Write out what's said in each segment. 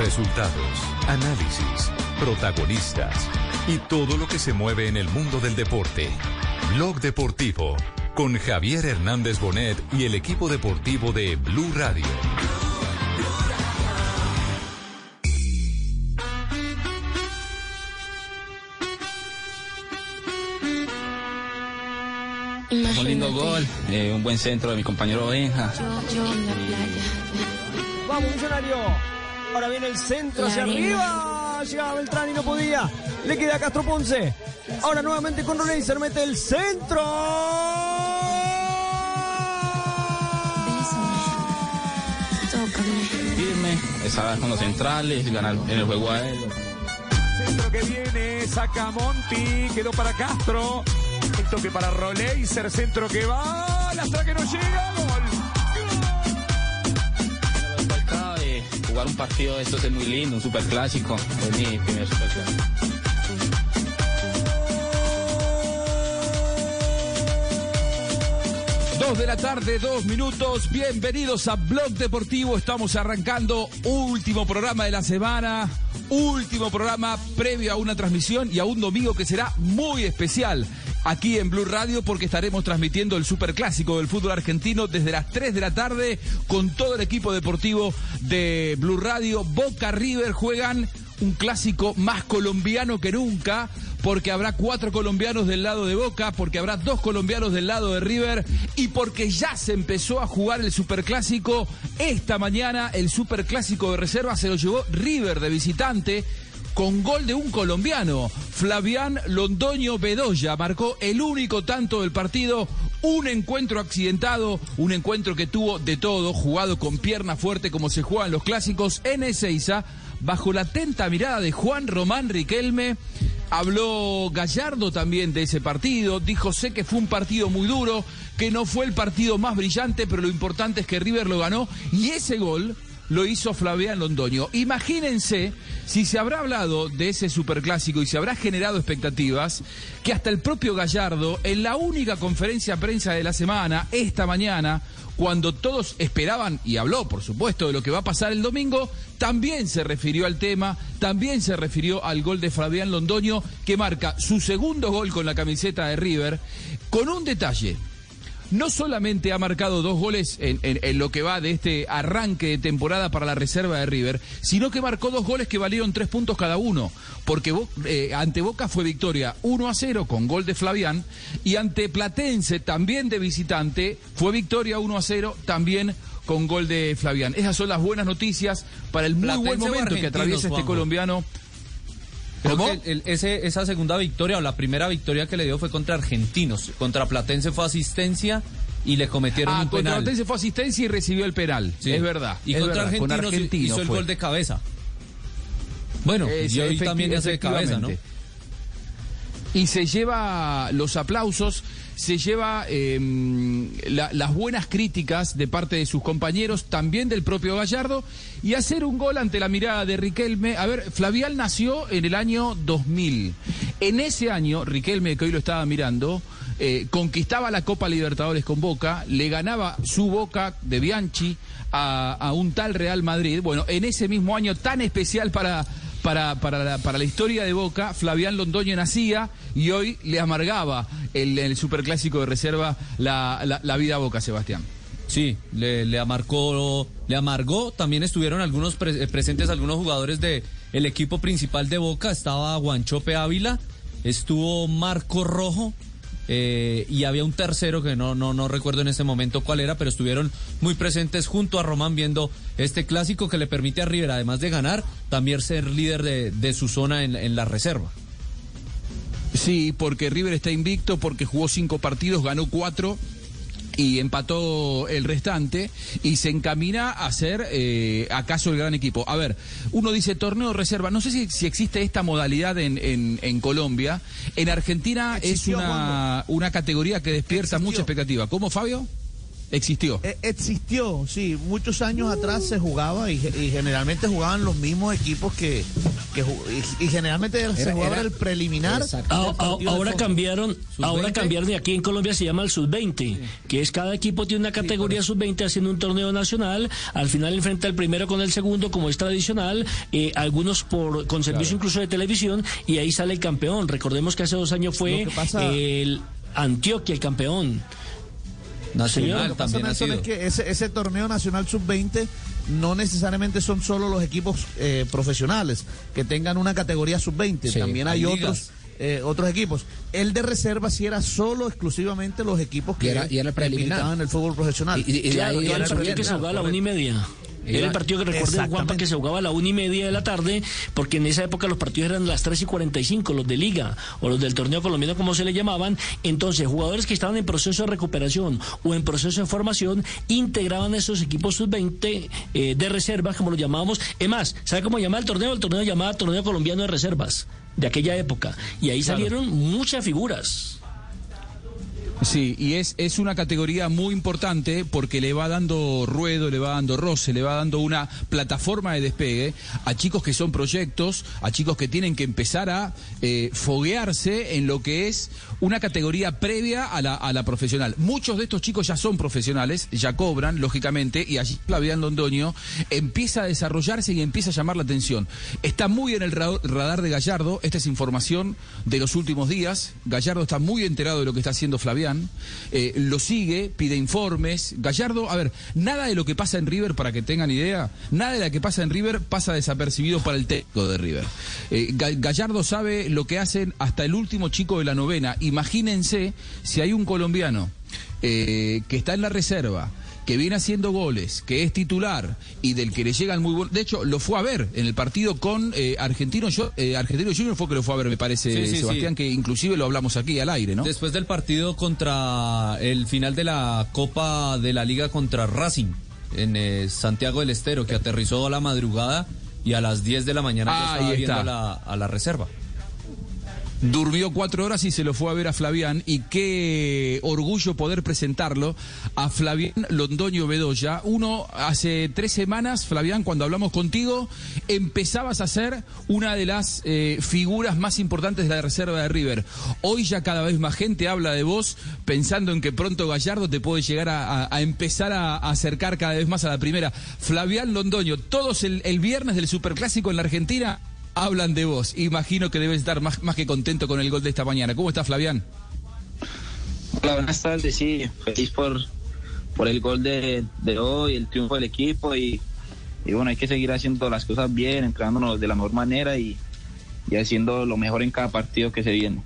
Resultados, análisis, protagonistas y todo lo que se mueve en el mundo del deporte. Blog Deportivo con Javier Hernández Bonet y el equipo deportivo de Blue Radio. Un lindo gol, eh, un buen centro de mi compañero Benja. Yo en la playa. Vamos, millonario. Ahora viene el centro La hacia arriba. Llegaba Beltrán y no podía. Le queda a Castro Ponce. Ahora nuevamente con Roleiser mete el centro. Tócame. Firme, esa con los centrales, ganar en el juego aéreo. Centro que viene, saca Monti, quedó para Castro. El toque para Roleiser, centro que va, hasta que no llega, gol. Jugar un partido de estos es muy lindo, un superclásico. Es mi primer superclásico. Dos de la tarde, dos minutos. Bienvenidos a Blog Deportivo. Estamos arrancando último programa de la semana. Último programa previo a una transmisión y a un domingo que será muy especial aquí en Blue Radio porque estaremos transmitiendo el superclásico del fútbol argentino desde las 3 de la tarde con todo el equipo deportivo de Blue Radio. Boca River juegan un clásico más colombiano que nunca, porque habrá cuatro colombianos del lado de Boca, porque habrá dos colombianos del lado de River y porque ya se empezó a jugar el superclásico. Esta mañana el superclásico de reserva se lo llevó River de visitante. Con gol de un colombiano, Flavián Londoño Bedoya marcó el único tanto del partido, un encuentro accidentado, un encuentro que tuvo de todo, jugado con pierna fuerte como se juegan los clásicos en Ezeiza, bajo la atenta mirada de Juan Román Riquelme. Habló Gallardo también de ese partido, dijo sé que fue un partido muy duro, que no fue el partido más brillante, pero lo importante es que River lo ganó y ese gol lo hizo Flavián Londoño. Imagínense si se habrá hablado de ese superclásico y se habrá generado expectativas, que hasta el propio Gallardo, en la única conferencia prensa de la semana, esta mañana, cuando todos esperaban, y habló por supuesto de lo que va a pasar el domingo, también se refirió al tema, también se refirió al gol de Flavián Londoño, que marca su segundo gol con la camiseta de River, con un detalle no solamente ha marcado dos goles en, en- en lo que va de este arranque de temporada para la reserva de River, sino que marcó dos goles que valieron tres puntos cada uno, porque eh, ante Boca fue victoria 1 a 0 con gol de Flavián, y ante Platense, también de visitante, fue victoria 1 a 0 también con gol de Flavián. Esas son las buenas noticias para el muy Platense buen momento que atraviesa este colombiano. Creo ¿Cómo? que el- ese- esa segunda victoria o la primera victoria que le dio fue contra Argentinos. Contra Platense fue asistencia y le cometieron Ah, un contra penal. Platense fue asistencia y recibió el penal. Sí. Es verdad. Y es contra verdad, con Argentinos Argentino hizo el fue. gol de cabeza. Bueno, Es- y hoy también hace de cabeza, ¿no? Y se lleva los aplausos, se lleva la- las buenas críticas de parte de sus compañeros, también del propio Gallardo, y hacer un gol ante la mirada de Riquelme. A ver, Flavial nació en el año 2000. En ese año, Riquelme, que hoy lo estaba mirando, eh, conquistaba la Copa Libertadores con Boca, le ganaba su Boca de Bianchi a un tal Real Madrid. Bueno, en ese mismo año tan especial para, para, para, la, para la historia de Boca, Flavián Londoño nacía y hoy le amargaba el, el superclásico de reserva la, la, vida a Boca, Sebastián. Sí, le, le amargó, le amargó. También estuvieron algunos eh, presentes algunos jugadores de el equipo principal de Boca. Estaba Guanchope Ávila, estuvo Marco Rojo. Eh, y había un tercero que no, no, no recuerdo en este momento cuál era, pero estuvieron muy presentes junto a Román viendo este clásico que le permite a River, además de ganar, también ser líder de, su zona en la reserva. Sí, porque River está invicto, porque jugó cinco partidos, ganó cuatro y empató el restante y se encamina a ser eh, acaso el gran equipo. A ver, uno dice torneo reserva, no sé si, si existe esta modalidad en, en- en Colombia. En Argentina Existió, es una, una categoría que despierta Existió. mucha expectativa. ¿Cómo, Fabio? Existió. Eh, existió, sí, muchos años atrás se jugaba y, y generalmente jugaban los mismos equipos que, que y, y generalmente se jugaba era- el preliminar. Ah, ah, ahora cambiaron, ahora ¿Sub-20? cambiaron y aquí en Colombia se llama el sub-20, que es cada equipo tiene una categoría sub-20 haciendo un torneo nacional, al final enfrenta el primero con el segundo como es tradicional, eh, algunos por con servicio incluso de televisión y ahí sale el campeón. Recordemos que hace dos años fue pasa- el Antioquia el campeón. Nacional Lo que pasa, también ha sido. es que ese, ese torneo nacional sub-20 no necesariamente son solo los equipos eh, profesionales que tengan una categoría sub-20, Sí, también hay, hay otros eh, otros equipos. El de reserva sí era solo exclusivamente los equipos que Y era- y era el preliminar. militaban en el fútbol profesional. Y- y- y de Claro, ahí era el era partido subiendo. que se jugaba a la una y media. Era el partido que recuerden Juanpa que se jugaba a la una y media de la tarde, porque en esa época los partidos eran las 3 y 45, los de liga o los del torneo colombiano como se le llamaban. Entonces, jugadores que estaban en proceso de recuperación o en proceso de formación integraban esos equipos sub-20 eh, de reservas, como lo llamábamos. Es más, ¿sabe cómo llamaba el torneo? El torneo llamaba Torneo Colombiano de Reservas de aquella época. Y ahí salieron muchas figuras. Sí, y es, es una categoría muy importante porque le va dando ruedo, le va dando roce, le va dando una plataforma de despegue a chicos que son proyectos, a chicos que tienen que empezar a eh, foguearse en lo que es una categoría previa a la, a la profesional. Muchos de estos chicos ya son profesionales, ya cobran, lógicamente, y allí Flavián Londoño empieza a desarrollarse y empieza a llamar la atención. Está muy en el ra- radar de Gallardo, esta es información de los últimos días. Gallardo está muy enterado de lo que está haciendo Flavián, eh, lo sigue, pide informes. Gallardo, a ver, nada de lo que pasa en River, para que tengan idea, nada de lo que pasa en River pasa desapercibido para el técnico de River. Eh, Ga- Gallardo sabe lo que hacen hasta el último chico de la novena. Imagínense si hay un colombiano eh, que está en la reserva, que viene haciendo goles, que es titular y del que le llegan muy buenos. De hecho, lo fue a ver en el partido con eh, Argentino, yo, eh, Argentino Junior fue que lo fue a ver, me parece, Sí, sí, Sebastián, sí. que inclusive lo hablamos aquí al aire, ¿no? Después del partido contra el final de la Copa de la Liga contra Racing en eh, Santiago del Estero, que aterrizó a la madrugada y a las 10 de la mañana ya Ahí estaba viendo a la, a la reserva. Durmió cuatro horas y se lo fue a ver a Flavián y qué orgullo poder presentarlo a Flavián Londoño Bedoya. Uno, hace tres semanas, Flavián, cuando hablamos contigo, empezabas a ser una de las eh, figuras más importantes de la reserva de River. Hoy ya cada vez más gente habla de vos pensando en que pronto Gallardo te puede llegar a, empezar a, a acercar cada vez más a la primera. Flavián Londoño, todos el, el viernes del Superclásico en la Argentina hablan de vos. Imagino que debes estar más, más que contento con el gol de esta mañana. ¿Cómo estás, Flavián? Hola, buenas tardes, sí, feliz por, por el gol de, de hoy, el triunfo del equipo y, y bueno, hay que seguir haciendo las cosas bien, entrenándonos de la mejor manera y, y haciendo lo mejor en cada partido que se viene.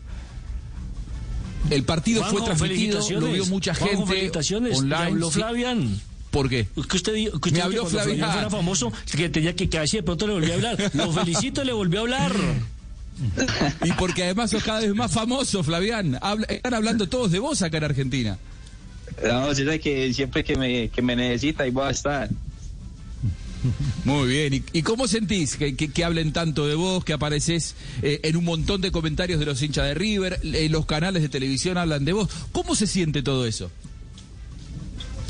El partido Juanjo, fue transmitido, lo vio mucha Juanjo, gente online. Flavián. ¿Por qué? Que usted, dijo- que usted Me dijo habló que fuera famoso, que tenía que casi de pronto le volvió a hablar. Lo felicito y le volvió a hablar. Y porque además sos cada vez más famoso, Flavián. Habla- están hablando todos de vos acá en Argentina. No, sé que siempre que me, que me necesita ahí voy a estar. Muy bien. ¿Y, y cómo sentís que, que- que hablen tanto de vos, que apareces eh, en un montón de comentarios de los hinchas de River, eh, los canales de televisión hablan de vos? ¿Cómo se siente todo eso?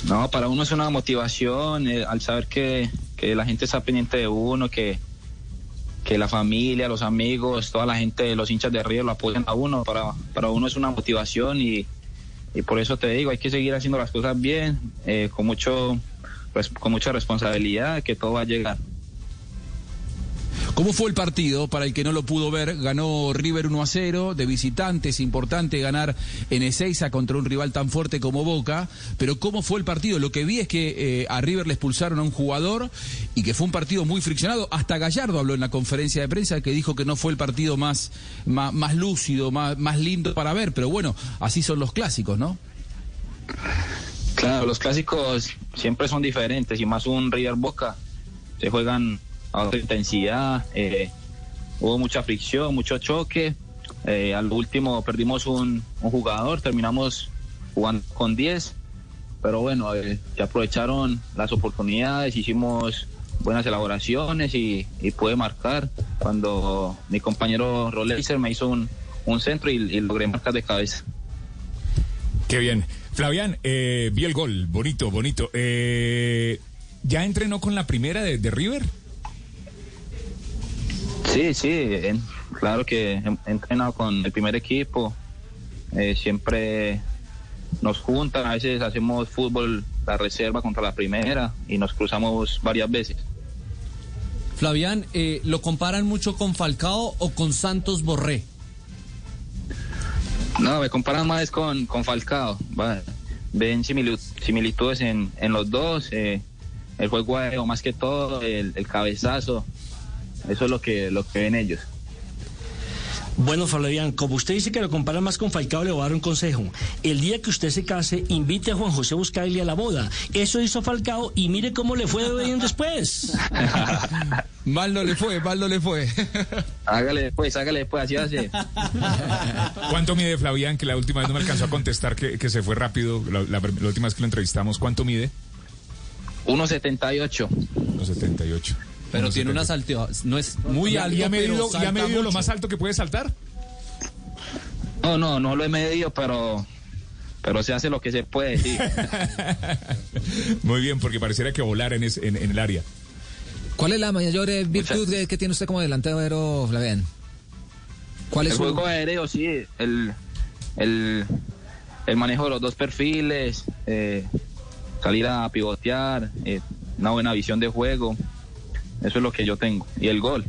No, para uno es una motivación eh, al saber que, que la gente está pendiente de uno, que, que la familia, los amigos, toda la gente, los hinchas de River lo apoyan a uno. Para, para uno es una motivación y, y por eso te digo, hay que seguir haciendo las cosas bien, eh, con, mucho, res- con mucha responsabilidad, que todo va a llegar. ¿Cómo fue el partido? Para el que no lo pudo ver, ganó River 1 a 0, de visitantes, importante ganar en Ezeiza contra un rival tan fuerte como Boca, pero ¿cómo fue el partido? Lo que vi es que eh, a River le expulsaron a un jugador y que fue un partido muy friccionado. Hasta Gallardo habló en la conferencia de prensa que dijo que no fue el partido más, más, más lúcido, más, más lindo para ver, pero bueno, así son los clásicos, ¿no? Claro, los clásicos siempre son diferentes y más un River Boca. Se juegan a otra intensidad, eh, hubo mucha fricción, mucho choque. eh, al último perdimos un, jugador, terminamos jugando con 10, pero bueno, eh, se aprovecharon las oportunidades, hicimos buenas elaboraciones y, pude marcar cuando mi compañero Roleiser me hizo un, un centro y, y logré marcar de cabeza. Qué bien. Flavián, eh, vi el gol, bonito, bonito. Eh, ¿Ya entrenó con la primera de, de River? Sí, sí, claro que he, entrenado con el primer equipo. Eh, siempre nos juntan, a veces hacemos fútbol la reserva contra la primera y nos cruzamos varias veces. Flavián, eh, ¿lo comparan mucho con Falcao o con Santos Borré? No, me comparan más con, con Falcao. va, Ven similitu- similitudes en, en los dos. eh, el juego aéreo más que todo, el, el cabezazo. Eso es lo que, lo que ven ellos. Bueno, Flavián, como usted dice que lo compara más con Falcao, le voy a dar un consejo. El día que usted se case, invite a Juan José Buscaglia a la boda. Eso hizo Falcao y mire cómo le fue de bien después. Mal no le fue, mal no le fue. Hágale pues, hágale pues, así hace. ¿Cuánto mide Flavián? Que la última vez no me alcanzó a contestar que, que se fue rápido. La, la- la última vez que lo entrevistamos, ¿cuánto mide? 1.78. 1.78. Pero tiene una salteo, no es muy ¿Y ha- alto, ¿Y ha pero medido, y ha salta medido lo más alto que puede saltar? No, no, no lo he medido, pero, pero se hace lo que se puede, sí. Muy bien, porque pareciera que volar en, es- en- en el área. ¿Cuál es la mayor eh, virtud que, que tiene usted como delantero, Flavián? ¿Cuál es el su... juego aéreo, sí, el, el, el manejo de los dos perfiles, eh, salir a pivotear, eh, una buena visión de juego, eso es lo que yo tengo. Y el gol.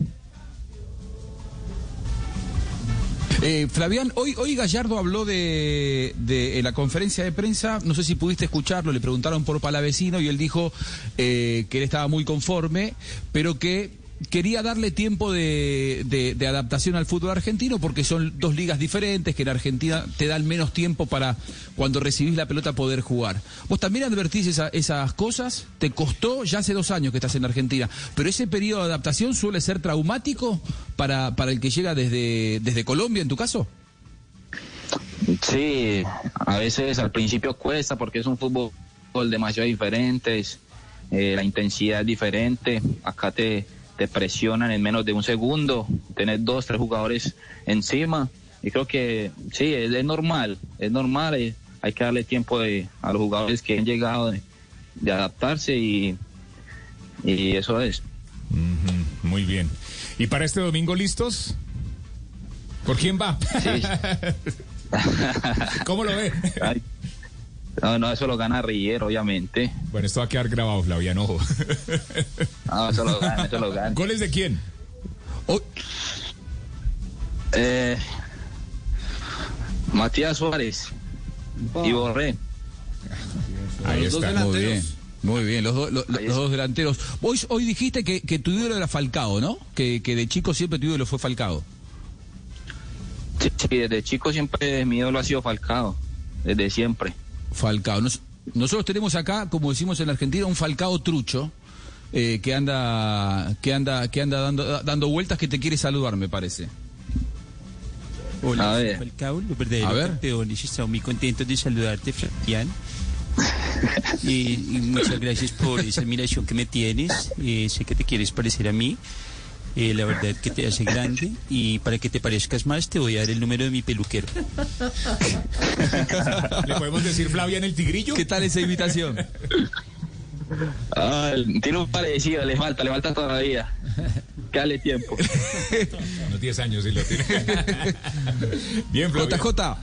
Eh, Flavián, hoy, Gallardo habló de, en la conferencia de prensa, no sé si pudiste escucharlo, le preguntaron por Palavecino y él dijo eh, que él estaba muy conforme, pero que quería darle tiempo de, adaptación al fútbol argentino porque son dos ligas diferentes, que en Argentina te dan menos tiempo para cuando recibís la pelota poder jugar. ¿Vos también advertís esa- esas cosas? ¿Te costó? Ya hace dos años que estás en Argentina, pero ese periodo de adaptación suele ser traumático para, el que llega desde, Colombia, en tu caso. Sí, a veces al principio cuesta porque es un fútbol demasiado diferente, eh, la intensidad es diferente, acá te, te presionan en menos de un segundo, tener dos, tres jugadores encima y creo que sí, es, es normal, es normal, eh, hay que darle tiempo de, a los jugadores que han llegado de, de adaptarse y, y eso es. Muy bien. ¿Y para este domingo listos? ¿Por quién va? ¿Cómo lo ve? Ay, no, no, eso lo gana Rier, obviamente. Bueno, esto va a quedar grabado, Flavián, ojo. No, eso lo gana, eso lo gana. ¿Goles de quién? Eh, Matías Suárez y Borré. Ahí los está. Muy bien, muy bien, los, do- lo- los dos delanteros. Hoy, hoy dijiste que, que tu ídolo era Falcao, ¿no? Que, que de chico siempre tu ídolo fue Falcao. Sí, sí, desde chico siempre mi ídolo ha sido Falcao, desde siempre. Falcao. Nos- nosotros tenemos acá, como decimos en Argentina, un Falcao trucho. eh, que anda que anda que anda dando dando vueltas que te quiere saludar me parece Hola, A soy ver. Falcao, los verdaderos A ver. campeones. Estamos muy contentos de saludarte, Fabián. y, y muchas gracias por esa admiración que me tienes. Eh, sé que te quieres parecer a mí. Eh, la verdad que te hace grande. Y para que te parezcas más, te voy a dar el número de mi peluquero. ¿Le podemos decir Flavián el tigrillo? ¿Qué tal esa invitación? Ah, tiene un parecido, le falta, le falta todavía. Dale tiempo. Unos 10 años sí lo tiene. Bien, Flavián. JJ.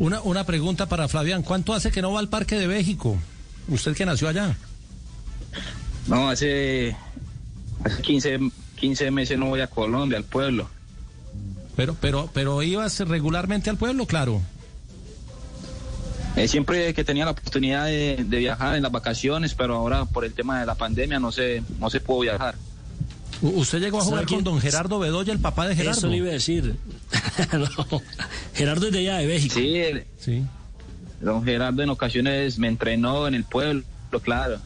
Una, una pregunta para Flavián. ¿Cuánto hace que no va al Parque de México? Usted que nació allá. No, hace, hace 15, 15 meses no voy a Colombia, al pueblo. Pero, pero, pero ibas regularmente al pueblo, claro. Eh, siempre que tenía la oportunidad de, de viajar en las vacaciones, pero ahora por el tema de la pandemia no se, no se pudo viajar. ¿Usted llegó a ¿Sabe jugar con don Gerardo Bedoya, el papá de Gerardo? Eso le iba a decir. No, Gerardo es de allá de México. Sí, el- Sí. don Gerardo en ocasiones me entrenó en el pueblo, claro.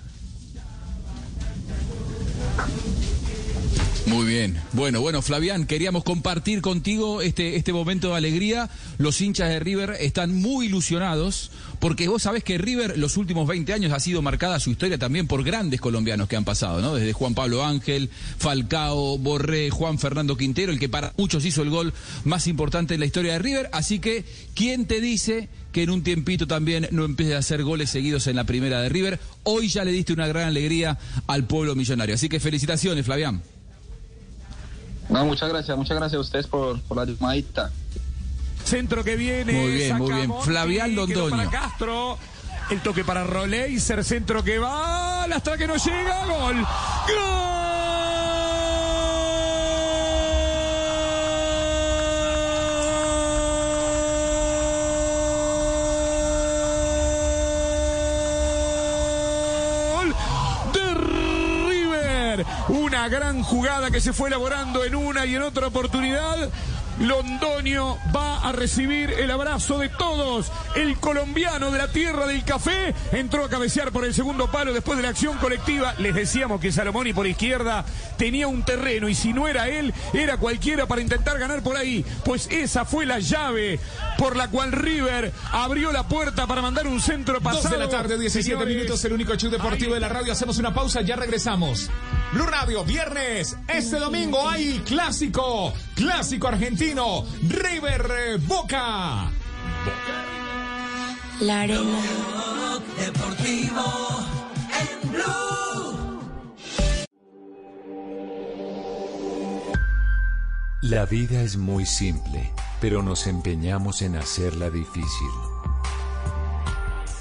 Muy bien. Bueno, bueno, Flavián, queríamos compartir contigo este, este momento de alegría. Los hinchas de River están muy ilusionados porque vos sabés que River los últimos 20 años ha sido marcada su historia también por grandes colombianos que han pasado, ¿no? Desde Juan Pablo Ángel, Falcao, Borré, Juan Fernando Quintero, el que para muchos hizo el gol más importante en la historia de River. Así que, ¿quién te dice que en un tiempito también no empiece a hacer goles seguidos en la primera de River? Hoy ya le diste una gran alegría al pueblo millonario. Así que felicitaciones, Flavián. No, muchas gracias, muchas gracias a ustedes por, por la llamadita. Centro que viene. Muy bien, muy bien. Flavián Londoño. Para Castro. El toque para Roleiser, centro que va, hasta que no llega, gol. Gol de Una gran jugada que se fue elaborando en una y en otra oportunidad. Londoño va a recibir el abrazo de todos. El colombiano de la tierra del café entró a cabecear por el segundo palo después de la acción colectiva. Les decíamos que Salomoni por izquierda tenía un terreno y si no era él, era cualquiera para intentar ganar por ahí. Pues esa fue la llave por la cual River abrió la puerta para mandar un centro pasado. Dos de la tarde, 17 Señores, minutos, el único show deportivo de la radio. Hacemos una pausa, ya regresamos. Blue Radio, viernes. Este domingo hay clásico. Clásico argentino. River eh, Boca. La arena. Deportivo en Blue. La vida es muy simple, pero nos empeñamos en hacerla difícil.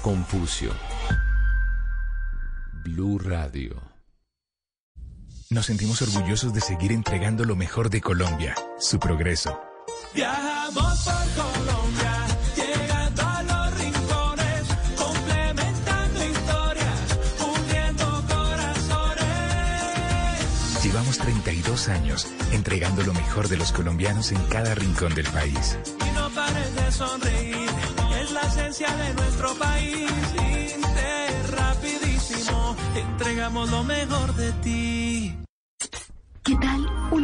Confucio. Blue Radio. Nos sentimos orgullosos de seguir entregando lo mejor de Colombia, su progreso. Viajamos por Colombia, llegando a los rincones, complementando historias, uniendo corazones. Llevamos 32 años entregando lo mejor de los colombianos en cada rincón del país. Y no pares de sonreír, es la esencia de nuestro país. Inter, rapidísimo, entregamos lo mejor de ti.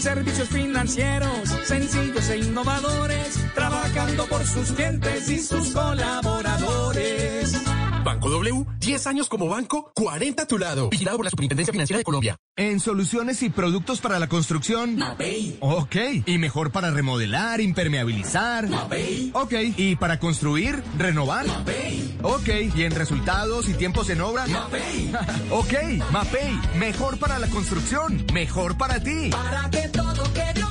Servicios financieros sencillos e innovadores, trabajando por sus clientes y sus colaboradores. Banco W, 10 años como banco, 40 a tu lado. Vigilado por la Superintendencia Financiera de Colombia. En soluciones y productos para la construcción. Ok. Y mejor para remodelar, impermeabilizar. Ok. Y para construir, renovar. Ok. Y en resultados y tiempos en obra. ok. Mapei. Mejor para la construcción. Mejor para ti. Para que todo quede Mapei.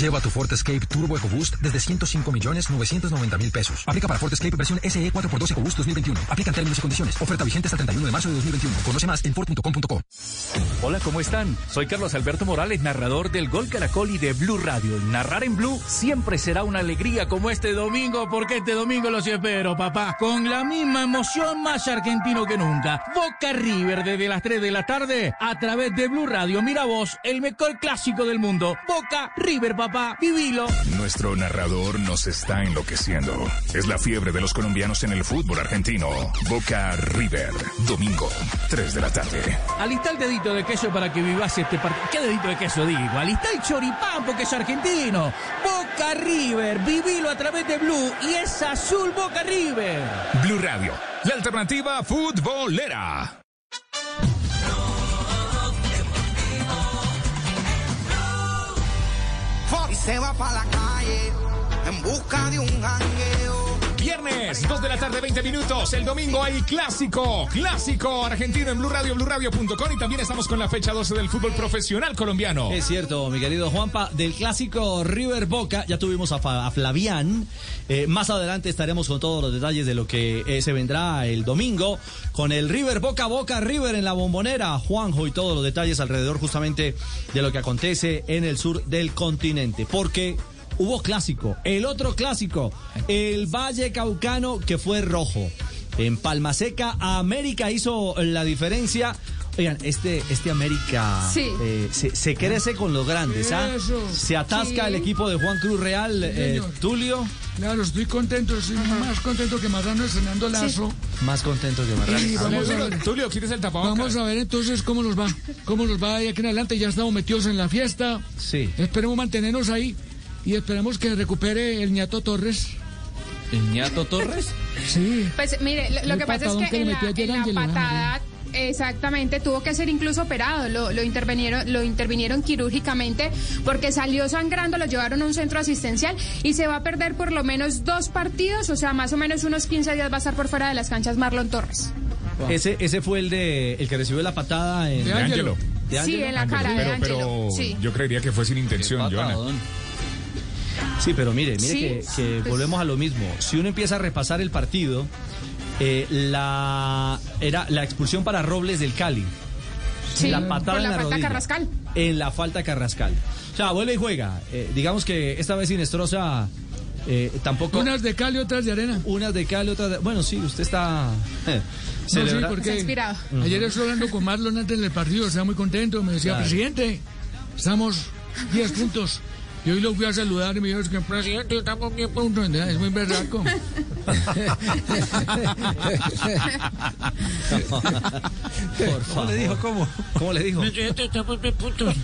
Lleva tu Ford Escape Turbo EcoBoost desde 105 millones 990 mil pesos. Aplica para Ford Escape versión SE 4x2 EcoBoost 2021. Aplican términos y condiciones. Oferta vigente hasta el 31 de marzo de 2021. Conoce más en Ford.com.co. Hola, ¿cómo están? Soy Carlos Alberto Morales, narrador del Gol Caracol y de Blue Radio. Narrar en Blue siempre será una alegría como este domingo, porque este domingo los espero, papá. Con la misma emoción, más argentino que nunca. Boca River desde las 3 de la tarde a través de Blue Radio. Mira vos, el mejor clásico del mundo. Boca River, papá. Vivilo. Nuestro narrador nos está enloqueciendo. Es la fiebre de los colombianos en el fútbol argentino. Boca River. Domingo, 3 de la tarde. Alista el dedito de queso para que vivas este partido. ¿Qué dedito de queso digo? Alista el choripán porque es argentino. Boca River, vivilo a través de Blue y es azul Boca River. Blue Radio, la alternativa futbolera. Y se va para la calle en busca de un jangueo. Viernes, viernes, 2 de la tarde, 20 minutos. El domingo hay clásico, clásico argentino en Blue Radio, BlueRadio.com y también estamos con la fecha 12 del fútbol profesional colombiano. Es cierto, mi querido Juanpa, del clásico River Boca, ya tuvimos a, a Flavián. Eh, más adelante estaremos con todos los detalles de lo que eh, se vendrá el domingo con el River Boca Boca River en la bombonera. Juanjo y todos los detalles alrededor justamente de lo que acontece en el sur del continente. Porque hubo clásico, el otro clásico, el Valle Caucano que fue rojo. En Palma Seca, América hizo la diferencia. Oigan, este, este América Sí. eh, se, se crece con los grandes, ¿ah? Se atasca Sí. el equipo de Juan Cruz Real, eh. Tulio. Claro, estoy contento, estoy más contento que Marrano estrenando Lazo. Más contento que Marrano. Y vamos a ver. Tulio, ¿quieres el tapabocas? Vamos a ver entonces cómo nos va. Cómo nos va de aquí en adelante. Ya estamos metidos en la fiesta. Sí. Esperemos mantenernos ahí. Y esperemos que recupere el ñato Torres. ¿El ñato Torres? Sí. Pues mire, lo, que pasa es que, que le en, la, en patada, exactamente, tuvo que ser incluso operado. Lo, lo intervinieron, lo intervinieron quirúrgicamente porque salió sangrando, lo llevaron a un centro asistencial y se va a perder por lo menos dos partidos, o sea, más o menos unos 15 días va a estar por fuera de las canchas Marlon Torres. Ese, ese fue el de el que recibió la patada en De Ángelo. ¿De Sí, en la cara de pero, Ángelo. pero Sí. yo creería que fue sin intención, Joana. Sí, pero mire, mire Sí, que, que pues- volvemos a lo mismo. Si uno empieza a repasar el partido, eh, la era la expulsión para Robles del Cali. Sí, la patada por en la falta rodilla. Carrascal. En la falta Carrascal. O sea, vuelve y juega. Eh, digamos que esta vez Sinestrosa eh, tampoco. Unas de cal y otras de arena. Unas de Cali, otras de. Bueno, sí, usted está. eh, No, sí, porque ayer estuve hablando con Marlon antes del partido, estaba muy contento, me decía, Claro. presidente, estamos 10 puntos. Y hoy lo fui a saludar y me dijo, es que presidente, estamos 10 puntos. Es muy berraco. Por ¿Cómo le dijo? ¿Cómo? ¿Cómo le dijo? Presidente, estamos 10 puntos.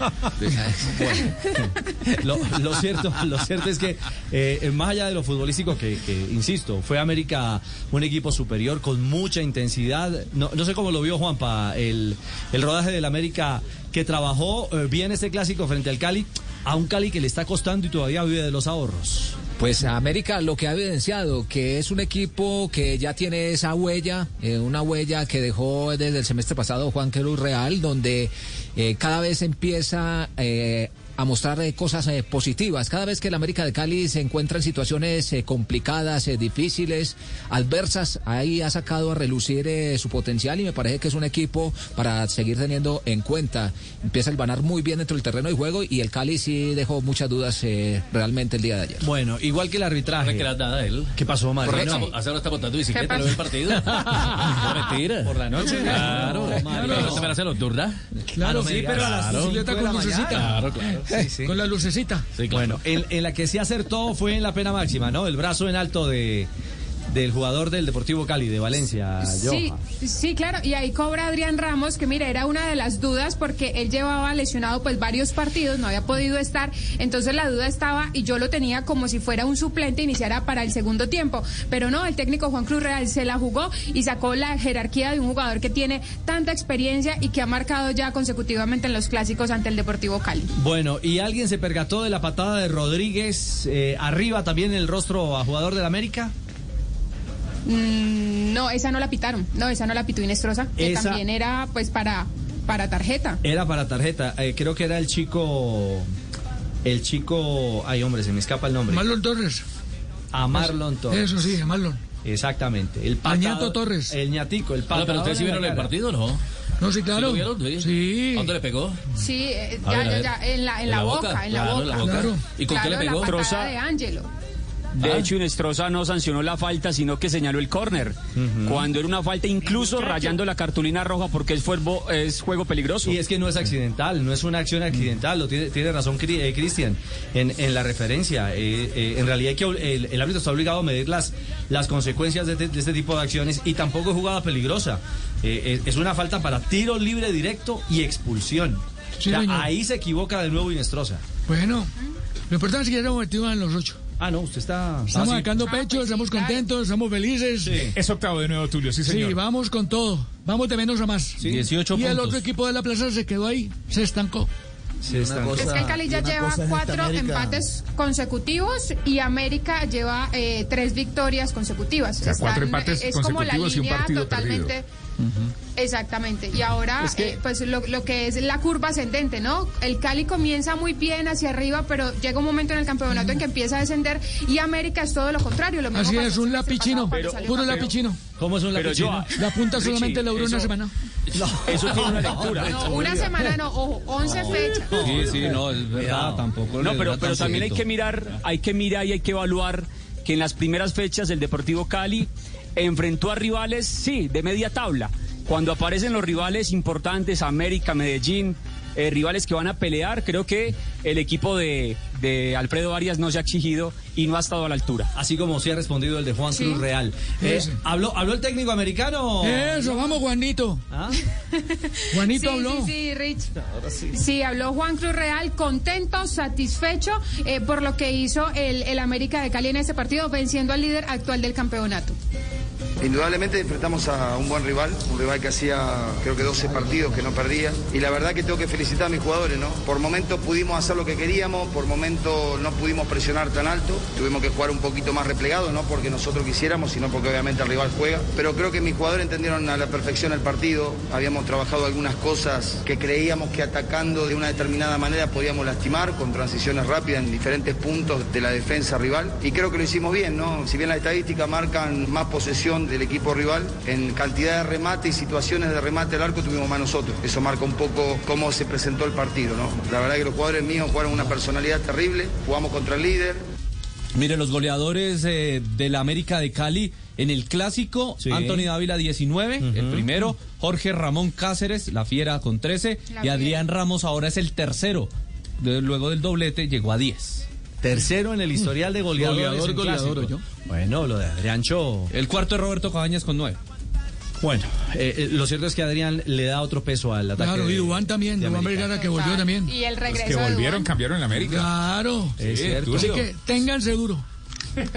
Lo, lo cierto, lo cierto es que eh, más allá de lo futbolístico, que, que, insisto, fue América un equipo superior con mucha intensidad. No, no sé cómo lo vio Juanpa, el, el rodaje del América que trabajó eh, bien este clásico frente al Cali, a un Cali que le está costando y todavía vive de los ahorros. Pues América lo que ha evidenciado, que es un equipo que ya tiene esa huella, eh, una huella que dejó desde el semestre pasado Juan Cruz Real, donde eh, cada vez empieza eh, a mostrar eh, cosas eh, positivas. Cada vez que el América de Cali se encuentra en situaciones eh, complicadas, eh, difíciles, adversas, ahí ha sacado a relucir eh, su potencial y me parece que es un equipo para seguir teniendo en cuenta. Empieza a ganar muy bien dentro del terreno de juego y el Cali sí dejó muchas dudas eh, realmente el día de ayer. Bueno, igual que el arbitraje. que la da él. ¿Qué pasó. Hace ahora está montando bicicleta, ¿Qué ¿lo el partido? No, mentira. ¿Por la noche? Claro. No, Claro. ¿No? Claro, no sí, pero a la Claro. bicicleta Cinco de con lucecita. Claro, claro. Sí, sí. Con la lucecita. Bueno, en, en la que sí acertó fue en la pena máxima, ¿no? El brazo en alto de del jugador del Deportivo Cali de Valencia, Sí, Johan. sí, claro. Y ahí cobra Adrián Ramos, que mira, era una de las dudas porque él llevaba lesionado pues varios partidos, no había podido estar. Entonces la duda estaba y yo lo tenía como si fuera un suplente, iniciara para el segundo tiempo. Pero no, el técnico Juan Cruz Real se la jugó y sacó la jerarquía de un jugador que tiene tanta experiencia y que ha marcado ya consecutivamente en los clásicos ante el Deportivo Cali. Bueno, y alguien se percató de la patada de Rodríguez eh, arriba también el rostro a jugador del América. Mm, no, esa no la pitaron. No, esa no la pitó Inestrosa, que Esa- también era pues para, para tarjeta. Era para tarjeta. Eh, creo que era el chico. El chico. Ay, hombre, se me escapa el nombre. Marlon Torres. A Marlon Torres. Eso sí, a Marlon. Exactamente. El A Ñato patado- Torres. El ñatico, el Ah, patador pero ustedes sí en vieron el partido, ¿no? No, sí, claro. ¿Sí lo vieron? Sí. ¿A ¿Dónde le pegó? Sí, eh, ya, ver, ya, ya, en la, en la boca, en la claro, boca. en la boca. Claro. ¿Y con qué le pegó? La patada de Ángelo. De Ah. hecho, Inestrosa no sancionó la falta, sino que señaló el córner. Cuando era una falta, incluso rayando la cartulina roja, porque es, fuerbo- es juego peligroso. Y es que no es accidental, no es una acción accidental, lo tiene, tiene razón eh, Cristian en, en la referencia. Eh, eh, en realidad hay que, el, el árbitro está obligado a medir las, las consecuencias de, este- de este tipo de acciones y tampoco es jugada peligrosa. Eh, es, es una falta para tiro libre directo y expulsión. Sí, O sea, señor. ahí se equivoca de nuevo Inestrosa. Bueno, lo importante es que ya estamos metidos en los ocho. Ah, no, usted está... Estamos Ah, sí. sacando pecho, estamos contentos, estamos felices. Es octavo de nuevo, Tulio, sí, señor. Sí, vamos con todo. Vamos de menos a más. Sí. 18 y el otro equipo de la plaza se quedó ahí, se estancó. Sí, está. Es que el Cali ya lleva cuatro empates consecutivos y América lleva eh, tres victorias consecutivas. O sea, cuatro empates es como la consecutivos y un línea partido totalmente. Exactamente. Y ahora, Es que- eh, pues lo, lo que es la curva ascendente, ¿no? El Cali comienza muy bien hacia arriba, pero llega un momento en el campeonato en que empieza a descender y América es todo lo contrario. Lo mismo Así es, un cuando salió puro lapicino. ¿Cómo es un Pero lapicino? yo, La punta Richie, solamente la duró una semana. Eso tiene una lectura. No, una semana no, ojo, 11 fechas. Sí, sí, no, es verdad, tampoco. No, le pero, pero también hay que mirar, hay que mirar y hay que evaluar que en las primeras fechas el Deportivo Cali enfrentó a rivales, sí, de media tabla. Cuando aparecen los rivales importantes, América, Medellín, eh, rivales que van a pelear, creo que el equipo de, de Alfredo Arias no se ha exigido y no ha estado a la altura. Así como sí ha respondido el de Juan Sí. Cruz Real. Eh, Ese. ¿habló, ¿Habló el técnico americano? Eso, vamos, Juanito. ¿Ah? Juanito sí, habló. Sí, sí, Rich. sí. habló Juan Cruz Real, contento, satisfecho eh, por lo que hizo el, el América de Cali en este partido, venciendo al líder actual del campeonato. Indudablemente enfrentamos a un buen rival, un rival que hacía creo que 12 partidos que no perdía. Y la verdad que tengo que felicitar a mis jugadores, ¿no? Por momentos pudimos hacer lo que queríamos, por momentos no pudimos presionar tan alto, tuvimos que jugar un poquito más replegado, no porque nosotros quisiéramos, sino porque obviamente el rival juega, pero creo que mis jugadores entendieron a la perfección el partido, habíamos trabajado algunas cosas que creíamos que atacando de una determinada manera podíamos lastimar con transiciones rápidas en diferentes puntos de la defensa rival. Y creo que lo hicimos bien, ¿no? Si bien las estadísticas marcan más posesión del equipo rival, en cantidad de remate y situaciones de remate al arco tuvimos más nosotros. Eso marca un poco cómo se presentó el partido, ¿no? La verdad que los jugadores míos jugaron una personalidad terrible, jugamos contra el líder, Mire, los goleadores eh, de la América de Cali en el clásico, Sí. Anthony Dávila 19, el primero, Jorge Ramón Cáceres, la fiera con 13, La y. Adrián Ramos ahora es el tercero. De- luego del doblete llegó a 10. Tercero en el historial de goleadores. Goleador, en goleador, clásico. yo. Bueno, lo de Adriancho. El cuarto es Roberto Cabañas con 9. Bueno, eh, eh, lo cierto es que Adrián le da otro peso al ataque. Claro, y Dubán también, de Dubán. Vergara que volvió también. Y el regreso que de volvieron, cambiaron en América. Claro. Es Sí, cierto. Así que ténganse duro.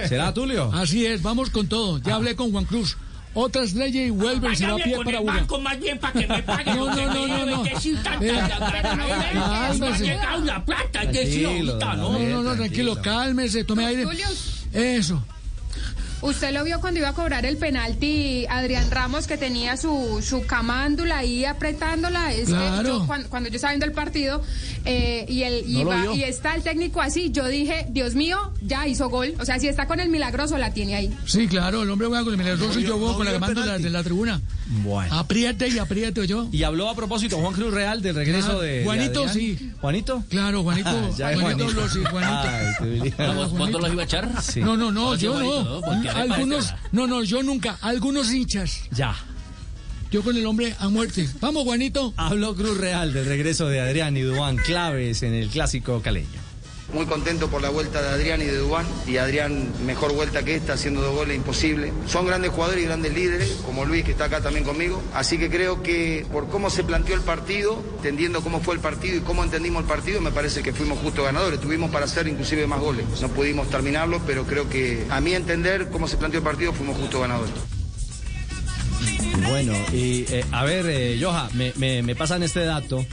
¿Será Tulio? Así es, vamos con todo. Ya hablé con Juan Cruz. Otras leyes y vuelven, se va a pie para Buga. más bien para que me paguen No, no, no, no, que tanta ¿eh? no, No la plata, que sí, ahorita, ¿no? No, no, no, Tranquilo. cálmese, tome aire. Eso. Usted lo vio cuando iba a cobrar el penalti Adrián Ramos que tenía su, su camándula ahí apretándola. Es que yo, cuando, cuando yo estaba viendo el partido eh, y, el, No iba- y está el técnico así, yo dije, Dios mío, ya hizo gol. O sea, si está con el milagroso, la tiene ahí. Sí, claro, el hombre juega con el milagroso y yo juego con la mando de la, tribuna. Bueno. Apriete y apriete yo. Y habló a propósito Juan Cruz Real del regreso Claro, de. Juanito, sí. ¿Juanito? Claro, Juanito. Ah, ya Juanito Juanito. habló, sí, Juanito. Ay, ¿Cuándo los iba a echar? Sí. No, no, no, yo no. Algunos, no, no, yo nunca. Algunos hinchas. Ya. Yo con el hombre a muerte. Vamos, Juanito. Habló Cruz Real del regreso de Adrián y Dubán, claves en el clásico caleño. Muy contento por la vuelta de Adrián y de Dubán. Y Adrián, mejor vuelta que esta, haciendo dos goles imposible. Son grandes jugadores y grandes líderes, como Luis, que está acá también conmigo. Así que creo que por cómo se planteó el partido, entendiendo cómo fue el partido y cómo entendimos el partido, me parece que fuimos justo ganadores. Tuvimos para hacer inclusive más goles. No pudimos terminarlo, pero creo que a mi entender, cómo se planteó el partido, fuimos justo ganadores. Bueno, y eh, a ver, eh, Joja, me, me, me pasan este dato.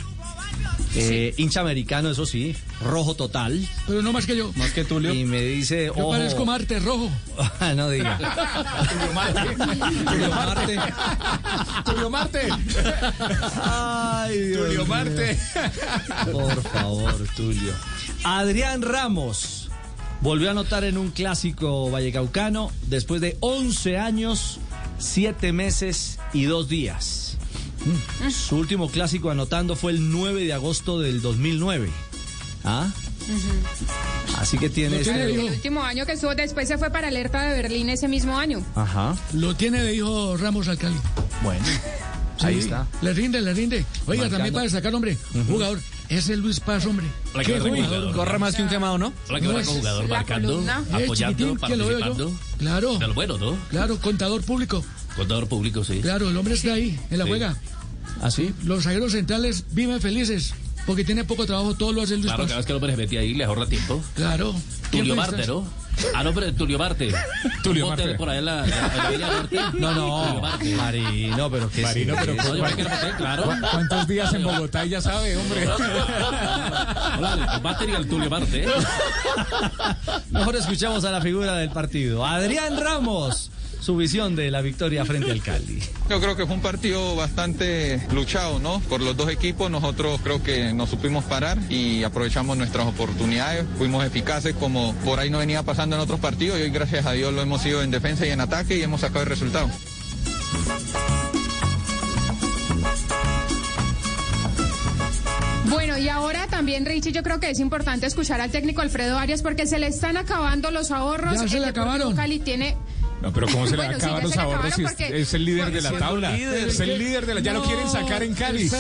Eh, Hincha americano, eso sí, rojo total. Pero no más que yo. Más que Tulio. Y me dice, Yo ojo. parezco Marte rojo. Ah, no diga. Tulio Marte. Tulio Marte. Tulio Marte. Ay, Dios Tulio. Marte. Por favor, Tulio. Adrián Ramos volvió a anotar en un clásico vallecaucano después de 11 años, 7 meses y 2 días. Mm. Su último clásico anotando fue el 9 de agosto del 2009. ¿Ah? Así que tiene este- El último año que estuvo después se fue para alerta de Berlín ese mismo año. Ajá. Lo tiene de hijo Ramos Alcali. Bueno. Sí, Ahí está. Le rinde, le rinde. Oiga, Marcando. también para destacar, hombre, jugador. Es el Luis Paz, hombre. Hola, Qué qué jugador. jugador. Corre más que un quemado, ¿no? Hola, que No hola, es jugador la marcando. Eh, apoyando, que participando. Claro, De lo bueno, ¿no? claro, contador público. Contador público, sí. Claro, el hombre está ahí, en la Sí. juega. ¿Así? Los zagueros centrales viven felices porque tiene poco trabajo, todo lo hace Luis Claro, Paz. cada vez que lo se mete ahí, le ahorra tiempo. Claro. ¿Quién Tulio Marte? ¿no? Ah, no, pero Tulio Marte. Tulio Marte. por ahí en la, en la Villa Norte. No, no, Tulio Marte. Marino, pero que Marino, pero que era motel, claro. ¿cu- ¿cuántos días en Bogotá? Y ya sabe, hombre. Hola, el Marte y el Tulio Marte. ¿eh? Mejor escuchamos a la figura del partido. Adrián Ramos, su visión de la victoria frente al Cali. Yo creo que fue un partido bastante luchado, ¿no? Por los dos equipos, nosotros creo que nos supimos parar y aprovechamos nuestras oportunidades, fuimos eficaces como por ahí no venía pasando en otros partidos y hoy gracias a Dios lo hemos sido en defensa y en ataque y hemos sacado el resultado. Bueno, y ahora también, Richie, yo creo que es importante escuchar al técnico Alfredo Arias porque se le están acabando los ahorros. Ya se El le acabaron. Cali tiene No, pero ¿cómo se le Bueno, sí, acaban ya los se ahorros si es, porque- es el líder de la tabla? líder. Es el líder de la... Ya lo quieren sacar en Cali. Fin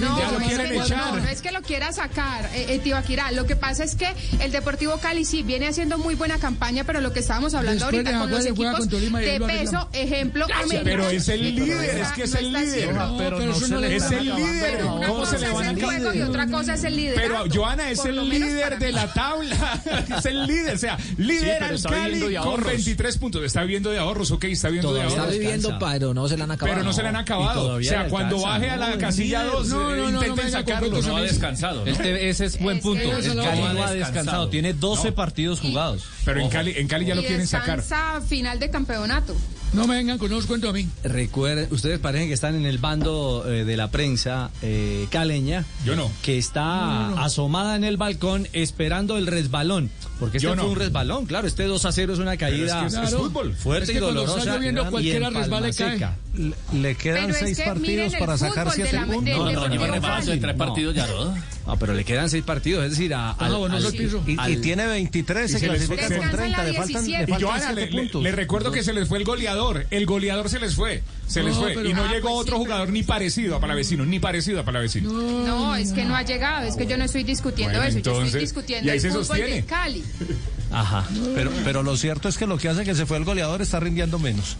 No, Ya lo quieren es que- echar. no, no es que lo quiera sacar, eh, eh, Tibaquirá. Lo que pasa es que el Deportivo Cali sí viene haciendo muy buena campaña, pero lo que estábamos hablando Después de ahorita con los equipos con Tolima y ahí de peso, ejemplo, América. Pero es el Sí, líder, es que es el líder. No, pero no le Es el líder. ¿Cómo se le van es a el juego y otra cosa es el líder. Pero Joana es el líder de la tabla. es el líder. O sea, líder al Cali con ahorros. 23 puntos. Está viviendo de ahorros, ok, está viviendo de Todavía Está ahorros. viviendo, descansa. pero no se le han acabado. Pero no se le han acabado. O sea, cuando alcanza, baje a la ¿no? casilla Líder. 2, No, no, no, no intenten sacarlo. ¿no? No ha mí. descansado. ¿no? Este, ese es buen Es- punto. El es Cali no ha descansado. Tiene 12 partidos jugados. Pero en Cali, en Cali ya lo quieren sacar. final de campeonato. No me vengan con unos cuentos a mí. Recuerden, ustedes parecen que están en el bando eh, de la prensa eh, caleña. Yo no. Que está asomada en el balcón esperando el resbalón. Porque este Yo fue no. un resbalón, claro. Este 2 a 0 es una caída es que es- fútbol. fuerte Es que y dolorosa. está y cualquiera resbala y cae. seca. Le quedan Pero es seis que partidos para sacar de siete puntos. No, no, lleva Deportivo re fácil, Cali. tres No. partidos ya, ¿no? No, pero le quedan 6 partidos, es decir, a, al- bueno, al- eso piso. Y, al- y tiene 23, se Y se les- clasifica se- con Descansa 30, la le faltan, le 17. Y faltan Joana, le, 7 le- puntos. le recuerdo que se les fue el goleador. El goleador se les fue. Se les No, fue. pero- y no Ah, llegó pues sí, otro pero- jugador ni parecido a Palavecino, ni parecido a Palavecino. No, es que no ha llegado, es que yo no estoy discutiendo Bueno, eso, yo entonces, estoy y discutiendo ahí el se fútbol sostiene. de Cali. Ajá. Pero, pero lo cierto es que lo que hace que se fue el goleador está rindiendo menos.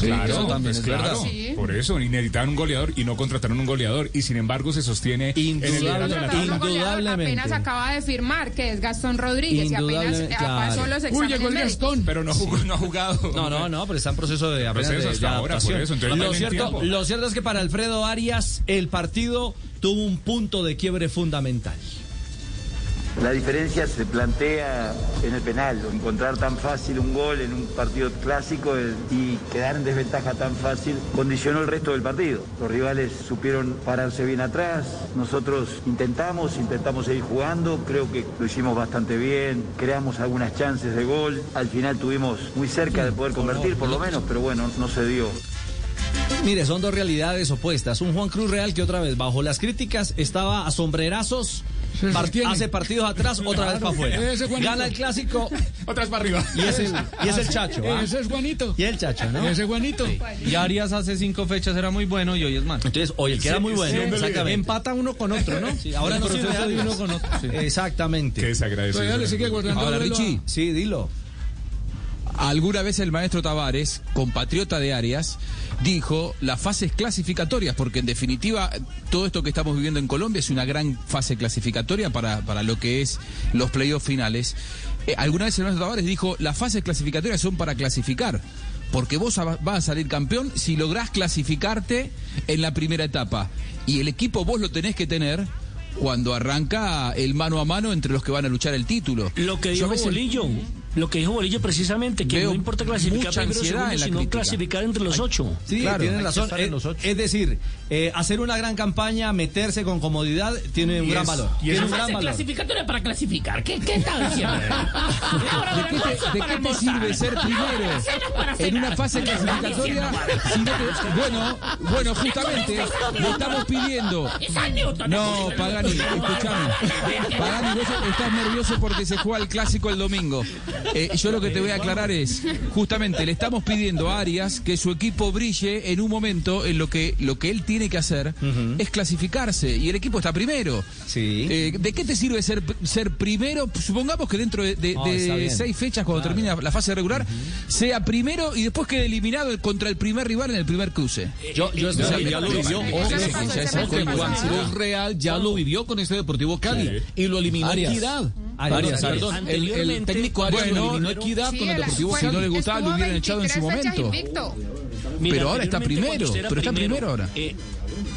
claro, eso también pues es claro. verdad. Sí. Por eso, y necesitaban un goleador y no contrataron un goleador. Y sin embargo se sostiene en el Indudablemente. apenas acaba de firmar, que es Gastón Rodríguez, y apenas eh, claro. pasó los Uy, exámenes llegó el médicos. Gastón. Pero no, jugó, no ha jugado. No, no, no, pero está en proceso de, Proceso de- hasta de ahora, adaptación. por eso, entonces lo, cierto, lo cierto es que para Alfredo Arias el partido tuvo un punto de quiebre fundamental. La diferencia se plantea en el penal, encontrar tan fácil un gol en un partido clásico eh, y quedar en desventaja tan fácil condicionó el resto del partido. Los rivales supieron pararse bien atrás, nosotros intentamos, intentamos seguir jugando, creo que lo hicimos bastante bien, creamos algunas chances de gol, al final tuvimos muy cerca de poder convertir por lo menos, pero bueno, no se dio. Mire, son dos realidades opuestas. Un Juan Cruz Real que otra vez bajo las críticas estaba a sombrerazos, Se hace partidos atrás, otra vez para afuera. Gana el clásico Otras para arriba. y es el, y es el Chacho. ¿ah? Ese es Juanito. Y el Chacho, ¿no? Ese es Juanito. Y Arias hace cinco fechas era muy bueno y hoy es mal. Entonces, oye, el que era muy bueno. Empata uno con otro, ¿no? Sí, ahora El no proceso de uno con otro. sí. Exactamente. Sigue guardando Ahora, Richie. Sí, dilo. Alguna vez el maestro Tavares, compatriota de Arias, dijo las fases clasificatorias, porque en definitiva todo esto que estamos viviendo en Colombia es una gran fase clasificatoria para, para lo que es los playoffs finales. Eh, alguna vez el maestro Tavares dijo las fases clasificatorias son para clasificar. Porque vos vas a salir campeón si lográs clasificarte en la primera etapa. Y el equipo vos lo tenés que tener cuando arranca el mano a mano entre los que van a luchar el título. Lo que dijo veces- Bolillo, lo que dijo Bolillo precisamente, que Veo no importa clasificar primero o segundo, sino crítica. clasificar entre los ocho. Sí, Claro, tienen razón. Es, los ocho. es decir, eh, hacer una gran campaña, meterse con comodidad, tiene un gran valor. y Tiene es- un gran valor. clasificatoria para clasificar. ¿Qué, qué está diciendo? ¿De qué te, de qué te sirve ser primero en una fase clasificatoria? si no te- bueno, bueno, justamente le estamos pidiendo. No, Pagani, escúchame. Pagani, vos estás nervioso porque se juega el clásico el domingo. Eh, yo lo que te voy a aclarar es, justamente le estamos pidiendo a Arias que su equipo brille en un momento en lo que lo que él tiene que hacer es clasificarse y el equipo está primero. Sí. Eh, ¿De qué te sirve ser, ser primero? Supongamos que dentro de, bien. seis fechas, cuando termina la fase regular, sea primero y después quede eliminado contra el primer rival en el primer cruce. Yo, yo estoy O sea, ya lo vivió. Real ya lo vivió con este Deportivo Cali y lo eliminó Arias. Arias, Perdón, El- el anteriormente- técnico Arias Bueno, eliminó Equidad Sí, con el Deportivo fue- Si no le gustaba, lo hubieran echado en su 23 fechas momento. Mira, Pero ahora está primero, pero está primero ahora. eh,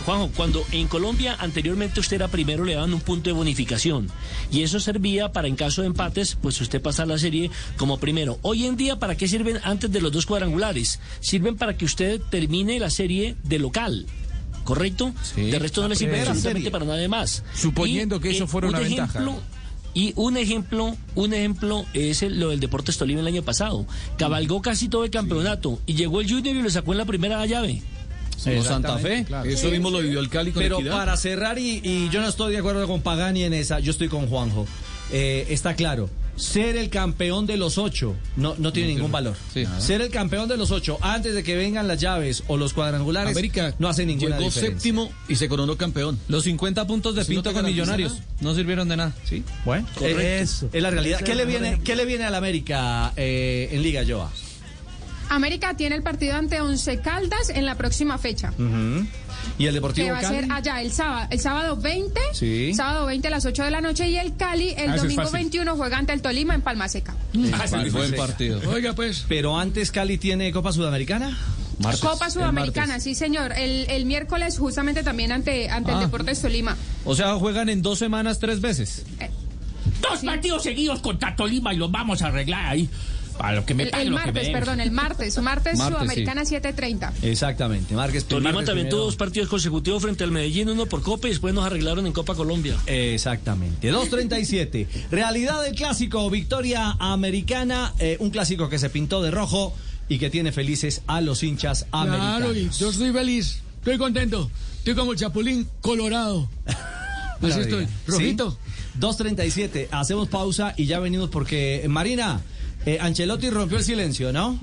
Juanjo, cuando en Colombia anteriormente usted era primero, le daban un punto de bonificación. Y eso servía para, en caso de empates, pues usted pasar la serie como primero. Hoy en día, ¿para qué sirven antes de los dos cuadrangulares? Sirven para que usted termine la serie de local. ¿Correcto? de resto no le sirve absolutamente serie. para nada más. Suponiendo que eso fuera un una ventaja. Y un ejemplo, un ejemplo es el- lo del Deportes Tolima el año pasado. Cabalgó casi todo el campeonato y llegó el Junior y lo sacó en la primera llave. O Santa Fe. Eso mismo lo vivió el Cali con Pero Equidad. para cerrar, y, y yo no estoy de acuerdo con Pagani en esa, yo estoy con Juanjo. Eh, está claro, ser el campeón de los ocho no, no tiene ningún valor. Ser el campeón de los ocho antes de que vengan las llaves o los cuadrangulares América no hace ninguna llegó diferencia. séptimo y se coronó campeón. Los 50 puntos de no Pinto con Millonarios nada. no sirvieron de nada. Sí, bueno, Correcto. eso es la realidad. ¿Qué le viene, qué le viene al América eh, en Liga Joa? América tiene el partido ante Once Caldas en la próxima fecha. ¿Y el Deportivo Que va a ser allá el sábado, el sábado 20, Sí. sábado 20 a las 8 de la noche y el Cali el Ah, domingo fácil. 21 juega ante el Tolima en Palma Seca. Buen partido. Oiga, pues. Pero antes Cali tiene Copa Sudamericana. Copa Sudamericana, El sí señor. El, el miércoles justamente también ante, ante el Ah. Deportes Tolima. O sea, juegan en dos semanas tres veces. Dos partidos seguidos contra Tolima y los vamos a arreglar ahí. Para lo que me El, el que martes, perdón, el martes. Martes, Martes, Sudamericana 7.30. Exactamente. Márquez, Tolima también tuvo dos partidos consecutivos frente al Medellín, uno por Copa y después nos arreglaron en Copa Colombia. Exactamente. 2.37. Realidad del clásico. Victoria americana. eh, un clásico que se pintó de rojo y que tiene felices a los hinchas americanos. Claro, y yo estoy feliz, estoy contento. Estoy como el Chapulín Colorado. Así estoy, rojito. ¿Sí? 2.37. Hacemos pausa y ya venimos porque, Marina, eh, Ancelotti rompió el silencio, ¿no?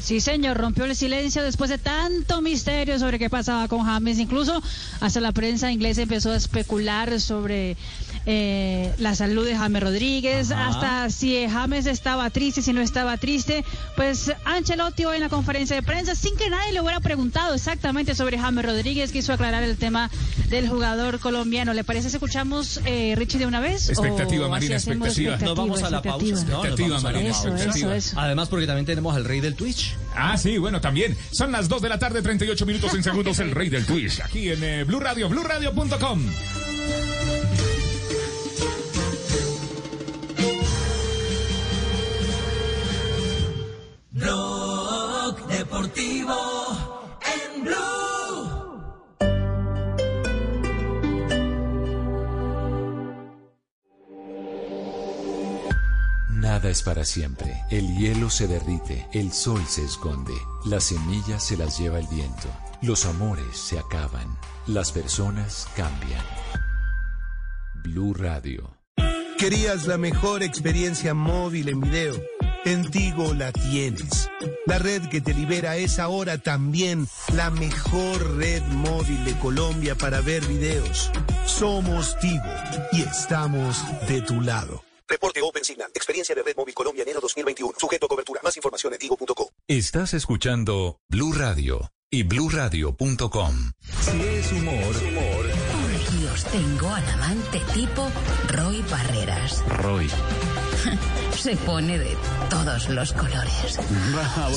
Sí, señor, rompió el silencio después de tanto misterio sobre qué pasaba con James. Incluso hasta la prensa inglesa empezó a especular sobre eh, la salud de James Rodríguez, Ajá. hasta si James estaba triste, si no estaba triste. Pues Ancelotti hoy en la conferencia de prensa, sin que nadie le hubiera preguntado exactamente sobre James Rodríguez, quiso aclarar el tema del jugador colombiano. ¿Le parece si escuchamos, eh, Richie, de una vez? Expectativa, ¿O Marina, expectativa. Nos vamos a la pausa. expectativa? ¿no? Nos vamos a la Eso, pausa. eso, eso. Además, porque también tenemos al rey del Twitch. Ah, sí, bueno, también. Son las 2 de la tarde, 38 minutos en segundos, el rey del Twitch. Aquí en eh, Blue Radio, BlueRadio.com. para siempre. El hielo se derrite, el sol se esconde, las semillas se las lleva el viento, los amores se acaban, las personas cambian. Blue Radio. ¿Querías la mejor experiencia móvil en video? En Tigo la tienes. La red que te libera es ahora también la mejor red móvil de Colombia para ver videos. Somos Tigo y estamos de tu lado. Reporte Open Signal. Experiencia de Red Móvil Colombia enero 2021. Sujeto a cobertura. Más información en tigo.co. Estás escuchando Blue Radio y bluradio.com. Si es humor, Aquí os tengo al amante tipo Roy Barreras. Roy. Se pone de todos los colores.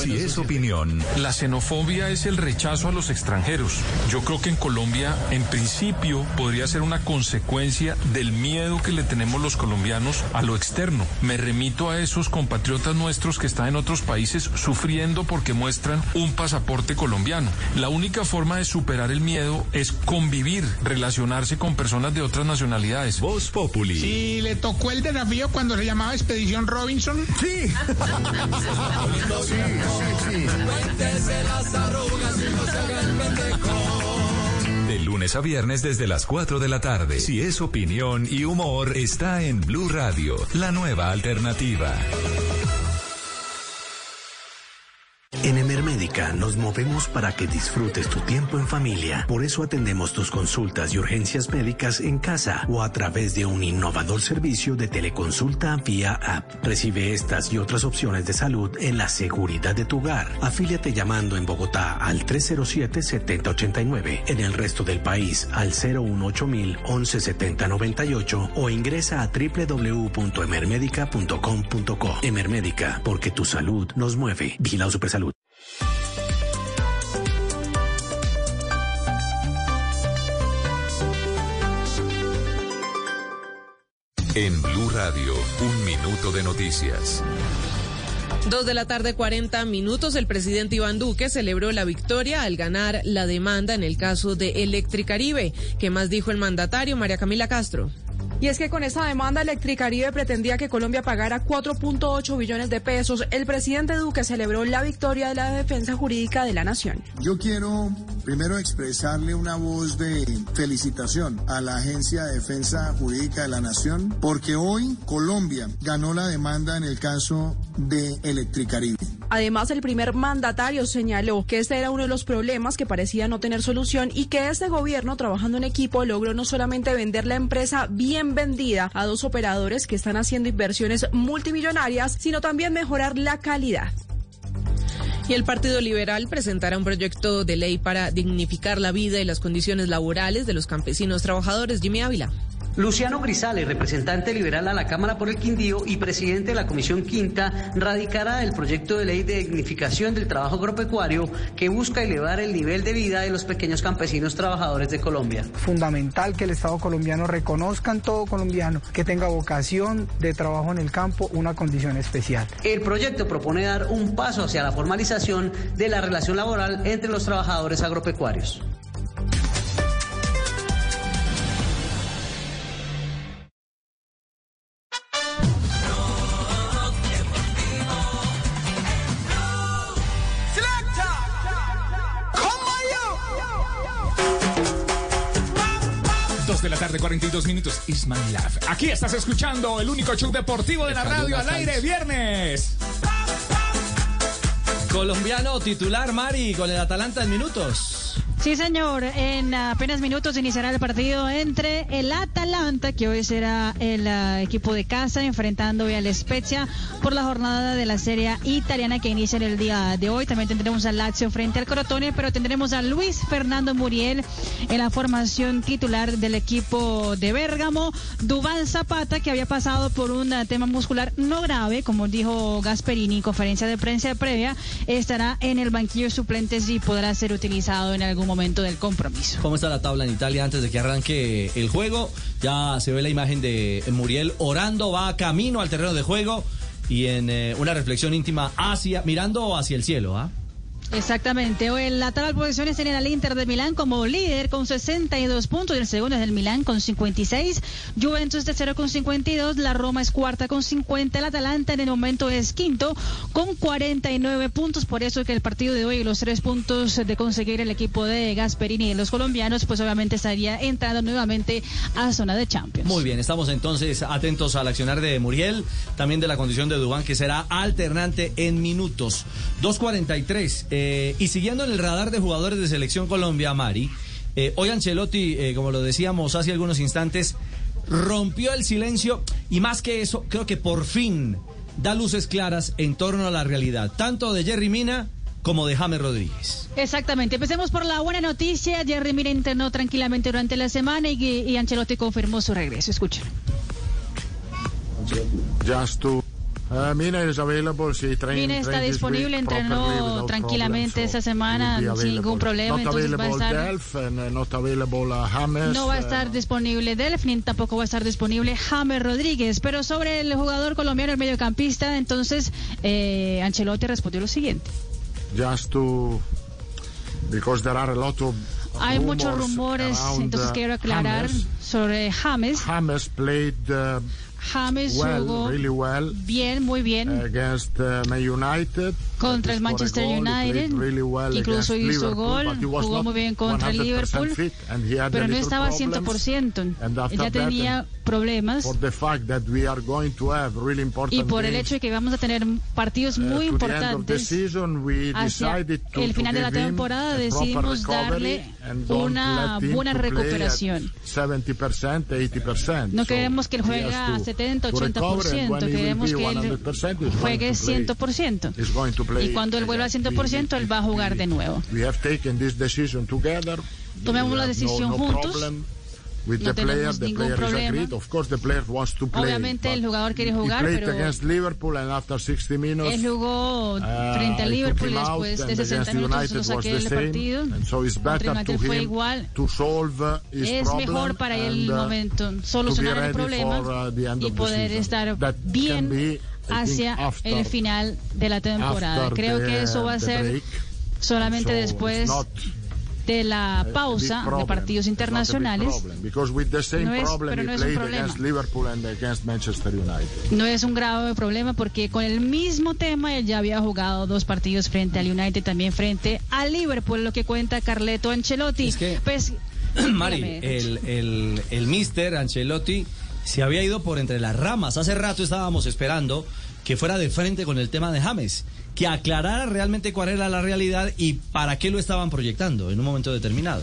si es opinión, La xenofobia es el rechazo a los extranjeros. Yo creo que en Colombia, en principio, podría ser una consecuencia del miedo que le tenemos los colombianos a lo externo. Me remito a esos compatriotas nuestros que están en otros países sufriendo porque muestran un pasaporte colombiano. La única forma de superar el miedo es convivir, relacionarse con personas de otras nacionalidades. Voz Populi. ¿Y le tocó el desafío cuando se llamaba Expedición Robinson? Sí. De lunes a viernes desde las 4 de la tarde. Si es opinión y humor, está en Blue Radio, la nueva alternativa. En emergencia Emer Médica nos movemos para que disfrutes tu tiempo en familia. Por eso atendemos tus consultas y urgencias médicas en casa o a través de un innovador servicio de teleconsulta vía app. Recibe estas y otras opciones de salud en la seguridad de tu hogar. Afíliate llamando en Bogotá al 307-7089, en el resto del país al 018 117098 o ingresa a www.emermedica.com.co. Emermédica, porque tu salud nos mueve. Vigilado Supersalud. En Blue Radio, un minuto de noticias. Dos de la tarde, 40 minutos. El presidente Iván Duque celebró la victoria al ganar la demanda en el caso de Electricaribe. ¿Qué más dijo el mandatario María Camila Castro? Y es que con esa demanda Electricaribe pretendía que Colombia pagara 4.8 billones de pesos. El presidente Duque celebró la victoria de la defensa jurídica de la nación. Yo quiero primero expresarle una voz de felicitación a la Agencia de Defensa Jurídica de la Nación porque hoy Colombia ganó la demanda en el caso de Electricaribe. Además, el primer mandatario señaló que este era uno de los problemas que parecía no tener solución y que este gobierno, trabajando en equipo, logró no solamente vender la empresa bien vendida a dos operadores que están haciendo inversiones multimillonarias, sino también mejorar la calidad. Y el Partido Liberal presentará un proyecto de ley para dignificar la vida y las condiciones laborales de los campesinos trabajadores. Jimmy Ávila. Luciano Grisales, representante liberal a la Cámara por el Quindío y presidente de la Comisión Quinta, radicará el proyecto de ley de dignificación del trabajo agropecuario que busca elevar el nivel de vida de los pequeños campesinos trabajadores de Colombia. Fundamental que el Estado colombiano reconozca en todo colombiano que tenga vocación de trabajo en el campo una condición especial. El proyecto propone dar un paso hacia la formalización de la relación laboral entre los trabajadores agropecuarios. Tarde, 42 minutos. Is my life. Aquí estás escuchando el único show deportivo de la radio al aire viernes. Colombiano titular Mari con el Atalanta en minutos. Sí, señor. En apenas minutos iniciará el partido entre el Atalanta, que hoy será el uh, equipo de casa, enfrentando hoy al Spezia por la jornada de la Serie italiana que inicia en el día de hoy. También tendremos al Lazio frente al Crotone, pero tendremos a Luis Fernando Muriel en la formación titular del equipo de Bérgamo. Dubán Zapata, que había pasado por un uh, tema muscular no grave, como dijo Gasperini en conferencia de prensa previa, estará en el banquillo suplentes y podrá ser utilizado en algún momento del compromiso. ¿Cómo está la tabla en Italia antes de que arranque el juego? Ya se ve la imagen de Muriel orando, va camino al terreno de juego y en eh, una reflexión íntima hacia, mirando hacia el cielo, ¿ah? Exactamente. Hoy en la tabla de posiciones tiene al Inter de Milán como líder con 62 puntos y el segundo es el Milán con 56. Juventus tercero con 52. La Roma es cuarta con 50. El Atalanta en el momento es quinto con 49 puntos. Por eso que el partido de hoy y los tres puntos de conseguir el equipo de Gasperini y los colombianos, pues obviamente estaría entrando nuevamente a zona de Champions. Muy bien, estamos entonces atentos al accionar de Muriel, también de la condición de Dubán que será alternante en minutos. 2.43. Eh, y siguiendo en el radar de jugadores de Selección Colombia, Mari, eh, hoy Ancelotti, eh, como lo decíamos hace algunos instantes, rompió el silencio y más que eso, creo que por fin da luces claras en torno a la realidad, tanto de Jerry Mina como de James Rodríguez. Exactamente. Empecemos por la buena noticia. Jerry Mina internó tranquilamente durante la semana y, y Ancelotti confirmó su regreso. Escuchen. Just to Uh, Mina is available. She trained, Mina está disponible, entrenó tranquilamente esta semana sin ningún problema. Entonces va a estar. Delph not available uh, James. No va a uh, estar disponible Delf, ni tampoco va a estar disponible James Rodríguez. Pero sobre el jugador colombiano, el mediocampista, entonces eh, Ancelotti respondió lo siguiente. just to because there are a lot of Hay muchos rumores, entonces uh, quiero aclarar James. sobre James. James played uh, James well, jugó really well bien, muy bien. against uh, Man United. Contra el Manchester United, incluso hizo gol, jugó muy bien contra 100% Liverpool, pero no estaba problems. 100%. And Él after ya that, tenía problemas really important y por el hecho de que vamos a tener partidos uh, muy importantes hacia el final de la temporada decidimos darle una buena recuperación. 70%, 80%. No queremos que él juegue a has to- 70, to recover, and 80%, when he will queremos que él 100%, he's juegue going to play. 100%. Y cuando él vuelva al again. 100%, él va a jugar de nuevo. We have taken this decision together. Tomemos la decisión juntos. with No the player. tenemos The ningún player is problema. agreed. Of course, the player wants to play. Obviamente el jugador quiere jugar, pero against Liverpool and after 60 minutes. él jugó uh, frente a I Liverpool después de and 60 against minutos lo saqué del partido. and so it's better to fue him igual. to solve uh, his Es problem mejor para el uh, momento solucionar el problema for, uh, y poder estar bien hacia el final de la temporada. Creo que eso va a the ser break. solamente So después it's not de la a big pausa de problem. partidos internacionales. problem, Because with the same No es- pero he no es un played problema. No es un grave problema porque con el mismo tema él ya había jugado dos partidos frente al United, también frente al Liverpool, lo que cuenta Carleto Ancelotti. pues, Mari, el, el, el mister Ancelotti se había ido por entre las ramas. Hace rato estábamos esperando que fuera de frente con el tema de James, que aclarara realmente cuál era la realidad y para qué lo estaban proyectando en un momento determinado.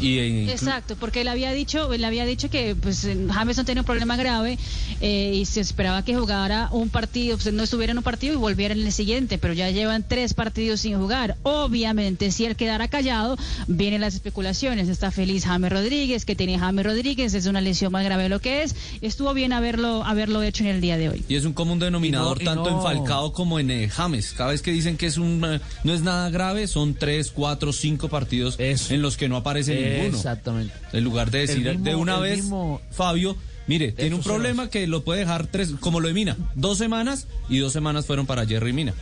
Exacto, porque él había dicho, él había dicho que pues James no tenía un problema grave eh, y se esperaba que jugara un partido, pues no estuviera en un partido y volviera en el siguiente, pero ya llevan tres partidos sin jugar. Obviamente, si él quedara callado, vienen las especulaciones. Está feliz James Rodríguez, que tiene James Rodríguez, es una lesión más grave de lo que es. Estuvo bien haberlo, haberlo hecho en el día de hoy. Y es un común denominador Y no- y tanto no- en Falcao como en eh, James. Cada vez que dicen que es un eh, no es nada grave, son tres, cuatro, cinco partidos en los que no aparece ninguno. Exactamente. En lugar de decir mismo- de una vez, mismo- Fabio, mire, tiene un problema que lo puede dejar tres, como lo de Mina, dos semanas y dos semanas fueron para Jerry Mina.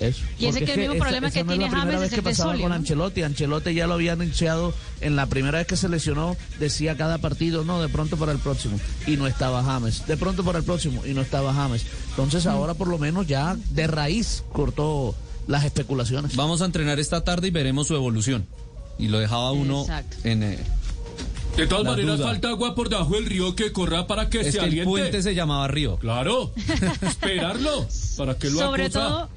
Eso. Y ese que el mismo esa- problema esa que no es tiene la primera James vez es que el de pasaba Solio, con ¿no? Ancelotti. Ancelotti ya lo había anunciado en la primera vez que se lesionó, decía cada partido, no, de pronto para el próximo. Y no estaba James. De pronto para el próximo y no estaba James. Entonces Mm. ahora por lo menos ya de raíz cortó las especulaciones. Vamos a entrenar esta tarde y veremos su evolución. Y lo dejaba uno Exacto. en eh, De todas La maneras, duda. falta agua por debajo del río que corra para que es se que el aliente. puente se llamaba Río. Claro, esperarlo. ¿Para que lo Sobre acosa? todo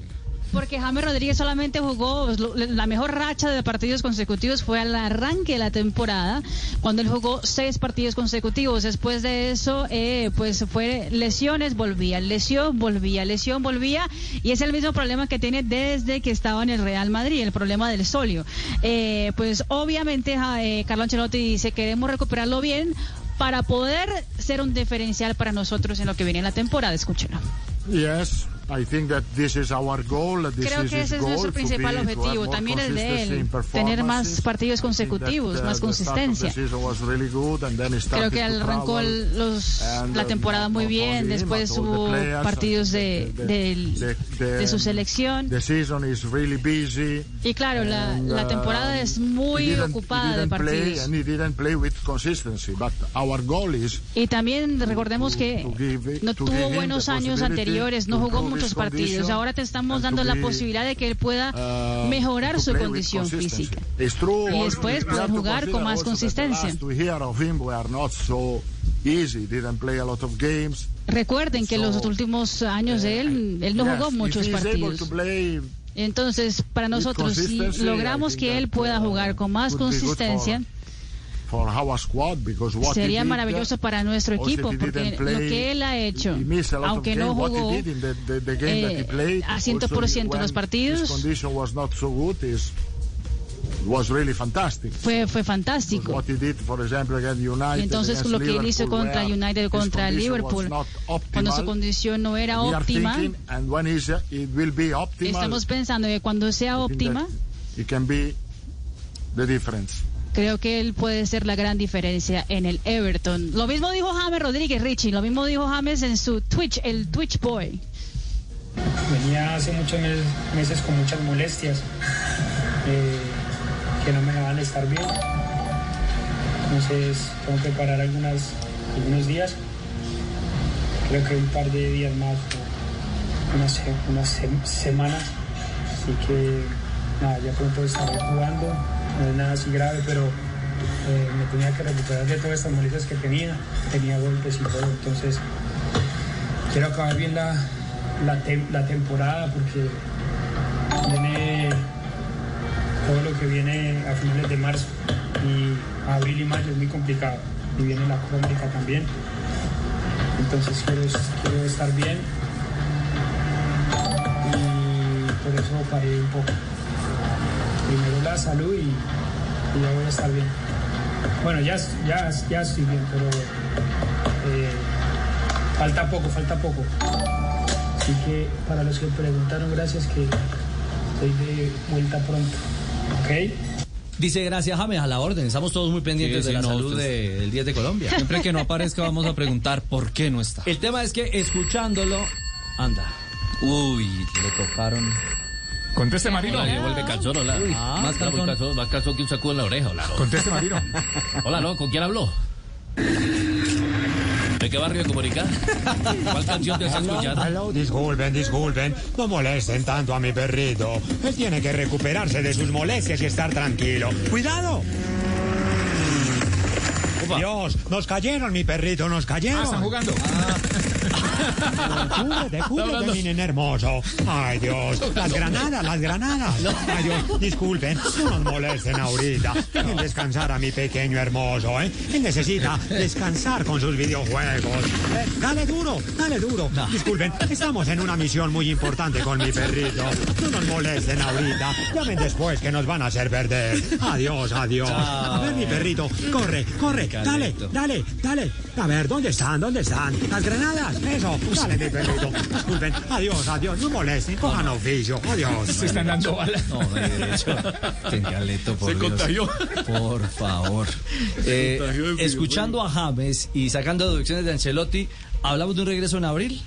porque James Rodríguez solamente jugó la mejor racha de partidos consecutivos fue al arranque de la temporada cuando él jugó seis partidos consecutivos. Después de eso eh, pues fue lesiones volvía lesión volvía lesión volvía y es el mismo problema que tiene desde que estaba en el Real Madrid el problema del solio. Eh, pues obviamente eh, Carlo Ancelotti dice queremos recuperarlo bien para poder ser un diferencial para nosotros en lo que viene en la temporada escúchenlo Yes, I think that this is our goal. This Creo que ese es nuestro principal objetivo, también el de él, tener más partidos think consecutivos, uh, más consistencia. Creo que arrancó los, la uh, temporada muy bien, después hubo partidos de, de su selección. The season is really busy. Y claro, la, la uh, temporada es he muy ocupada de partidos. Y también recordemos que no tuvo buenos años anteriores, no jugó improve partidos. Ahora te estamos and dando la posibilidad de que él pueda uh, mejorar su condición física. Y después poder have to jugar con más consistencia. Recuerden que los So, últimos años de él, él no jugó muchos partidos. Entonces, para nosotros, si logramos que él pueda uh, jugar con más consistencia, for our squad because what sería did, maravilloso para nuestro equipo, porque lo que él ha hecho, he missed a lot of aunque no jugó did eh, a also 100% en when los partidos, was not so good is was really fantastic. fue, fue fantástico. What he did, for example, against United, entonces against lo que él hizo contra United, contra Liverpool, not cuando su optimal. condición no era óptima, optimal, estamos pensando que cuando sea óptima, it can be the difference. Creo que él puede ser la gran diferencia en el Everton. Lo mismo dijo James Rodríguez, Richie, lo mismo dijo James en su Twitch, el Twitch Boy. Venía hace muchos mes- meses con muchas molestias eh, que no me dejaban estar bien. Entonces tengo que parar algunas, algunos días. Creo que un par de días más, unas, unas se- semanas Así que nada, ya pronto estaré jugando, no es nada así grave, pero eh, me tenía que recuperar de todas estas molestias que tenía, tenía golpes y todo, entonces quiero acabar bien la, la, tem- la temporada porque viene todo lo que viene a finales de marzo y abril y mayo es muy complicado y viene la América también. Entonces quiero, quiero estar bien y por eso paré un poco. Primero la salud y, y ya voy a estar bien. Bueno, ya, ya, ya estoy bien, pero eh, falta poco, falta poco. Así que para los que preguntaron, gracias que estoy de vuelta pronto. ¿Ok? Dice gracias James a la orden. Estamos todos muy pendientes Sí, de la no, salud usted- de- del 10 de Colombia. Siempre que no aparezca vamos a preguntar por qué no está. El tema es que escuchándolo, anda. Uy, le tocaron. Conteste, Marino. Hola, ya vuelve calzón, hola. Uy, Ah, más calzón. calzón, más calzón que un sacudo en la oreja, hola. no. Conteste, Marino. Hola, no, ¿con quién habló? ¿De qué barrio comunicar? ¿Cuál canción te está escuchando? Aló, disculpen, disculpen. No molesten tanto a mi perrito. Él tiene que recuperarse de sus molestias y estar tranquilo. ¡Cuidado! Dios, nos cayeron, mi perrito, nos cayeron. Ah, están jugando. Mi nene hermoso. Ay, Dios, las granadas, las granadas. Ay, Dios, disculpen, no nos molesten ahorita. Dejen descansar a mi pequeño hermoso, ¿eh? Él necesita descansar con sus videojuegos. Eh, dale duro, dale duro. Disculpen, estamos en una misión muy importante con mi perrito. No nos molesten ahorita. Llamen después que nos van a hacer perder. Adiós, adiós. A ver, mi perrito, corre, corre, dale, dale, dale. A ver, ¿dónde están? ¿Dónde están? Las granadas, eso. Dale, mi perrito. Disculpen, adiós, adiós. No molesten, cojan oficio. Adiós. Se están dando balas. No, hay derecho. Qué galeto, por Se Dios. contagió. Por favor. Eh, contagió de escuchando a James y sacando deducciones de Ancelotti, ¿hablamos de un regreso en abril?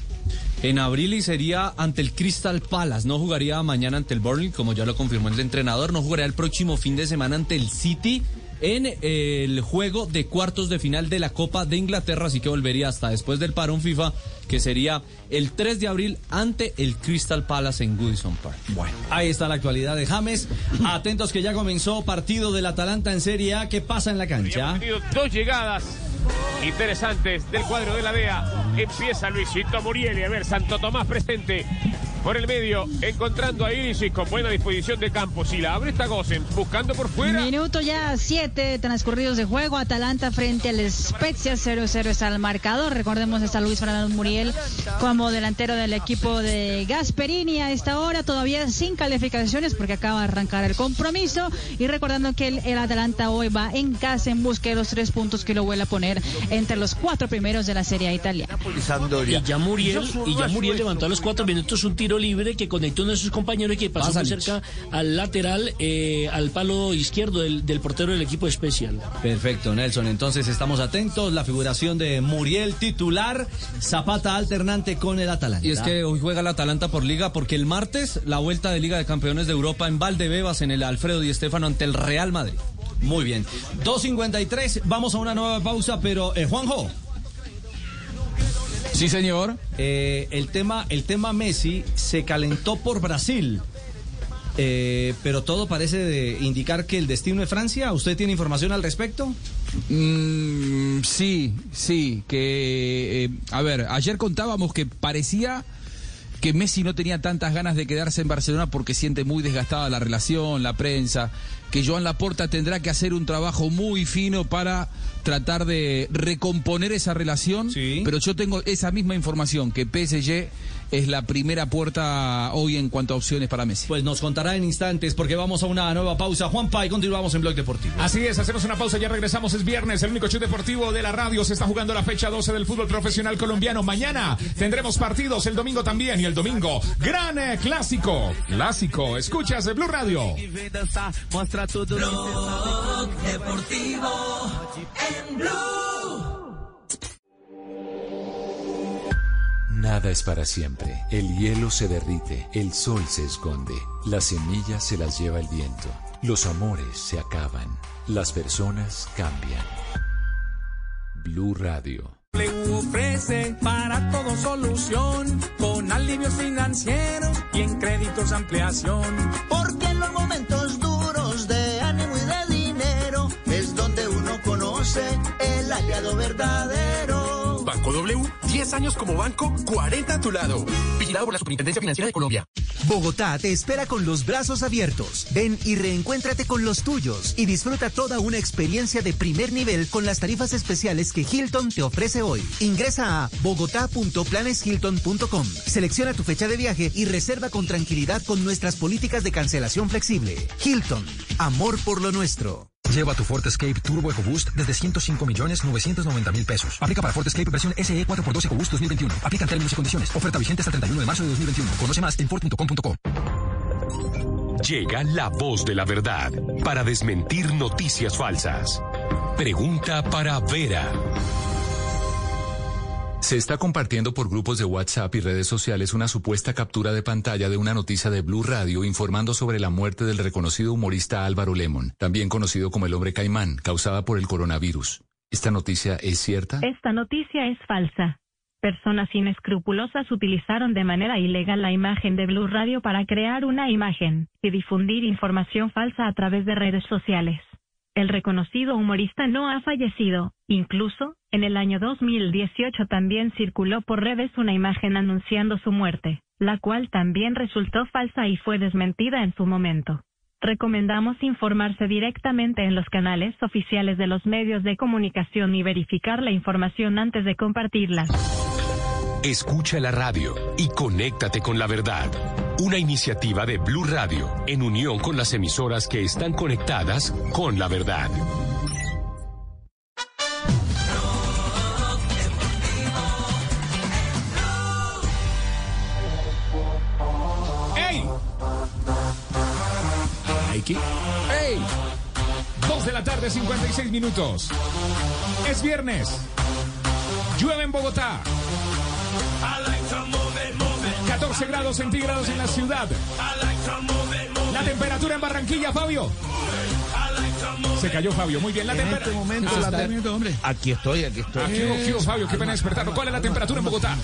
En abril y sería ante el Crystal Palace. No jugaría mañana ante el Burnley, como ya lo confirmó el entrenador. No jugaría el próximo fin de semana ante el City en el juego de cuartos de final de la Copa de Inglaterra. Así que volvería hasta después del parón FIFA, que sería el 3 de abril ante el Crystal Palace en Goodison Park. Bueno, ahí está la actualidad de James. Atentos que ya comenzó partido del Atalanta en Serie A. ¿Qué pasa en la cancha? dos llegadas interesantes del cuadro de la DEA. Empieza Luisito Muriel. A ver, Santo Tomás presente por el medio, encontrando a Iris con buena disposición de campo. Si la abre está Gosen, buscando por fuera. Minuto ya 7 transcurridos de juego. Atalanta frente al Spezia 0-0 está el marcador. Recordemos está Luis Fernando Muriel como delantero del equipo de Gasperini a esta hora todavía sin calificaciones porque acaba de arrancar el compromiso y recordando que el, el Atalanta hoy va en casa en busca de los tres puntos que lo vuelve a poner entre los cuatro primeros de la Serie A italiana. Y ya Muriel, y ya Muriel levantó a los cuatro minutos un tiro libre que conectó uno de sus compañeros y que pasó muy cerca al lateral, eh, al palo izquierdo del, del portero del equipo especial. Perfecto, Nelson. Entonces estamos atentos. La figuración de Muriel titular, Zapata alternante con el Atalanta. Y es que hoy juega el Atalanta por liga porque el martes la vuelta de Liga de Campeones de Europa en Valdebebas en el Alfredo Di Stéfano ante el Real Madrid. Muy bien. 2.53, vamos a una nueva pausa, pero eh, Juanjo. Sí, señor. Eh, el, tema, el tema Messi se calentó por Brasil. Eh, pero todo parece de indicar que el destino es Francia. ¿Usted tiene información al respecto? Mm, sí, sí, que, eh, a ver, ayer contábamos que parecía que Messi no tenía tantas ganas de quedarse en Barcelona porque siente muy desgastada la relación, la prensa, que Joan Laporta tendrá que hacer un trabajo muy fino para tratar de recomponer esa relación, pero yo tengo esa misma información, que PSG es la primera puerta hoy en cuanto a opciones para Messi. Pues nos contará en instantes porque vamos a una nueva pausa. Juan Pay, continuamos en Blog Deportivo. Así es, hacemos una pausa, ya regresamos, es viernes, el único show deportivo de la radio, se está jugando la fecha 12 del fútbol profesional colombiano. Mañana tendremos partidos, el domingo también, y el domingo, gran eh, clásico, clásico, escuchas de Blue Radio. Tudo Deportivo en Blue. Nada es para siempre. El hielo se derrite, el sol se esconde, las semillas se las lleva el viento, los amores se acaban, las personas cambian. Blue Radio. W ofrece para todo solución, con alivios financieros y en créditos ampliación. Porque en los momentos duros de ánimo y de dinero es donde uno conoce el aliado verdadero. Banco W, 10 años como banco, 40 a tu lado. Vigilado por la Superintendencia Financiera de Colombia. Bogotá te espera con los brazos abiertos. Ven y reencuéntrate con los tuyos y disfruta toda una experiencia de primer nivel con las tarifas especiales que Hilton te ofrece hoy. Ingresa a bogotá.planeshilton.com. Selecciona tu fecha de viaje y reserva con tranquilidad con nuestras políticas de cancelación flexible. Hilton, amor por lo nuestro. Lleva tu Ford Escape Turbo EcoBoost desde 105 millones 990 mil pesos. Aplica para Ford Escape versión SE 4x2 EcoBoost 2021. Aplica en términos y condiciones. Oferta vigente hasta el 31 de marzo de 2021. Conoce más en Ford.com.co. Llega la voz de la verdad para desmentir noticias falsas. Pregunta para Vera. Se está compartiendo por grupos de WhatsApp y redes sociales una supuesta captura de pantalla de una noticia de Blue Radio informando sobre la muerte del reconocido humorista Álvaro Lemon, también conocido como el hombre caimán, causada por el coronavirus. ¿Esta noticia es cierta? Esta noticia es falsa. Personas inescrupulosas utilizaron de manera ilegal la imagen de Blue Radio para crear una imagen y difundir información falsa a través de redes sociales. El reconocido humorista no ha fallecido. Incluso, en el año 2018 también circuló por redes una imagen anunciando su muerte, la cual también resultó falsa y fue desmentida en su momento. Recomendamos informarse directamente en los canales oficiales de los medios de comunicación y verificar la información antes de compartirla. Escucha la radio y conéctate con la verdad. Una iniciativa de Blue Radio en unión con las emisoras que están conectadas con la verdad. ¡Ey! Dos de la tarde, 56 minutos. Es viernes. Llueve en Bogotá. 14 grados centígrados en la ciudad. La temperatura en Barranquilla, Fabio. Se cayó Fabio, muy bien. La En este temperatura. momento, la tem- Aquí estoy, aquí estoy. Aquí hubo, aquí Fabio, qué pena despertarlo. ¿Cuál es la temperatura en Bogotá?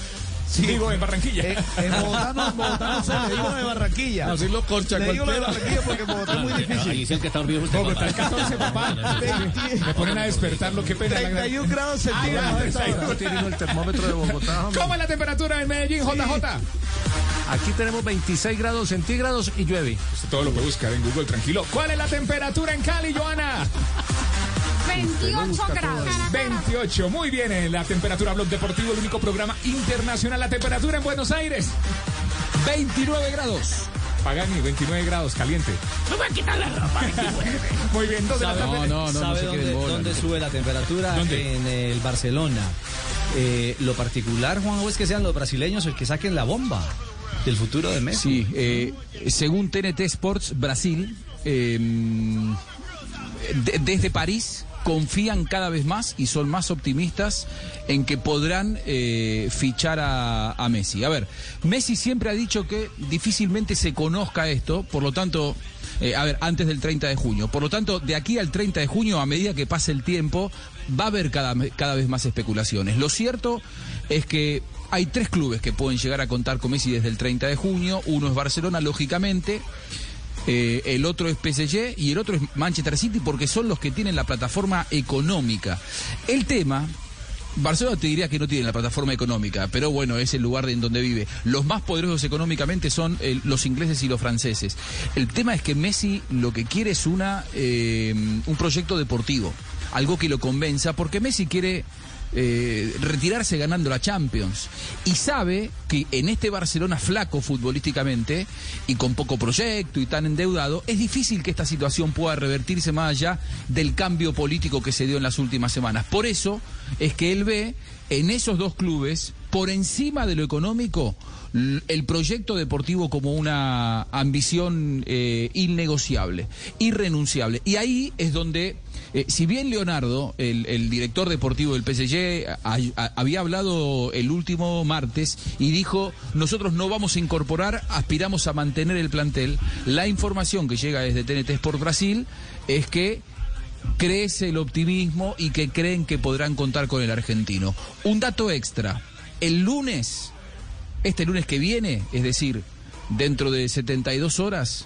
Digo, en Barranquilla. Eh, en Bogotá no, en Bogotá no sé, le digo de Barranquilla. Así lo corcha Le digo de. Barranquilla porque en Bogotá es muy difícil. Ahí dice el que está dormido usted, Bogotá, el 14, papá. Me ponen a despertarlo, qué pena. 31 grados Ah, centígrados. ya, 31. Tiene el termómetro de Bogotá. ¿Cómo es la temperatura en Medellín, JJ? Aquí tenemos 26 grados centígrados y llueve. Usted todo lo puede buscar en Google, tranquilo. ¿Cuál es la temperatura en Cali, Joana? 28 grados. 28, muy bien. eh, La temperatura Blog Deportivo, el único programa internacional. La temperatura en Buenos Aires, 29 grados. Pagani, 29 grados, caliente. Me a quitar la ropa. Muy bien, dos de la ¿Sabe, tarde. No, no, no, ¿sabe se dónde, en bola, dónde no. sube la temperatura? ¿Dónde? En el Barcelona. Eh, lo particular, Juan, es que sean los brasileños el que saquen la bomba del futuro de Messi. Sí, eh, según TNT Sports Brasil, eh, de- desde París confían cada vez más y son más optimistas en que podrán eh, fichar a, Messi. A ver, Messi siempre ha dicho que difícilmente se conozca esto, por lo tanto, eh, a ver, antes del 30 de junio. Por lo tanto, de aquí al 30 de junio, a medida que pase el tiempo, va a haber cada, cada vez más especulaciones. Lo cierto es que hay tres clubes que pueden llegar a contar con Messi desde el 30 de junio. Uno es Barcelona, lógicamente. Eh, el otro es PSG y el otro es Manchester City porque son los que tienen la plataforma económica. El tema, Barcelona te diría que no tiene la plataforma económica, pero bueno, es el lugar en donde vive. Los más poderosos económicamente son eh, los ingleses y los franceses. El tema es que Messi lo que quiere es una, eh, un proyecto deportivo, algo que lo convenza, porque Messi quiere eh, retirarse ganando la Champions. Y sabe que en este Barcelona flaco futbolísticamente y con poco proyecto y tan endeudado, es difícil que esta situación pueda revertirse más allá del cambio político que se dio en las últimas semanas. Por eso es que él ve en esos dos clubes, por encima de lo económico, el proyecto deportivo como una ambición eh, innegociable, irrenunciable. Y ahí es donde, eh, si bien Leonardo, el, director deportivo del PSG, había hablado el último martes y dijo, nosotros no vamos a incorporar, aspiramos a mantener el plantel, la información que llega desde TNT Sport Brasil es que crece el optimismo y que creen que podrán contar con el argentino. Un dato extra, el lunes, este lunes que viene, es decir, dentro de 72 horas,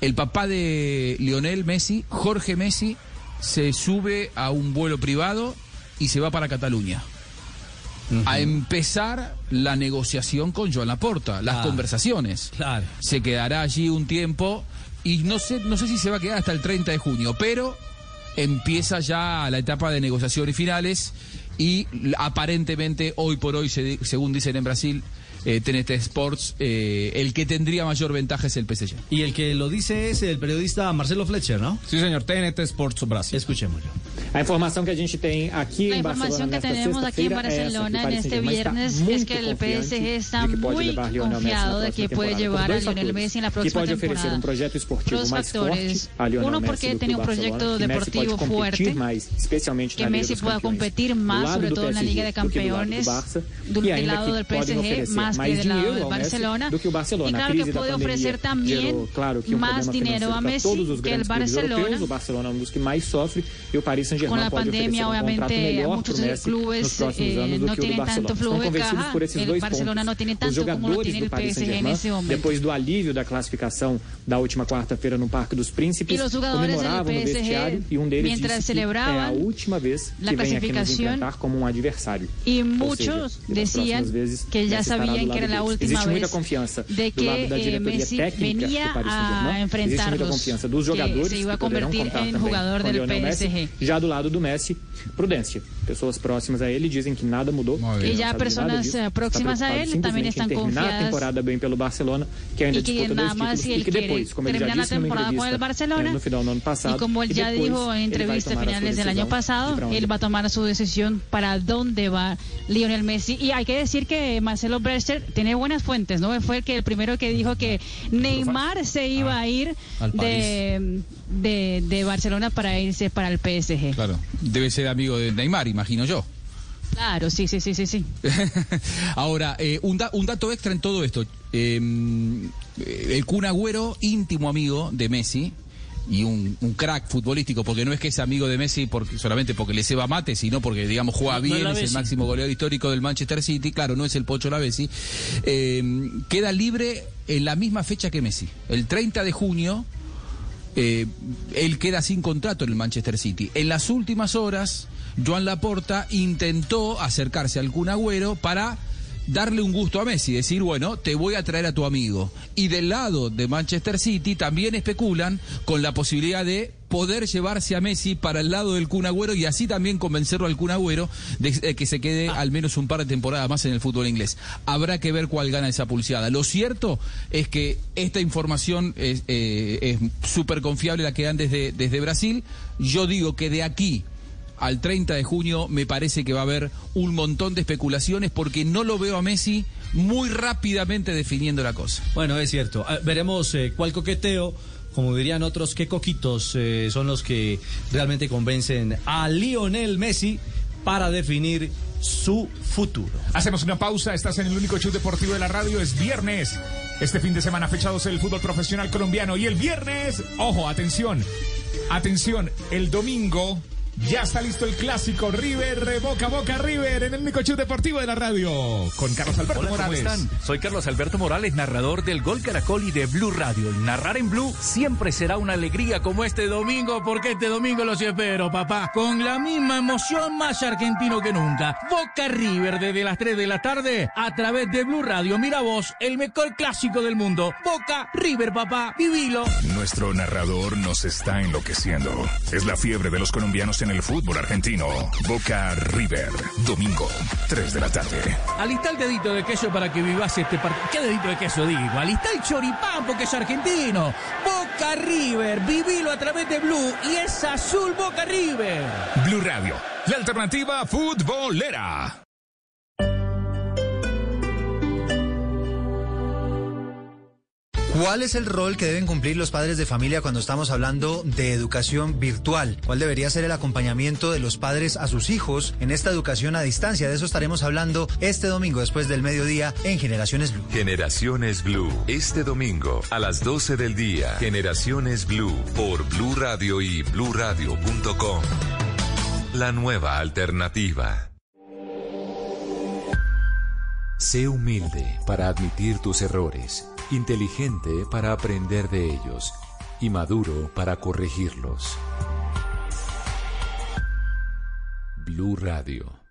el papá de Lionel Messi, Jorge Messi, se sube a un vuelo privado y se va para Cataluña. A empezar la negociación con Joan Laporta, las Claro. conversaciones. Claro. Se quedará allí un tiempo y no sé, no sé si se va a quedar hasta el 30 de junio, pero empieza ya la etapa de negociaciones finales y aparentemente hoy por hoy, se según dicen en Brasil, eh, TNT Sports, eh, el que tendría mayor ventaja es el PSG. Y el que lo dice es el periodista Marcelo Fletcher, ¿no? Sí, señor. TNT Sports Brasil. Escuchémoslo. A informação que a gente La información que nesta tenemos aquí en Barcelona en este viernes es que el PSG está muy confiado de que puede llevar a Lionel Messi en la próxima temporada. Dos factores. Uno, porque tiene un proyecto deportivo fuerte, que Messi pueda competir más, sobre do todo en la Liga de Campeones, del lado del PSG, oferecer más que mais del lado dinheiro del ao Messi Barcelona. do que o Barcelona. Y A claro que crise da puede pandemia ofrecer también gerou, claro, que um más problema dinero a financeiro para Messi todos os que el grandes clubes europeus. Barcelona. O Barcelona é um dos que mais sofre e o Paris Con Saint-Germain la pode oferecer pandemia, um contrato obviamente, melhor muchos para o Messi clubes nos próximos eh, anos do no que o do tienen Barcelona. tanto flujo Estão de convencidos caja. por esses El dois Barcelona pontos. no tiene Os tanto como lo jogadores tiene do el Paris PSG en Saint-Germain, ese momento. depois do alívio da classificação da última quarta-feira no Parque dos Príncipes, E os jogadores del comemoravam no PSG, vestiário e um deles mientras disse que é a celebraban última vez la que vem aqui nos clasificación, enfrentar como um adversário. Y Ou muchos seja, que nas decían próximas vezes que ya Messi estará do sabían que lado era la deles. última Existe muita vez confianza de do lado que da eh, diretoria Messi técnica venía do Paris a Saint-Germain. Existe muita enfrentarlos, confiança dos que jogadores se iba a poderão convertir contar en também jugador com del Lionel Messi. PSG. Já do lado do Messi, prudência. Pessoas próximas a ele dizem que nada mudou. nada personas disso. eh, próximas a también simplesmente están em terminar a confiadas temporada bem pelo Barcelona, que ainda y que disputa dois títulos él e que quiere depois, como ele já terminar la disse numa entrevista el Barcelona eh, no final do ano passado, y como ya depois dijo en ele vai entrevista tomar a sua finales del año decisão pasado, onde él va a tomar su decisión para dónde va Lionel Messi. Y hay que decir que Marcelo Brechter tiene buenas fuentes, ¿no? Fue el que el primero que dijo que Neymar se iba a ir de, de, de Barcelona para irse para el PSG. Claro, debe ser amigo de Neymar, imagino yo. Claro, sí, sí, sí, sí, sí. Ahora, eh, un, da- un dato extra en todo esto. Eh, el Kun Agüero, íntimo amigo de Messi, y un, un crack futbolístico, porque no es que es amigo de Messi porque, solamente porque le ceba mate, sino porque, digamos, juega no bien, es el máximo goleador histórico del Manchester City, claro, no es el Pocho Lavesi, eh, queda libre en la misma fecha que Messi, el 30 de junio. Eh, él queda sin contrato en el Manchester City. En las últimas horas, Joan Laporta intentó acercarse al Kun Agüero para darle un gusto a Messi, decir, bueno, te voy a traer a tu amigo. Y del lado de Manchester City también especulan con la posibilidad de poder llevarse a Messi para el lado del Kun Agüero y así también convencerlo al Kun Agüero de, de que se quede al menos un par de temporadas más en el fútbol inglés. Habrá que ver cuál gana esa pulseada. Lo cierto es que esta información es eh, súper confiable la que dan desde, desde Brasil. Yo digo que de aquí al 30 de junio me parece que va a haber un montón de especulaciones porque no lo veo a Messi muy rápidamente definiendo la cosa. Bueno, es cierto. Ah, Veremos eh, cuál coqueteo, como dirían otros, qué coquitos eh, son los que realmente convencen a Lionel Messi para definir su futuro. Hacemos una pausa, estás en el único show deportivo de la radio, es viernes. Este fin de semana fechados el fútbol profesional colombiano. Y el viernes, ojo, atención, atención, el domingo ya está listo el clásico River, Boca Boca River, en el único show deportivo de la radio. Con Carlos Alberto Hola, ¿cómo Morales. están? Soy Carlos Alberto Morales, narrador del Gol Caracol y de Blue Radio. El narrar en Blue siempre será una alegría como este domingo, porque este domingo los espero, papá. Con la misma emoción, más argentino que nunca. Boca River desde las 3 de la tarde a través de Blue Radio. Mira vos, el mejor clásico del mundo. Boca River, papá. Vivilo. Nuestro narrador nos está enloqueciendo. Es la fiebre de los colombianos en el fútbol argentino. Boca River, domingo, 3 de la tarde. Alista el dedito de queso para que vivas este partido. ¿Qué dedito de queso digo? Alista el choripán porque es argentino. Boca River, vivilo a través de Blue y es azul Boca River. Blue Radio, la alternativa futbolera. ¿Cuál es el rol que deben cumplir los padres de familia cuando estamos hablando de educación virtual? ¿Cuál debería ser el acompañamiento de los padres a sus hijos en esta educación a distancia? De eso estaremos hablando este domingo después del mediodía en Generaciones Blue. Generaciones Blue, este domingo a las 12 del día. Generaciones Blue por Blue Radio y bluradio.com. La nueva alternativa. Sé humilde para admitir tus errores, inteligente para aprender de ellos y maduro para corregirlos. Blue Radio.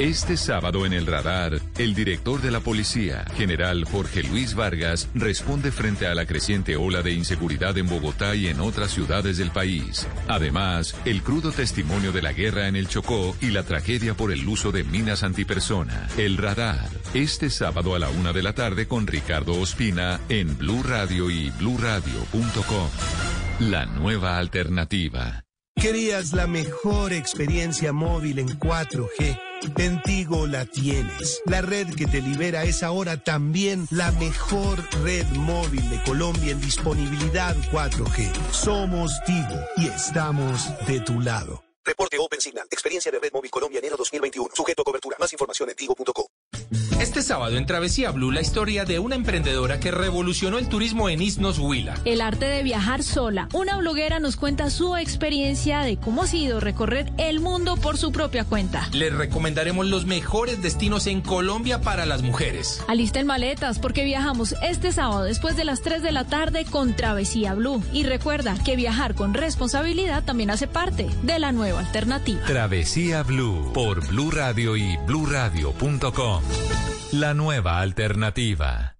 Este sábado en el radar, el director de la policía, general Jorge Luis Vargas, responde frente a la creciente ola de inseguridad en Bogotá y en otras ciudades del país. Además, el crudo testimonio de la guerra en el Chocó y la tragedia por el uso de minas antipersona. El radar, este sábado a la una de la tarde con Ricardo Ospina en Blue Radio y bluradio.com. La nueva alternativa. Querías la mejor experiencia móvil en 4G. En Tigo la tienes. La red que te libera es ahora también la mejor red móvil de Colombia en disponibilidad 4G. Somos Tigo y estamos de tu lado. Reporte Open Signal. Experiencia de Red Móvil Colombia enero 2021. Sujeto a cobertura. Más información en tigo.co. Este sábado en Travesía Blue la historia de una emprendedora que revolucionó el turismo en Isnos Huila. El arte de viajar sola. Una bloguera nos cuenta su experiencia de cómo ha sido recorrer el mundo por su propia cuenta. Les recomendaremos los mejores destinos en Colombia para las mujeres. Alisten maletas porque viajamos este sábado después de las 3 de la tarde con Travesía Blue. Y recuerda que viajar con responsabilidad también hace parte de la nueva alternativa. Travesía Blue por Blue Radio y bluradio.com. La nueva alternativa.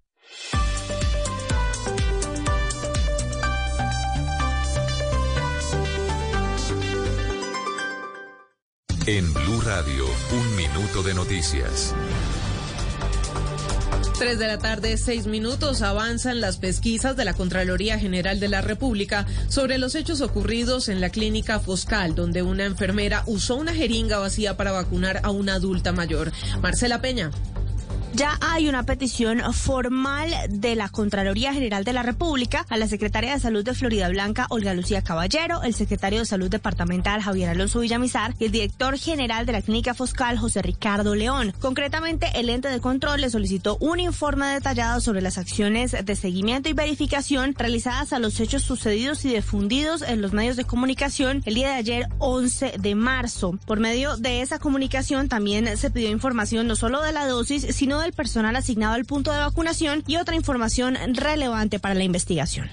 En Blue Radio, un minuto de noticias. 3 de la tarde, 6 minutos, avanzan las pesquisas de la Contraloría General de la República sobre los hechos ocurridos en la clínica Foscal, donde una enfermera usó una jeringa vacía para vacunar a una adulta mayor. Marcela Peña. Ya hay una petición formal de la Contraloría General de la República a la Secretaria de Salud de Florida Blanca, Olga Lucía Caballero, el Secretario de Salud Departamental, Javier Alonso Villamizar, y el Director General de la Clínica Foscal, José Ricardo León. Concretamente, el ente de control le solicitó un informe detallado sobre las acciones de seguimiento y verificación realizadas a los hechos sucedidos y difundidos en los medios de comunicación el día de ayer, 11 de marzo. Por medio de esa comunicación también se pidió información no solo de la dosis, sino de el personal asignado al punto de vacunación y otra información relevante para la investigación.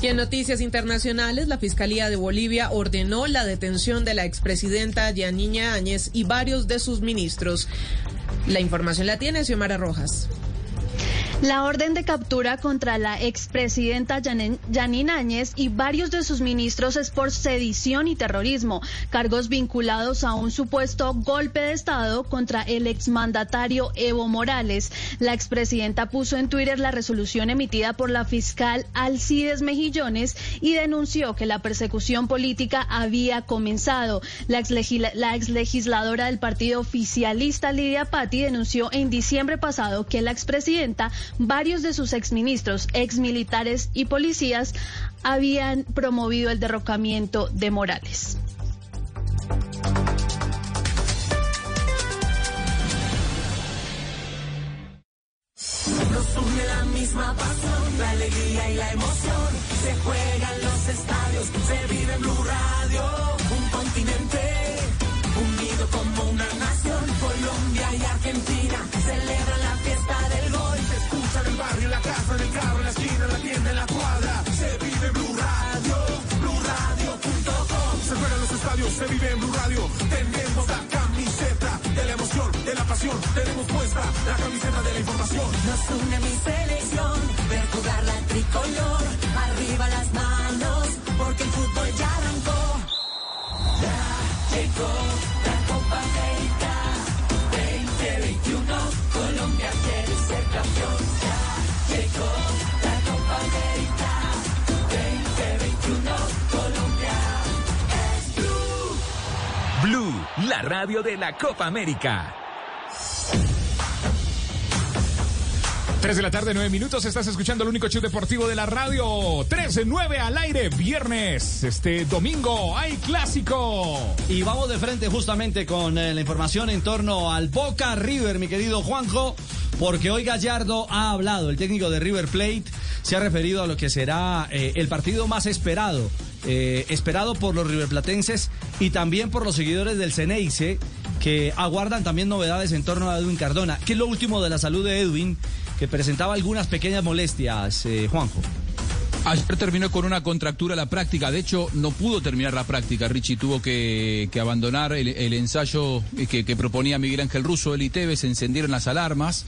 Y en noticias internacionales, la Fiscalía de Bolivia ordenó la detención de la expresidenta Yanina Áñez y varios de sus ministros. La información la tiene Xiomara Rojas. La orden de captura contra la expresidenta Janine Áñez y varios de sus ministros es por sedición y terrorismo, cargos vinculados a un supuesto golpe de Estado contra el exmandatario Evo Morales. La expresidenta puso en Twitter la resolución emitida por la fiscal Alcides Mejillones y denunció que la persecución política había comenzado. La, la exlegisladora del partido oficialista Lidia Patti denunció en diciembre pasado que la expresidenta varios de sus exministros, exmilitares y policías habían promovido el derrocamiento de Morales. Nos une la misma pasión, la alegría y la emoción. Se juegan los estadios, se vive en Blue Radio. Un continente unido como una nación. Colombia y Argentina en en el carro, en la esquina, en la tienda, en la cuadra. Se vive en Blue Radio, BlueRadio.com. Se juegan los estadios, se vive en Blue Radio. Tenemos la camiseta de la emoción, de la pasión. Tenemos puesta la camiseta de la información. Nos une mi selección, ver jugar la tricolor, arriba las manos, porque el fútbol ya arrancó. Ya llegó la radio de la Copa América. 3 de la tarde, 9 minutos. Estás escuchando el único show deportivo de la radio. 13, 9 al aire, viernes. Este domingo hay clásico. Y vamos de frente justamente con eh, la información en torno al Boca River, mi querido Juanjo, porque hoy Gallardo ha hablado, el técnico de River Plate se ha referido a lo que será eh, el partido más esperado, eh, esperado por los riverplatenses y también por los seguidores del Ceneice, que aguardan también novedades en torno a Edwin Cardona. ¿Qué es lo último de la salud de Edwin? que presentaba algunas pequeñas molestias, eh, Juanjo. Ayer terminó con una contractura la práctica, de hecho no pudo terminar la práctica, Richie tuvo que, abandonar el, ensayo que, que, proponía Miguel Ángel Russo, él y Tevez, encendieron las alarmas,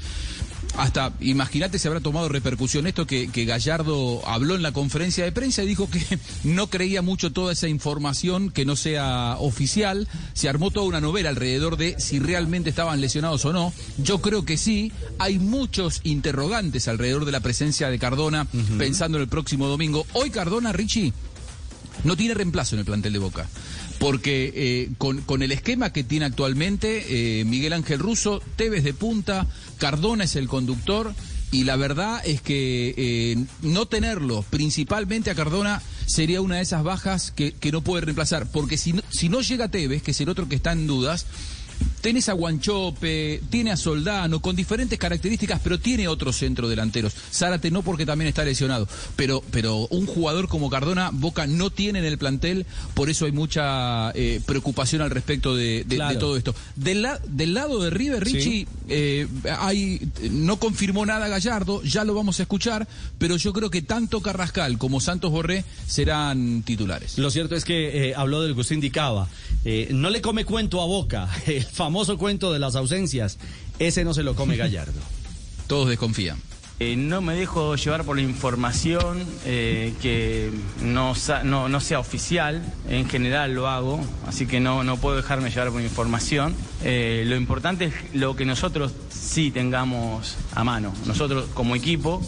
hasta, imagínate si habrá tomado repercusión esto que, que, Gallardo habló en la conferencia de prensa y dijo que no creía mucho toda esa información que no sea oficial. Se armó toda una novela alrededor de si realmente estaban lesionados o no. Yo creo que sí. Hay muchos interrogantes alrededor de la presencia de Cardona uh -huh. pensando en el próximo domingo. Hoy Cardona, Richie, no tiene reemplazo en el plantel de Boca porque eh, con, con, el esquema que tiene actualmente, eh, Miguel Ángel Russo, Tevez de punta, Cardona es el conductor, y la verdad es que eh, no tenerlo, principalmente a Cardona, sería una de esas bajas que, que no puede reemplazar, porque si no, si no llega Tevez, que es el otro que está en dudas, Tenés a Guanchope, tiene a Soldano, con diferentes características, pero tiene otros centrodelanteros. Zárate no porque también está lesionado, pero, pero un jugador como Cardona, Boca no tiene en el plantel, por eso hay mucha eh, preocupación al respecto de, de, claro. de todo esto. Del, la, del, lado de River, Richie, sí. eh, hay, no confirmó nada Gallardo, ya lo vamos a escuchar, pero yo creo que tanto Carrascal como Santos Borré serán titulares. Lo cierto es que eh, habló del que usted indicaba. Eh, no le come cuento a Boca, el famoso cuento de las ausencias, ese no se lo come Gallardo. Todos desconfían. Eh, no me dejo llevar por la información eh, que no, no, no, sea oficial, en general lo hago, así que no, no puedo dejarme llevar por información. Eh, lo importante es lo que nosotros sí tengamos a mano, nosotros como equipo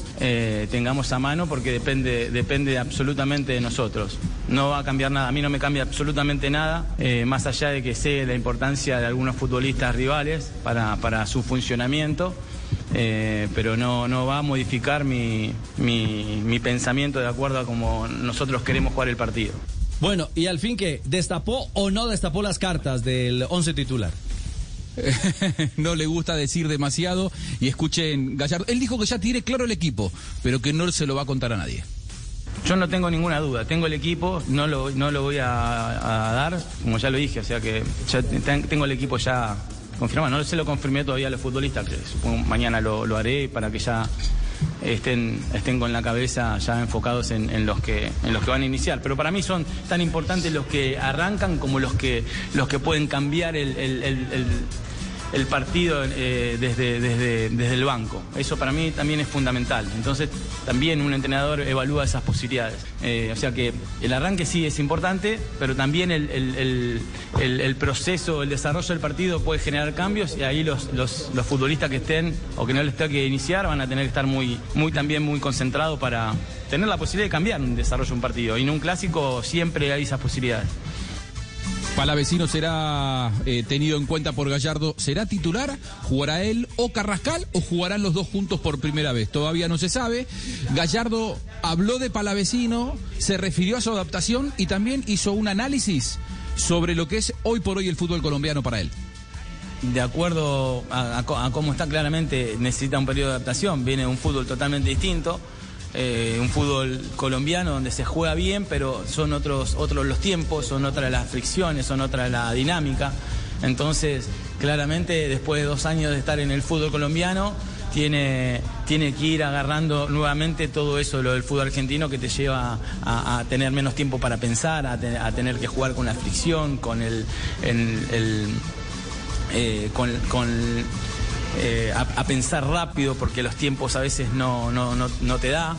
tengamos a mano porque depende, depende absolutamente de nosotros. No va a cambiar nada, a mí no me cambia absolutamente nada, más allá de que sé la importancia de algunos futbolistas rivales para, para su funcionamiento. Eh, pero no, no va a modificar mi, mi, mi, pensamiento de acuerdo a cómo nosotros queremos jugar el partido. Bueno, y al fin que, ¿destapó o no destapó las cartas del 11 titular? no le gusta decir demasiado y escuchen Gallardo. Él dijo que ya tiene claro el equipo, pero que no se lo va a contar a nadie. Yo no tengo ninguna duda, tengo el equipo, no lo, no lo voy a, a dar, como ya lo dije, o sea que ya tengo el equipo ya confirmado. No se lo confirmé todavía a los futbolistas, que mañana lo, haré para que ya estén, estén con la cabeza ya enfocados en, en, los que, en los que van a iniciar. Pero para mí son tan importantes los que arrancan como los que, los que pueden cambiar el el partido eh, desde, desde, desde el banco. Eso para mí también es fundamental. Entonces también un entrenador evalúa esas posibilidades. Eh, o sea que el arranque sí es importante, pero también el, el, el, proceso, el desarrollo del partido puede generar cambios y ahí los, los, los, futbolistas que estén o que no les tenga que iniciar van a tener que estar muy, muy también muy concentrados para tener la posibilidad de cambiar un desarrollo de un partido. Y en un clásico siempre hay esas posibilidades. Palavecino será eh, tenido en cuenta por Gallardo. ¿Será titular? ¿Jugará él o Carrascal o jugarán los dos juntos por primera vez? Todavía no se sabe. Gallardo habló de Palavecino, se refirió a su adaptación y también hizo un análisis sobre lo que es hoy por hoy el fútbol colombiano para él. De acuerdo a, a, a cómo está claramente, necesita un periodo de adaptación. Viene un fútbol totalmente distinto. Eh, un fútbol colombiano donde se juega bien, pero son otros, otros los tiempos, son otras las fricciones, son otra la dinámica. Entonces, claramente, después de dos años de estar en el fútbol colombiano, tiene, tiene que ir agarrando nuevamente todo eso, lo del fútbol argentino, que te lleva a, tener menos tiempo para pensar, a, te, a, tener que jugar con la fricción, con el, el, eh, con eh, a, a, pensar rápido porque los tiempos a veces no, no, no, no te da.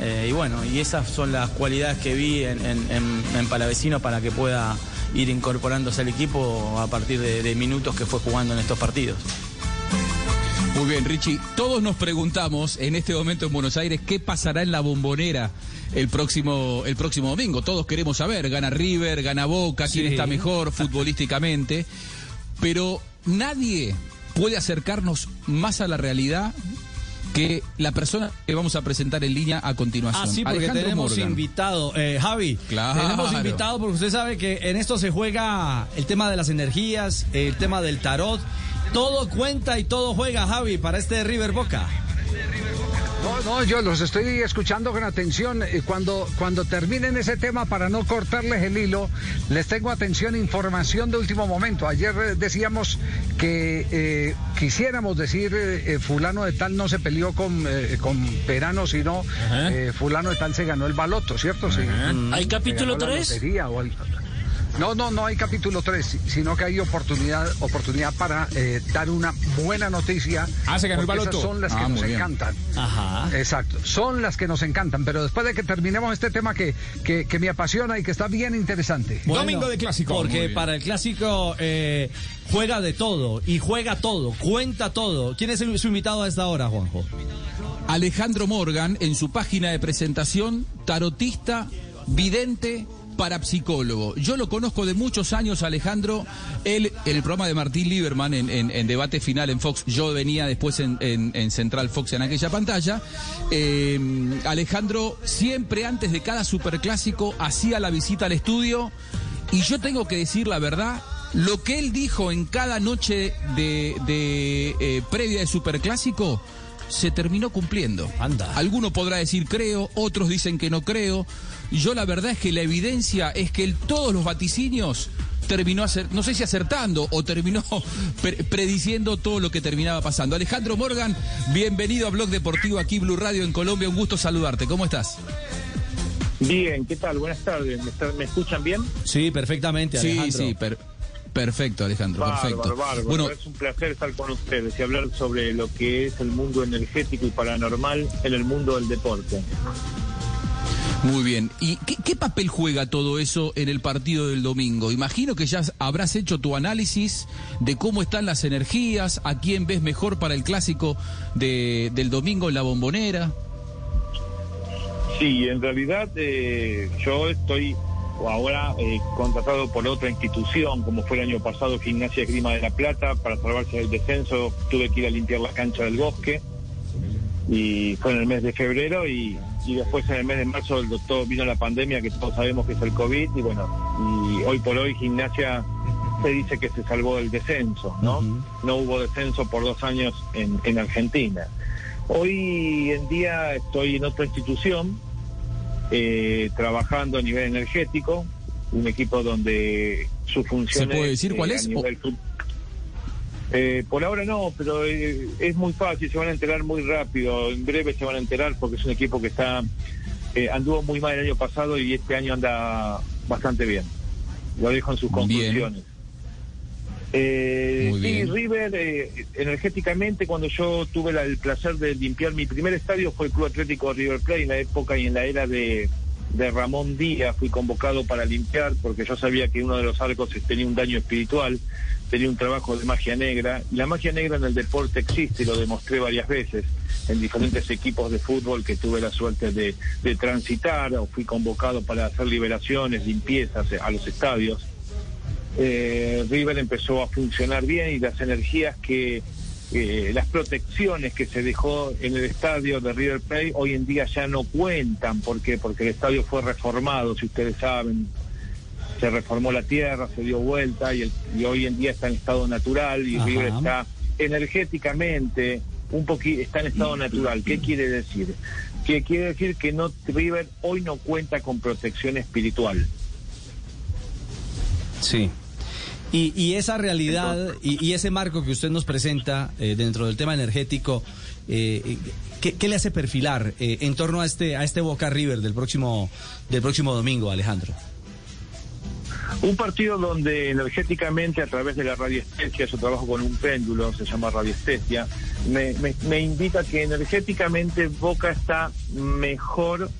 Eh, y bueno, y esas son las cualidades que vi en, en, en, en, Palavecino para que pueda ir incorporándose al equipo a partir de, de minutos que fue jugando en estos partidos. Muy bien, Richie. Todos nos preguntamos en este momento en Buenos Aires qué pasará en la bombonera el próximo, el próximo domingo. Todos queremos saber, gana River, gana Boca, quién sí. está mejor futbolísticamente. Pero nadie puede acercarnos más a la realidad que la persona que vamos a presentar en línea a continuación. Ah, sí, porque Alejandro tenemos Morgan. invitado. Eh, Javi, Claro. tenemos invitado porque usted sabe que en esto se juega el tema de las energías, el tema del tarot. Todo cuenta y todo juega, Javi, para este River Boca. No, no, yo los estoy escuchando con atención. Eh, Cuando, cuando terminen ese tema, para no cortarles el hilo, les tengo atención, información de último momento. Ayer eh, decíamos que eh, quisiéramos decir, eh, fulano de tal no se peleó con, eh, con Perano, sino fulano de tal se ganó el baloto, ¿cierto? Sí. ¿Hay Se capítulo ganó la 3? No, no, no hay capítulo 3, sino que hay oportunidad, oportunidad para eh, dar una buena noticia. Ah, se ganó el baloto. esas son las que Ah, nos bien. encantan. Ajá. Exacto, son las que nos encantan, pero después de que terminemos este tema que, que, que me apasiona y que está bien interesante. Bueno, Porque para el clásico eh, juega de todo y juega todo, cuenta todo. ¿Quién es el- su invitado a esta hora, Juanjo? Alejandro Morgan, en su página de presentación, tarotista, vidente, parapsicólogo. Yo lo conozco de muchos años, Alejandro. Él, en el programa de Martín Lieberman, en, en- en debate final en Fox, yo venía después en, en- en Central Fox en aquella pantalla. Eh, Alejandro, siempre antes de cada superclásico, hacía la visita al estudio. Y yo tengo que decir la verdad, lo que él dijo en cada noche de, de, eh, previa de superclásico se terminó cumpliendo. Anda. Alguno podrá decir creo, otros dicen que no creo. Yo la verdad es que la evidencia es que todos los vaticinios terminó acer- no sé si acertando o terminó pre- prediciendo todo lo que terminaba pasando. Alejandro Morgan, bienvenido a Blog Deportivo aquí Blue Radio en Colombia, un gusto saludarte. ¿Cómo estás? Bien, ¿qué tal? Buenas tardes. ¿Me, está- me escuchan bien? Sí, perfectamente, Sí, Alejandro. sí, per- perfecto, Alejandro, perfecto. Bárbaro. Bueno, es un placer estar con ustedes y hablar sobre lo que es el mundo energético y paranormal en el mundo del deporte. Muy bien. ¿Y qué, papel juega todo eso en el partido del domingo? Imagino que ya habrás hecho tu análisis de cómo están las energías, a quién ves mejor para el clásico de- del domingo en la bombonera. Sí, en realidad eh, yo estoy ahora eh, contratado por otra institución, como fue el año pasado Gimnasia Grima de la Plata, para salvarse del descenso tuve que ir a limpiar la cancha del bosque y fue en el mes de febrero y, y después en el mes de marzo el doctor vino la pandemia que todos sabemos que es el COVID y bueno, y hoy por hoy Gimnasia se dice que se salvó del descenso, ¿no? No hubo descenso por dos años en, en Argentina. Hoy en día estoy en otra institución, eh, trabajando a nivel energético, un equipo donde su función ¿Se puede decir cuál eh, es? Eh, por ahora no, pero eh, es muy fácil, se van a enterar muy rápido, en breve se van a enterar porque es un equipo que está eh, anduvo muy mal el año pasado y este año anda bastante bien. Lo dejo en sus conclusiones. Eh, Muy sí, bien. River, eh, energéticamente, cuando yo tuve la- el placer de limpiar mi primer estadio fue el Club Atlético River Plate en la época y en la era de, de Ramón Díaz. Fui convocado para limpiar porque yo sabía que uno de los arcos tenía un daño espiritual, tenía un trabajo de magia negra. La magia negra en el deporte existe, lo demostré varias veces en diferentes equipos de fútbol que tuve la suerte de, de transitar o fui convocado para hacer liberaciones, limpiezas a los estadios eh, River empezó a funcionar bien y las energías que, eh, las protecciones que se dejó en el estadio de River Plate hoy en día ya no cuentan. ¿Por qué? Porque el estadio fue reformado, si ustedes saben. Se reformó la tierra, se dio vuelta y, el- y hoy en día está en estado natural y. River está energéticamente un poquito, está en estado natural. ¿Qué quiere decir? Que quiere decir que no River hoy no cuenta con protección espiritual. Sí. Y, y esa realidad y, y ese marco que usted nos presenta eh, dentro del tema energético, eh, ¿qué, qué le hace perfilar eh, en torno a este a este Boca River del próximo del próximo domingo, Alejandro? Un partido donde energéticamente a través de la radiestesia, yo trabajo con un péndulo, se llama radiestesia, me, me, me indica que energéticamente Boca está mejor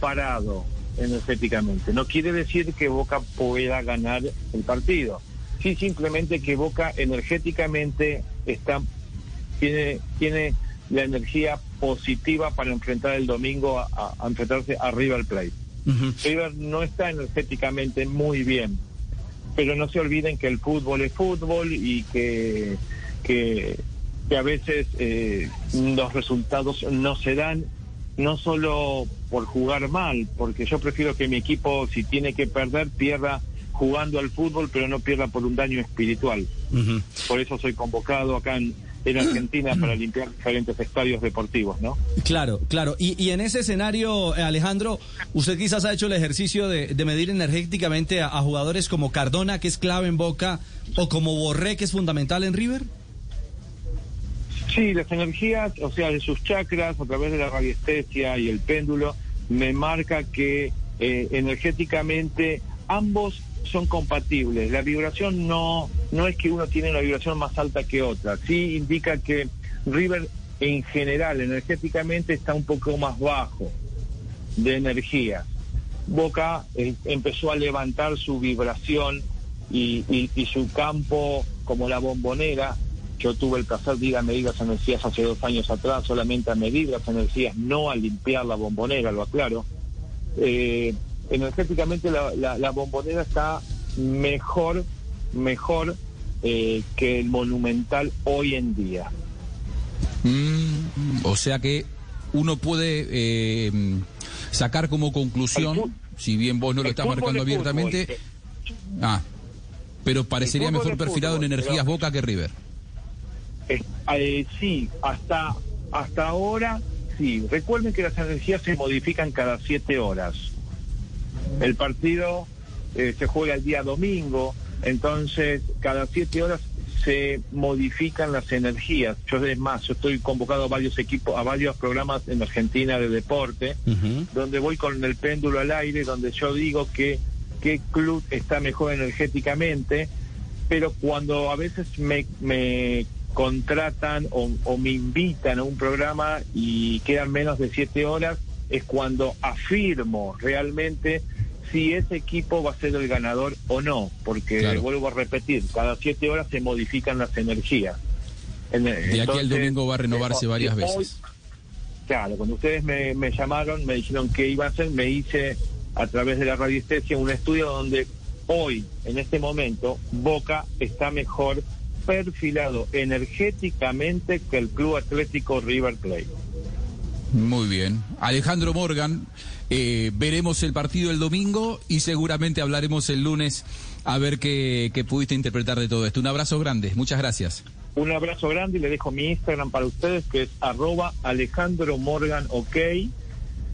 parado energéticamente. No quiere decir que Boca pueda ganar el partido. Sí, simplemente que Boca energéticamente está tiene tiene la energía positiva para enfrentar el domingo a, a- a enfrentarse a River Plate. River no está energéticamente muy bien, pero no se olviden que el fútbol es fútbol y que, que que a veces eh, los resultados no se dan, no solo por jugar mal, porque yo prefiero que mi equipo, si tiene que perder, pierda jugando al fútbol, pero no pierda por un daño espiritual. Por eso soy convocado acá en, en Argentina para limpiar diferentes estadios deportivos, ¿no? Claro, claro. Y, y en ese escenario, eh, Alejandro, usted quizás ha hecho el ejercicio de, de medir energéticamente a, a jugadores como Cardona, que es clave en Boca, o como Borré, que es fundamental en River. Sí, las energías, o sea, de sus chakras, a través de la radiestesia y el péndulo, me marca que eh, energéticamente ambos son compatibles. La vibración no, no es que uno tiene una vibración más alta que otra. Sí indica que River en general, energéticamente, está un poco más bajo de energía. Boca eh, empezó a levantar su vibración y, su campo como la bombonera. Yo tuve el placer de ir a medir las energías hace dos años atrás, solamente a medir las energías, no a limpiar la bombonera, lo aclaro. Eh, energéticamente la, la- la bombonera está mejor, mejor eh, que el monumental hoy en día. Mm, o sea que uno puede eh, sacar como conclusión, si bien vos no lo estás marcando abiertamente, fútbol. ah, pero parecería mejor perfilado en energías pero- Boca que River. Eh, eh, sí, hasta, hasta ahora sí. Recuerden que las energías se modifican cada siete horas. El partido eh, se juega el día domingo, entonces cada siete horas se modifican las energías. Yo es más, yo estoy convocado a varios equipos, a varios programas en Argentina de deporte, donde voy con el péndulo al aire, donde yo digo que qué club está mejor energéticamente, pero cuando a veces me, me contratan o, o me invitan a un programa y quedan menos de siete horas, es cuando afirmo realmente si ese equipo va a ser el ganador o no, porque Claro. vuelvo a repetir, cada siete horas se modifican las energías. En- De aquí al entonces, domingo va a renovarse eh, varias hoy- veces. Claro, cuando ustedes me, me llamaron, me dijeron que iba a hacer, me hice a través de la radiestesia un estudio donde hoy, en este momento, Boca está mejor perfilado energéticamente que el Club Atlético River Plate. Muy bien. Alejandro Morgan, eh, veremos el partido el domingo y seguramente hablaremos el lunes a ver qué, pudiste interpretar de todo esto. Un abrazo grande, muchas gracias. Un abrazo grande y le dejo mi Instagram para ustedes que es arroba Alejandro Morgan OK.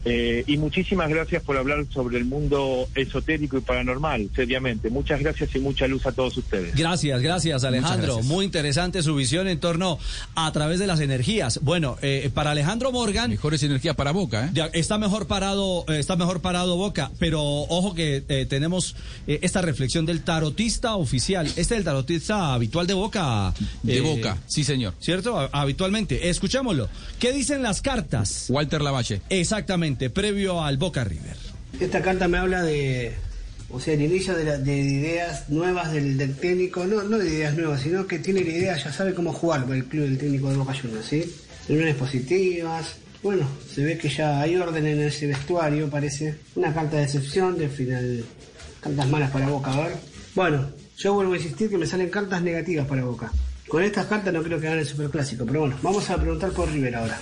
Eh, y muchísimas gracias por hablar sobre el mundo esotérico y paranormal, seriamente. Muchas gracias y mucha luz a todos ustedes. Gracias, gracias Alejandro. gracias. Muy interesante su visión en torno a través de las energías. Bueno, eh, para Alejandro Morgan Mejores energías para Boca, ¿eh? ya está mejor parado, eh, está mejor parado Boca, pero ojo que eh, tenemos eh, esta reflexión del tarotista oficial. Este es el tarotista habitual de Boca. De eh, Boca, sí señor. ¿Cierto? Ha- Habitualmente. Escuchémoslo. ¿Qué dicen las cartas? Walter Lavalle. Exactamente, previo al Boca River. Esta carta me habla de, o sea, el inicio de, la- de ideas nuevas del, del técnico, no, no de ideas nuevas, sino que tiene la idea, ya sabe cómo jugar el club del técnico de Boca Juniors, ¿sí? Reuniones positivas, bueno, se ve que ya hay orden en ese vestuario, parece. Una carta de decepción, de final, cartas malas para Boca, a ver. Bueno, yo vuelvo a insistir que me salen cartas negativas para Boca. Con estas cartas no creo que gane el Superclásico, pero bueno, vamos a preguntar por River ahora.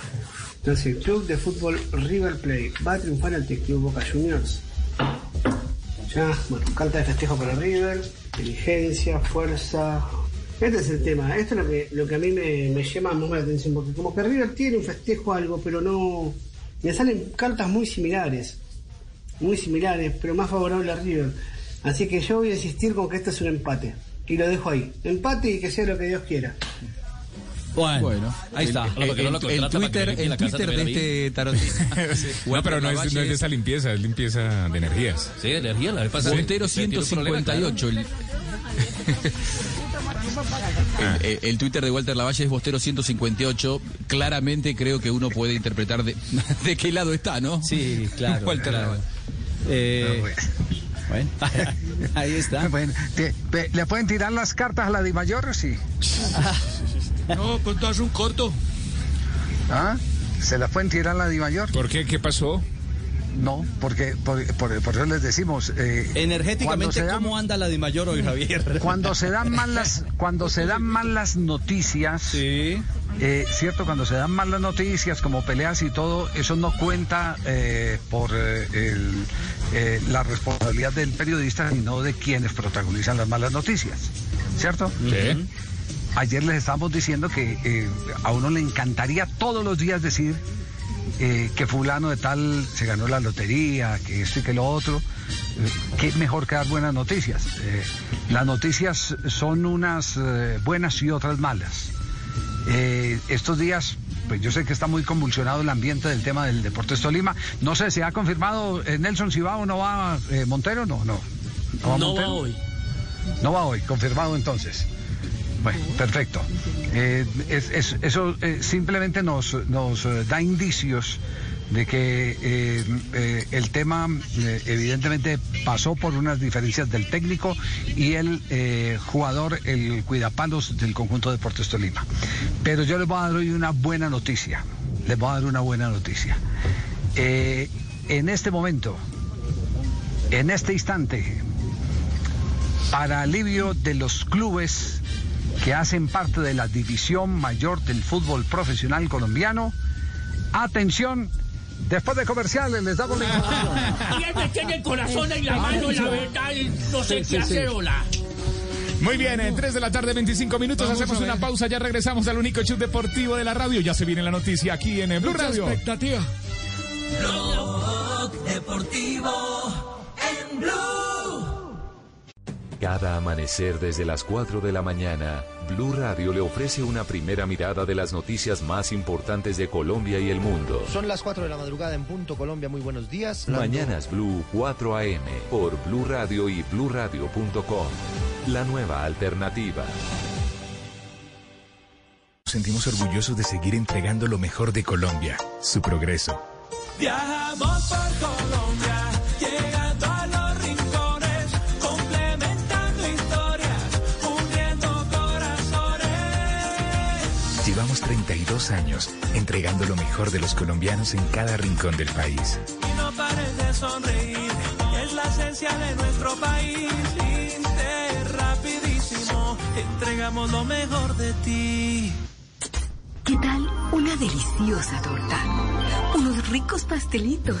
Entonces, el Club de Fútbol River Plate va a triunfar ante el Club Boca Juniors. Ya, bueno, carta de festejo para River, inteligencia, fuerza. Este es el tema, esto es lo que, lo que a mí me, me llama más la atención, porque como que River tiene un festejo algo, pero no... Me salen cartas muy similares, muy similares, pero más favorables a River. Así que yo voy a insistir con que esto es un empate. Y lo dejo ahí. Empate y que sea lo que Dios quiera. Bueno, ahí está. El, el- el- el Twitter, el Twitter de este tarotista. No, pero no es, no es de esa limpieza, es limpieza de energías. Sí, energía, la vez pasada. Montero se metió un problema, 158. El, el- el- el Twitter de Walter Lavalle es Bostero 158. Claramente creo que uno puede interpretar de, de qué lado está, ¿no? Sí, claro. Walter claro. Lavalle. Eh, bueno, ahí está. Bueno, te- te- ¿Le pueden tirar las cartas a la Di Mayor? Sí. No, pues tú haces un corto. ¿Ah? ¿Se pueden tirar a la Di Mayor? ¿Por qué? ¿Qué pasó? No, porque por, por- por eso les decimos. eh, Energéticamente, dan- ¿cómo anda la de Mayor hoy, Javier? Cuando se dan mal las, cuando se dan mal las noticias, eh, cierto, cuando se dan malas noticias como peleas y todo, eso no cuenta eh, por eh, el, eh, la responsabilidad del periodista, sino de quienes protagonizan las malas noticias, ¿cierto? Sí. Ayer les estábamos diciendo que eh, a uno le encantaría todos los días decir eh, que fulano de tal se ganó la lotería, que esto y que lo otro. Eh, Qué mejor que dar buenas noticias. Las noticias son unas buenas y otras malas. Estos días, pues yo sé que está muy convulsionado el ambiente del tema del Deportes Tolima. No sé, ¿se ha confirmado Nelson si va o no va Montero? No, no. No va hoy. No va hoy, confirmado entonces. Bueno, perfecto. Eh, es- es- eso eh, simplemente nos, nos eh, da indicios de que el tema evidentemente pasó por unas diferencias del técnico y el jugador, el cuidapalos del conjunto de Deportes Tolima. Pero yo les voy a dar hoy una buena noticia. Les voy a dar una buena noticia. En este momento, en este instante, para alivio de los clubes que hacen parte de la división mayor del fútbol profesional colombiano. Atención, después de comerciales les damos la información. Y él me tiene el corazón en la mano, la verdad, y no sé Sí, qué sí, sí. hacer, hola. Muy bien, en 3 de la tarde, 25 minutos, Vamos hacemos una pausa, ya regresamos al único show deportivo de la radio. Ya se viene la noticia aquí en eh, Blue Mucha Radio. expectativa. Blog Deportivo en Blue. Cada amanecer desde las 4 de la mañana, Blue Radio le ofrece una primera mirada de las noticias más importantes de Colombia y el mundo. Son las 4 de la madrugada en punto Colombia. Muy buenos días. Mañanas Blue 4 AM por Blue Radio y bluradio.com. La nueva alternativa. Nos sentimos orgullosos de seguir entregando lo mejor de Colombia, su progreso. Viajamos por Colombia, Llevamos 32 años entregando lo mejor de los colombianos en cada rincón del país. Y no pares de sonreír, es la esencia de nuestro país. Inter, rapidísimo, entregamos lo mejor de ti. ¿Qué tal una deliciosa torta? Unos ricos pastelitos,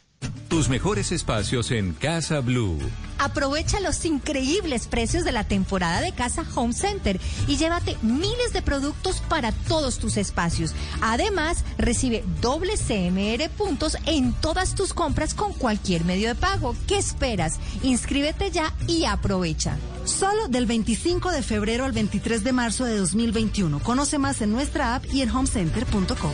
Tus mejores espacios en Casa Blue. Aprovecha los increíbles precios de la temporada de casa Home Center y llévate miles de productos para todos tus espacios. Además, recibe doble CMR puntos en todas tus compras con cualquier medio de pago. ¿Qué esperas? Inscríbete ya y aprovecha. Solo del 25 de febrero al 23 de marzo de 2021. Conoce más en nuestra app y en homecenter.com.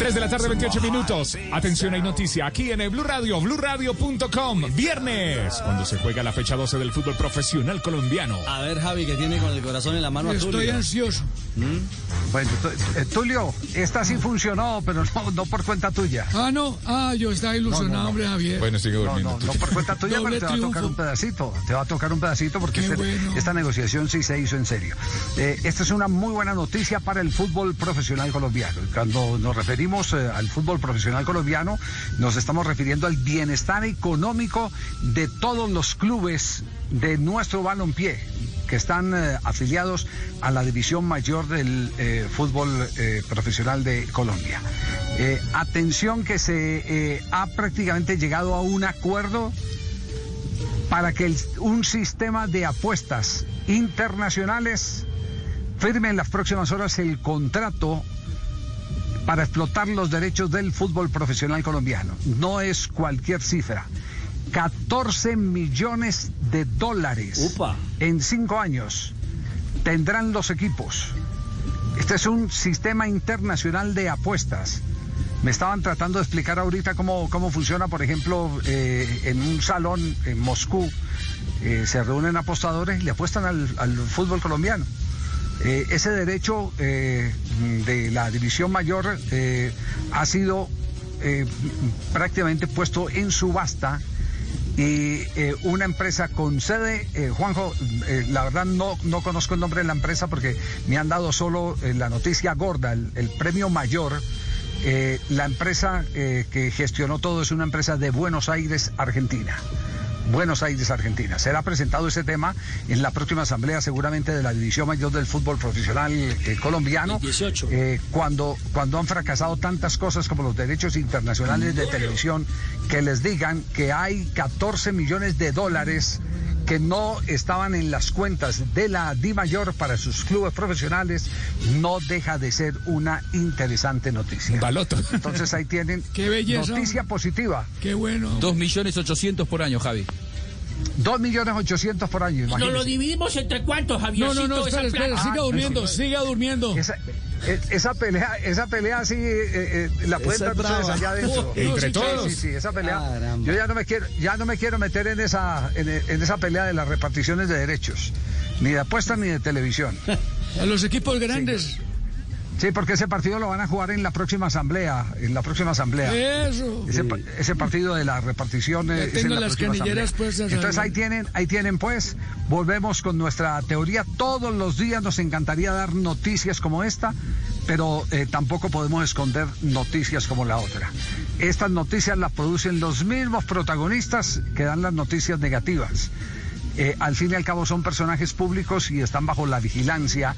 3 de la tarde, 28 minutos. Atención, hay noticia aquí en el Blue Radio, bluradio.com. Viernes, cuando se juega la fecha 12 del fútbol profesional colombiano. A ver, Javi, que tiene con el corazón en la mano a Estoy Tulio. ansioso. Bueno, tu- eh, Tulio, esta sí funcionó, pero no, no por cuenta tuya. Ah, no. Ah, yo estaba ilusionado, No, no, no. hombre, Javier. Bueno, sigue durmiendo. no, no por cuenta tuya, pero te va a tocar un pedacito. Te va a tocar un pedacito porque este- bueno. esta negociación sí se hizo en serio. Eh, esta es una muy buena noticia para el fútbol profesional colombiano. Cuando nos referimos eh, al fútbol profesional colombiano, nos estamos refiriendo al bienestar económico de todos los clubes de nuestro balompié que están eh, afiliados a la división mayor del eh, fútbol profesional de Colombia. Atención que se ha prácticamente llegado a un acuerdo para que un sistema de apuestas internacionales firme en las próximas horas el contrato para explotar los derechos del fútbol profesional colombiano. No es cualquier cifra. 14 millones de dólares en cinco años tendrán los equipos. Este es un sistema internacional de apuestas. Me estaban tratando de explicar ahorita cómo, cómo funciona, por ejemplo, eh, en un salón en Moscú. eh, se reúnen apostadores y le apuestan al, al fútbol colombiano. Eh, ese derecho eh, de la división mayor eh, ha sido prácticamente puesto en subasta y una empresa con sede, Juanjo, la verdad no, no conozco el nombre de la empresa porque me han dado solo la noticia gorda, el, premio mayor. La empresa que gestionó todo es una empresa de Buenos Aires, Argentina. Buenos Aires, Argentina. Será presentado ese tema en la próxima asamblea seguramente de la División Mayor del Fútbol Profesional eh, colombiano. Eh, cuando, cuando han fracasado tantas cosas como los derechos internacionales de televisión, que les digan que hay 14 millones de dólares que no estaban en las cuentas de la Di Mayor para sus clubes profesionales, no deja de ser una interesante noticia. Entonces ahí tienen Qué belleza. noticia positiva. Qué bueno. Dos millones ochocientos por año, Javi. Dos millones ochocientos por año, ¿Nos lo dividimos entre cuántos, No, Javiercito? no, no, esa espera, espera, siga durmiendo, siga durmiendo. Esa, esa pelea, esa pelea sí eh, eh, la pueden Esa dar es ustedes allá adentro. Entre Sí, todos. Sí, sí, esa pelea. Caramba. Yo ya no me quiero, ya no me quiero meter en esa, en, en esa pelea de las reparticiones de derechos, ni de apuestas ni de televisión. A los equipos grandes. Sí, porque ese partido lo van a jugar en la próxima asamblea, en la próxima asamblea. Eso. Ese, pa- ese partido de la repartición eh, Ya es tengo en la las canilleras puestas Entonces ahí. ahí tienen, ahí tienen pues, volvemos con nuestra teoría. Todos los días nos encantaría dar noticias como esta, pero eh, tampoco podemos esconder noticias como la otra. Estas noticias las producen los mismos protagonistas que dan las noticias negativas. Eh, al fin y al cabo son personajes públicos y están bajo la vigilancia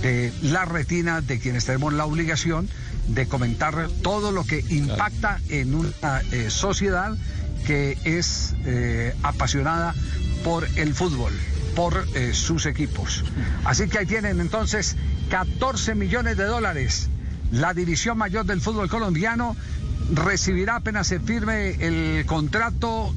de la retina de quienes tenemos la obligación de comentar todo lo que impacta en una eh, sociedad que es eh, apasionada por el fútbol, por sus equipos. Así que ahí tienen entonces 14 millones de dólares. La división mayor del fútbol colombiano recibirá apenas se firme el contrato,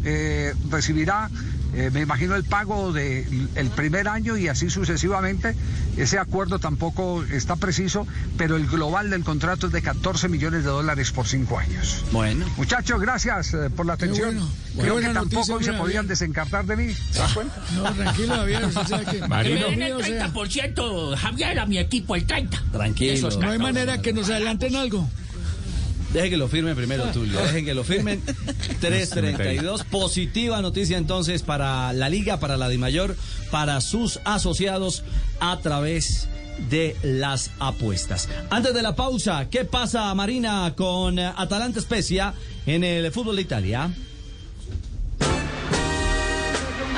recibirá, eh, me imagino, el pago del el primer año y así sucesivamente. Ese acuerdo tampoco está preciso, pero el global del contrato es de 14 millones de dólares por cinco años. Bueno. Muchachos, gracias eh, por la atención. bueno. Creo buena que tampoco noticia, hoy se mira, podían bien. desencartar de mí. ¿Se das cuenta? No, tranquilo, Javier. usted sabe que- Marino. el 30%, Javier, a mi equipo, el 30. Tranquilo. Esos No hay 14. manera que nos adelanten algo. Dejen que lo firmen primero, Tulio. Dejen que lo firmen. 332. Positiva noticia entonces para la Liga, para la DIMAYOR, para sus asociados a través de las apuestas. Antes de la pausa, ¿qué pasa, Marina, con Atalanta Spezia en el fútbol de Italia?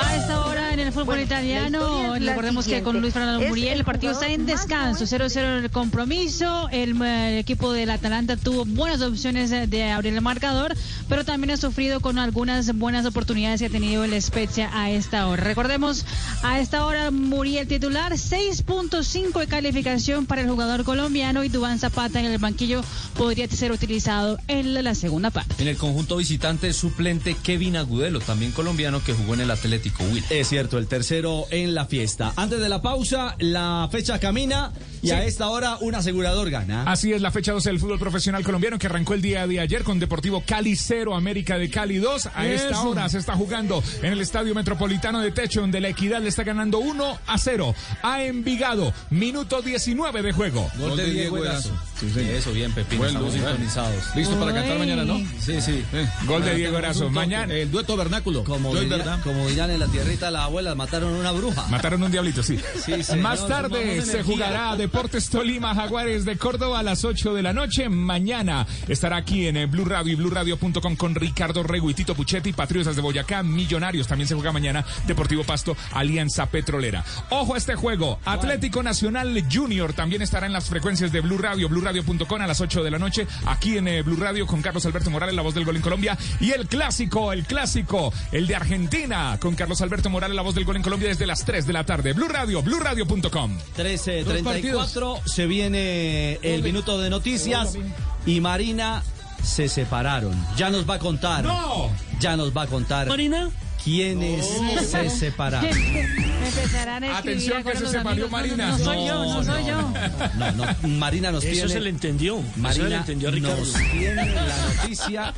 A esta hora en el fútbol italiano, recordemos que con. Luis Fernando Muriel el el partido está en descanso, 0-0 en el compromiso. El, eh, equipo del Atalanta tuvo buenas opciones de, de abrir el marcador, pero también ha sufrido con algunas buenas oportunidades que ha tenido el Spezia a esta hora. Recordemos, a esta hora Muriel titular, 6.5 de calificación para el jugador colombiano y Dubán Zapata en el banquillo podría ser utilizado en la segunda parte. En el conjunto visitante suplente Kevin Agudelo, también colombiano que jugó en el Atlético Will. Es cierto, el tercero en la fiesta. Antes de la pausa, la fecha camina y a esta hora un asegurador gana. Así es la fecha 12 del fútbol profesional colombiano que arrancó el día de ayer con Deportivo Cali 0, América de Cali 2. A esta hora se está jugando en el Estadio Metropolitano de Techo, donde la Equidad le está ganando 1 a 0 a Envigado. Minuto 19 de juego. Gol de Diego Erazo. Eso, bien, Pepín. Bueno, estamos bueno. sintonizados. Listo para cantar mañana, ¿no? Sí, sí. Gol de Mañana Diego Erazo. Mañana. El dueto vernáculo. Como, diría- como dirán en la tierrita de las abuelas, mataron una bruja. Mataron un diablito, sí. Sí, señor, Más tarde se jugará Deportes Tolima Jaguares de Córdoba a las 8 de la noche. Mañana estará aquí en eh, Blue Radio y BlueRadio.com con Ricardo Rego y Tito Puchetti, Patriotas de Boyacá, Millonarios. También se juega mañana Deportivo Pasto, Alianza Petrolera. Ojo a este juego. Atlético Nacional Junior también estará en las frecuencias de Blue Radio, BlueRadio.com a las 8 de la noche. Aquí en eh, Blue Radio con Carlos Alberto Morales, la voz del gol en Colombia. Y el clásico, el clásico, el de Argentina con Carlos Alberto Morales, la voz del gol en Colombia desde las 3 de la tarde. Blue Radio, BlueRadio.com. 13.34, se viene el minuto de noticias y Marina se separaron. Ya nos va a contar. ¡No! Ya nos va a contar. ¿Marina? ¿Quiénes se separaron? Empezarán a Atención que se separó. Marina. No, no soy yo, no soy yo. No, no, Marina nos Eso tiene. se le entendió. Eso se le Marina entendió Ricardo. nos tiene la noticia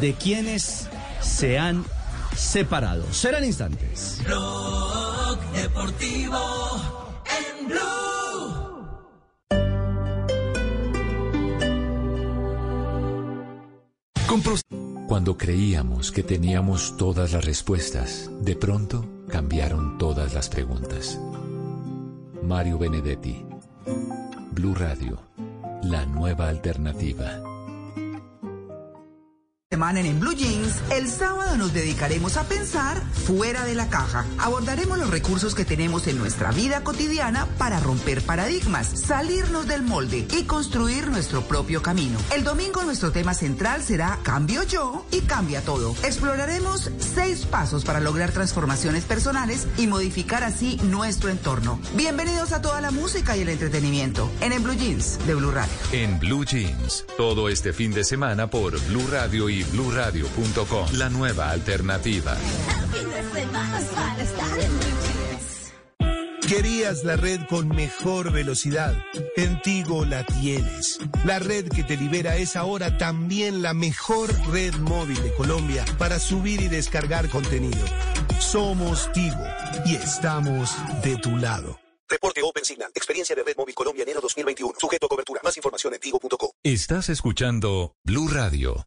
de quienes se han separado. Serán instantes. Blog Deportivo en Blue. Cuando creíamos que teníamos todas las respuestas, de pronto cambiaron todas las preguntas. Mario Benedetti, Blue Radio, la nueva alternativa. Semana en Blue Jeans, el sábado nos dedicaremos a pensar fuera de la caja. Abordaremos los recursos que tenemos en nuestra vida cotidiana para romper paradigmas, salirnos del molde y construir nuestro propio camino. El domingo nuestro tema central será Cambio yo y cambia todo. Exploraremos seis pasos para lograr transformaciones personales y modificar así nuestro entorno. Bienvenidos a toda la música y el entretenimiento en En Blue Jeans de Blue Radio. En Blue Jeans, todo este fin de semana por Blue Radio y BlueRadio.com. La nueva alternativa. Querías la red con mejor velocidad. En Tigo la tienes. La red que te libera es ahora también la mejor red móvil de Colombia para subir y descargar contenido. Somos Tigo y estamos de tu lado. Reporte Open Signal. Experiencia de Red Móvil Colombia enero 2021. Sujeto a cobertura. Más información en tigo.co. Estás escuchando Blue Radio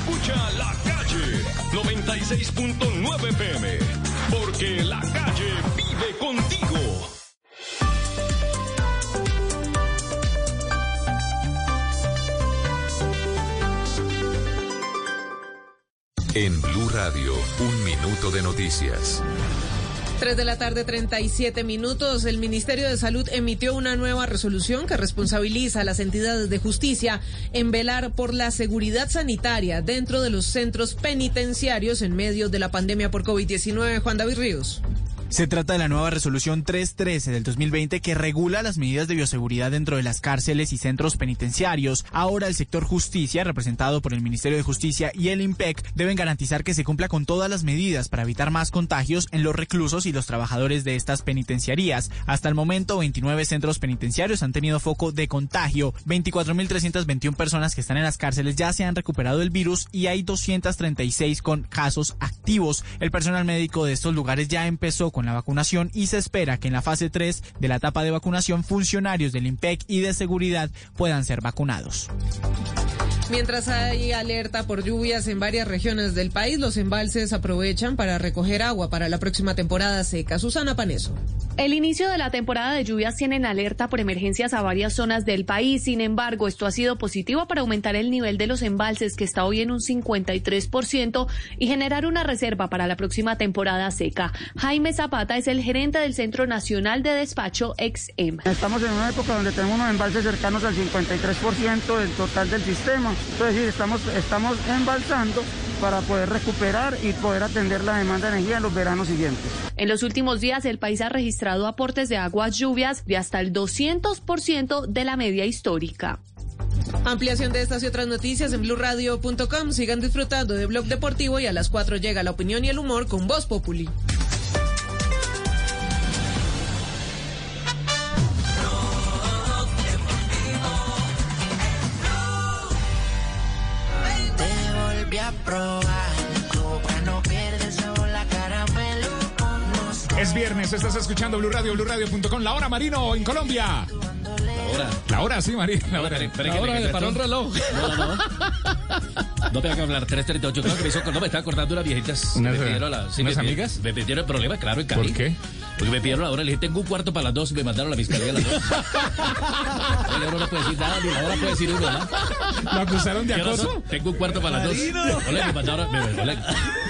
Escucha La Calle 96.9 PM. Porque la calle vive contigo. En Blue Radio, un minuto de noticias. 3 de la tarde, 37 minutos. El Ministerio de Salud emitió una nueva resolución que responsabiliza a las entidades de justicia en velar por la seguridad sanitaria dentro de los centros penitenciarios en medio de la pandemia por COVID-19. Juan David Ríos. Se trata de la nueva resolución 313 del 2020 que regula las medidas de bioseguridad dentro de las cárceles y centros penitenciarios. Ahora el sector justicia, representado por el Ministerio de Justicia y el IMPEC, deben garantizar que se cumpla con todas las medidas para evitar más contagios en los reclusos y los trabajadores de estas penitenciarías. Hasta el momento, 29 centros penitenciarios han tenido foco de contagio. 24.321 personas que están en las cárceles ya se han recuperado del virus y hay 236 con casos activos. El personal médico de estos lugares ya empezó con la vacunación y se espera que en la fase 3 de la etapa de vacunación funcionarios del IMPEC y de seguridad puedan ser vacunados. Mientras hay alerta por lluvias en varias regiones del país, los embalses aprovechan para recoger agua para la próxima temporada seca. Susana Paneso. El inicio de la temporada de lluvias tiene en alerta por emergencias a varias zonas del país. Sin embargo, esto ha sido positivo para aumentar el nivel de los embalses, que está hoy en un 53%, y generar una reserva para la próxima temporada seca. Jaime Zapata es el gerente del Centro Nacional de Despacho XM. Estamos en una época donde tenemos unos embalses cercanos al 53% del total del sistema. Es decir, estamos, estamos embalsando para poder recuperar y poder atender la demanda de energía en los veranos siguientes. En los últimos días, el país ha registrado aportes de aguas lluvias de hasta el 200% de la media histórica. Ampliación de estas y otras noticias en blurradio.com. Sigan disfrutando de Blog Deportivo y a las 4 llega la opinión y el humor con Voz Populi. Es viernes, estás escuchando Blue Radio, BlueRadio.com. La hora Marino en Colombia. La hora. La hora, sí, Marino. La hora, Espere, La hora que de me paró un reloj. No, no, no. No me haga hablar 338. Creo que me hizo, no me estaba acordando de unas viejitas. ¿Unas, me pidieron la- sí, unas me- amigas? Me pidieron el problema, claro, en Cali. ¿Por qué? Porque me pidieron la hora, le dije, tengo un cuarto para las dos y me mandaron a la fiscalía a las dos. Oye, ahora no puede decir nada, ni ahora puede decir uno, ¿no? ¿Lo acusaron de ¿Qué hora acoso? Tengo un cuarto para las dos. Ole, me mandaron, me, me- ole.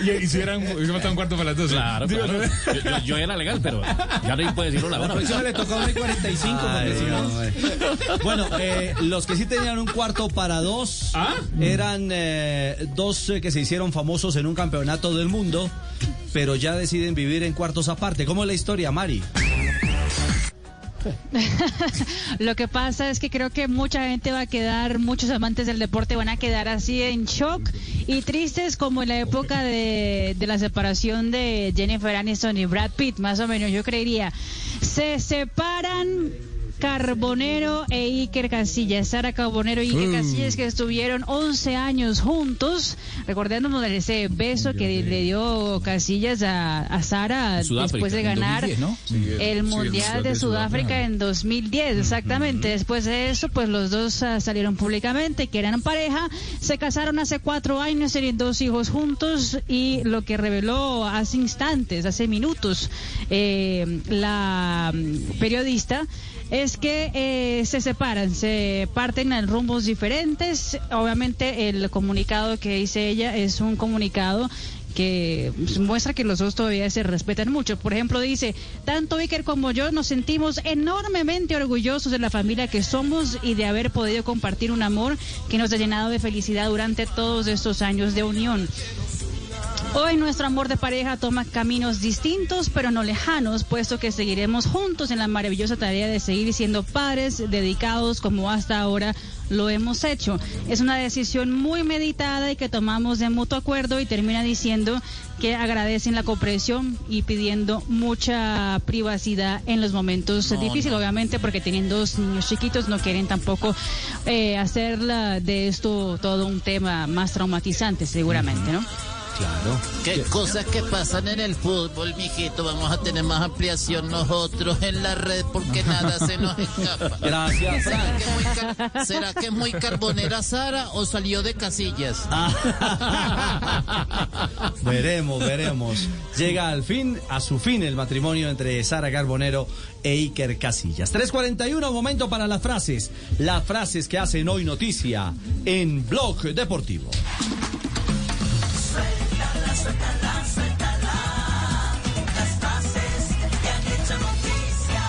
Y, y si hubiese matado un cuarto para las dos. Claro, Digo, claro. ¿no? Yo, yo- yo era legal, pero ya no puede decir una La hora. próxima le toca a 1 y 45 porque si no- Bueno, eh, los que sí tenían un cuarto para dos eran eh, dos eh, que se hicieron famosos en un campeonato del mundo, pero ya deciden vivir en cuartos aparte. ¿Cómo es la historia, Mari? Lo que pasa es que creo que mucha gente va a quedar, muchos amantes del deporte van a quedar así en shock y tristes como en la época de, de la separación de Jennifer Aniston y Brad Pitt, más o menos, yo creería. Se separan Carbonero e Iker Casillas. Sara Carbonero y Iker Mm. Casillas que estuvieron 11 años juntos. Recordándonos de ese beso que le dio Casillas a, a Sara Sudáfrica, después de ganar 2010, ¿no? Sí, sí, el el Mundial de Sudáfrica en 2010, exactamente. Después de eso, pues los dos ah, salieron públicamente que eran pareja, se casaron hace cuatro años, tienen dos hijos juntos y lo que reveló hace instantes, hace minutos, eh, la periodista es que eh, se separan, se parten en rumbos diferentes. Obviamente el comunicado que dice ella es un comunicado que pues, muestra que los dos todavía se respetan mucho. Por ejemplo, dice, tanto Iker como yo nos sentimos enormemente orgullosos de la familia que somos y de haber podido compartir un amor que nos ha llenado de felicidad durante todos estos años de unión. Hoy nuestro amor de pareja toma caminos distintos, pero no lejanos, puesto que seguiremos juntos en la maravillosa tarea de seguir siendo padres dedicados como hasta ahora lo hemos hecho. Es una decisión muy meditada y que tomamos de mutuo acuerdo y termina diciendo que agradecen la comprensión y pidiendo mucha privacidad en los momentos difíciles, obviamente porque tienen dos niños chiquitos, no quieren tampoco eh, hacer de esto todo un tema más traumatizante, seguramente, ¿no? Claro. Qué cosas que pasan en el fútbol, mijito. Vamos a tener más ampliación nosotros en la red porque nada se nos escapa. Gracias, ¿Será que, es muy car- ¿Será que es muy carbonera Sara o salió de casillas? Veremos, veremos. Llega al fin, a su fin, el matrimonio entre Sara Carbonero e Iker Casillas. 3.41, momento para las frases. Las frases que hacen hoy noticia en Blog Deportivo. Suéltala, suéltala. Las han hecho noticia.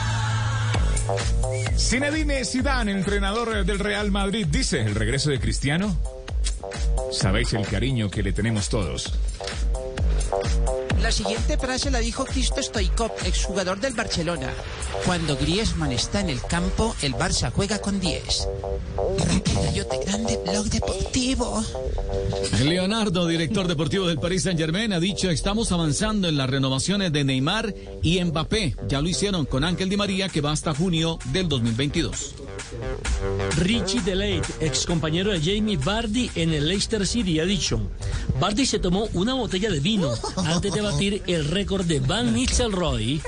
Zinedine Zidane, entrenador del Real Madrid, dice, el regreso de Cristiano, sabéis el cariño que le tenemos todos. La siguiente frase la dijo Cristo Stoikov, exjugador del Barcelona. Cuando Griezmann está en el campo, el Barça juega con 10. Raquel Gallote Grande, Blog Deportivo. Leonardo, director deportivo del Paris Saint Germain, ha dicho estamos avanzando en las renovaciones de Neymar y Mbappé. Ya lo hicieron con Ángel Di María que va hasta junio del 2022. Richie Delate, ex compañero de Jamie Vardy en el Leicester City, ha dicho: Vardy se tomó una botella de vino antes de batir el récord de Van Nistelrooy.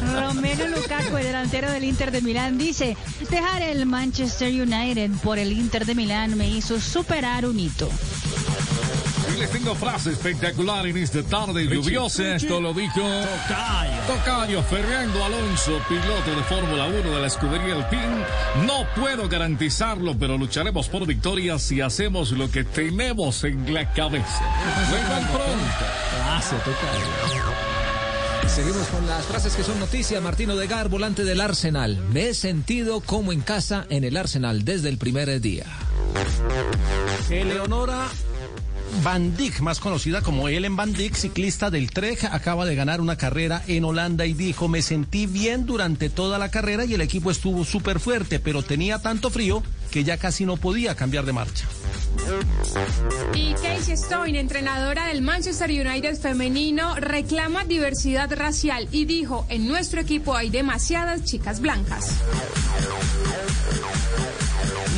Romero Lukaku, el delantero del Inter de Milán, dice, dejar el Manchester United por el Inter de Milán me hizo superar un hito. Y les tengo frase espectacular en esta tarde lluviosa. Esto lo dijo Tocayo. Tocayo Fernando Alonso, piloto de Fórmula 1 de la escudería Alpine. No puedo garantizarlo, pero lucharemos por victoria si hacemos lo que tenemos en la cabeza. Vengan pronto. Seguimos con las frases que son noticia. Martino Degar, volante del Arsenal. Me he sentido como en casa en el Arsenal desde el primer día. Eleonora Van Dijk, más conocida como Ellen Van Dijk, ciclista del Trek, acaba de ganar una carrera en Holanda y dijo, me sentí bien durante toda la carrera y el equipo estuvo súper fuerte, pero tenía tanto frío que ya casi no podía cambiar de marcha. Y Casey Stone, entrenadora del Manchester United femenino, reclama diversidad racial y dijo, en nuestro equipo hay demasiadas chicas blancas.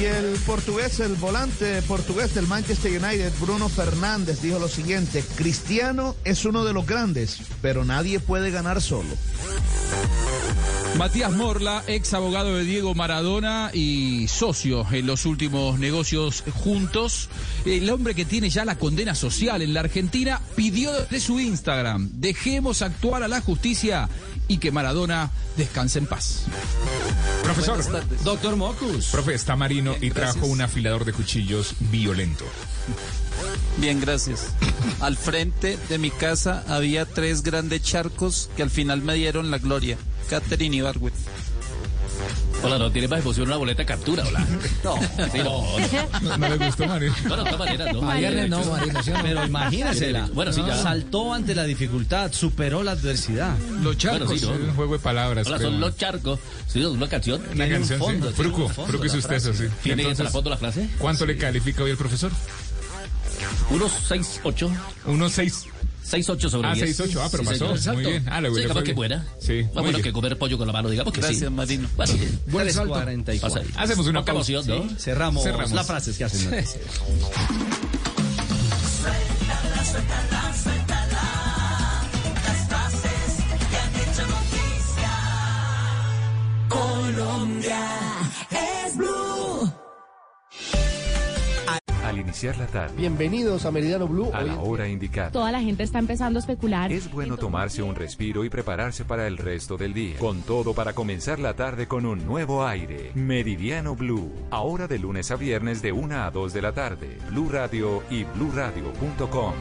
Y el portugués, el volante portugués del Manchester United, Bruno Fernández, dijo lo siguiente, Cristiano es uno de los grandes, pero nadie puede ganar solo. Matías Morla, ex abogado de Diego Maradona y socio en los últimos negocios juntos. El hombre que tiene ya la condena social en la Argentina pidió de su Instagram, dejemos actuar a la justicia y que Maradona descanse en paz. Profesor, doctor Mocus. Profe, está Marino y trajo un afilador de cuchillos violento. Bien, gracias. Al frente de mi casa había tres grandes charcos que al final me dieron la gloria. Catherine y Barwick. Hola, no tiene más emoción una boleta de captura, hola. No, sí, No, no. no le gustó, Marino. Bueno, de todas maneras, no. Viernes no, Marino, ¿sí no? Pero imagínasela. Bueno, sí, ya. Saltó ante la dificultad, superó la adversidad. Los charcos, Bueno, sí, ¿no? es un juego de palabras. Hola, son los charcos. Sí, una canción. Una canción, sí. Fruco, Fruco es usted, eso sí. ¿Tiene Entonces, la foto la frase? ¿Cuánto le califica hoy el profesor? Unos 6, 8. Unos 6. 6, 8 sobre Ah, 10. 6, 8. Ah, pero Sí, pasó. señor. Muy bien. Ah, le sí, capaz que buena. Sí. Más bueno bien. que comer pollo con la mano, digamos que Gracias, sí. Bueno, Buen salto. Pasa 44. ahí. Hacemos una pausa. ¿no? Cerramos, Cerramos. las frases que hacen. Suéltala, suéltala, suéltala. Las frases que han hecho noticia. Colombia iniciar la tarde, Bienvenidos a Meridiano Blue. a la hora indicada. Toda la gente está empezando a especular. Es bueno tomarse un respiro y prepararse para el resto del día. Con todo para comenzar la tarde con un nuevo aire. Meridiano Blue. Ahora de lunes a viernes de 1 a 2 de la tarde. Blue Radio y bluradio.com.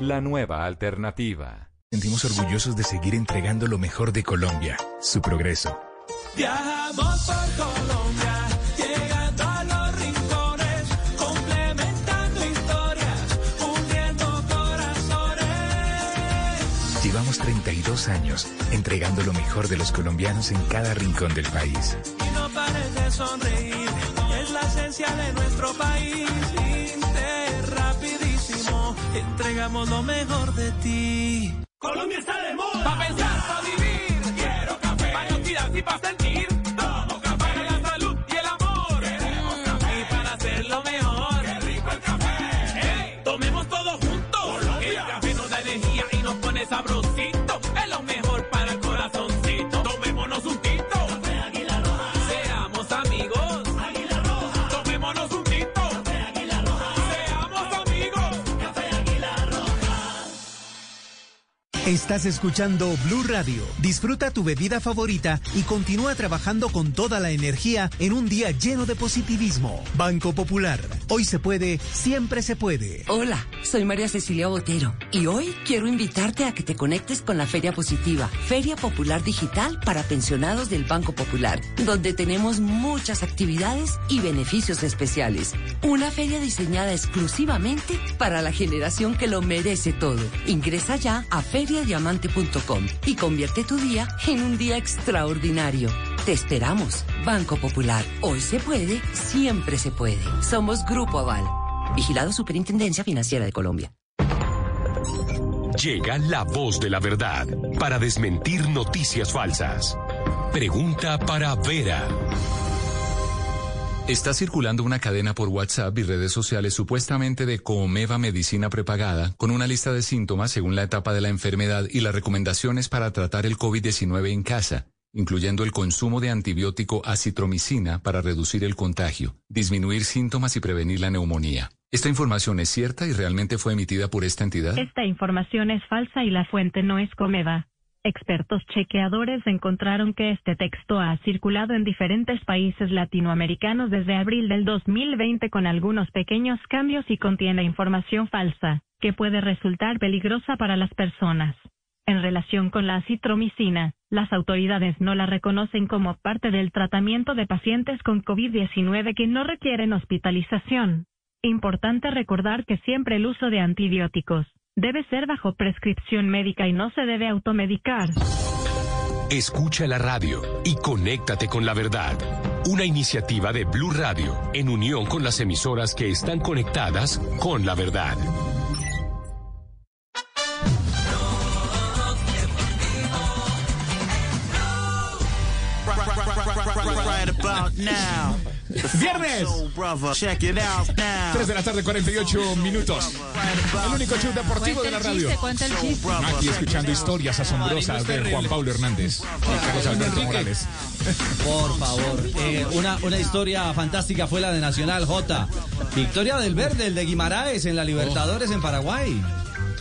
La nueva alternativa. Sentimos orgullosos de seguir entregando lo mejor de Colombia, su progreso. Viajamos por Colombia, 32 años entregando lo mejor de los colombianos en cada rincón del país. Y no pares de sonreír, es la esencia de nuestro país. Inter, rapidísimo, entregamos lo mejor de ti. Colombia está de moda. Pa' pensar, pa' vivir. Quiero café. Pa' noticias y pa' sentir. Estás escuchando Blue Radio. Disfruta tu bebida favorita y continúa trabajando con toda la energía en un día lleno de positivismo. Banco Popular. Hoy se puede, siempre se puede. Hola, soy María Cecilia Botero y hoy quiero invitarte a que te conectes con la Feria Positiva, Feria Popular Digital para pensionados del Banco Popular, donde tenemos muchas actividades y beneficios especiales. Una feria diseñada exclusivamente para la generación que lo merece todo. Ingresa ya a feriadiamante.com y convierte tu día en un día extraordinario. Te esperamos, Banco Popular. Hoy se puede, siempre se puede. Somos Grupo Aval. Vigilado Superintendencia Financiera de Colombia. Llega la voz de la verdad para desmentir noticias falsas. Pregunta para Vera. Está circulando una cadena por WhatsApp y redes sociales supuestamente de Comeva Medicina Prepagada con una lista de síntomas según la etapa de la enfermedad y las recomendaciones para tratar el COVID-19 en casa, incluyendo el consumo de antibiótico acitromicina para reducir el contagio, disminuir síntomas y prevenir la neumonía. ¿Esta información es cierta y realmente fue emitida por esta entidad? Esta información es falsa y la fuente no es Comeva. Expertos chequeadores encontraron que este texto ha circulado en diferentes países latinoamericanos desde abril del 2020 con algunos pequeños cambios y contiene información falsa, que puede resultar peligrosa para las personas. En relación con la acitromicina, las autoridades no la reconocen como parte del tratamiento de pacientes con COVID-19 que no requieren hospitalización. Importante recordar que siempre el uso de antibióticos debe ser bajo prescripción médica y no se debe automedicar. Escucha la radio y conéctate con la verdad. Una iniciativa de Blue Radio en unión con las emisoras que están conectadas con la verdad. Right Viernes. 3 de la tarde, 48 minutos. El único show deportivo de la radio. Aquí escuchando historias asombrosas de Juan Pablo Hernández y Carlos Alberto Morales. Por favor, eh, una, una historia fantástica fue la de Nacional J. Victoria del Verde, el de Guimaraes en la Libertadores en Paraguay.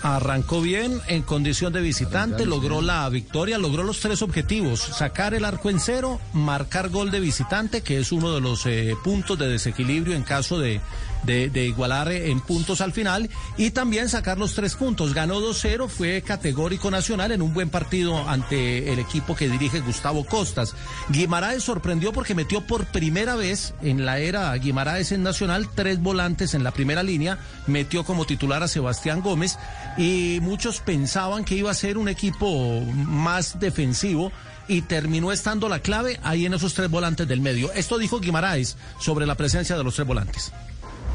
Arrancó bien en condición de visitante, logró la victoria, logró los tres objetivos, sacar el arco en cero, marcar gol de visitante, que es uno de los eh, puntos de desequilibrio en caso de, de, igualar en puntos al final, y también sacar los tres puntos. Ganó 2-0, fue categórico nacional en un buen partido ante el equipo que dirige Gustavo Costas. Guimaraes sorprendió porque metió por primera vez en la era Guimaraes en Nacional tres volantes en la primera línea, metió como titular a Sebastián Gómez y muchos pensaban que iba a ser un equipo más defensivo y terminó estando la clave ahí en esos tres volantes del medio. Esto dijo Guimaraes sobre la presencia de los tres volantes.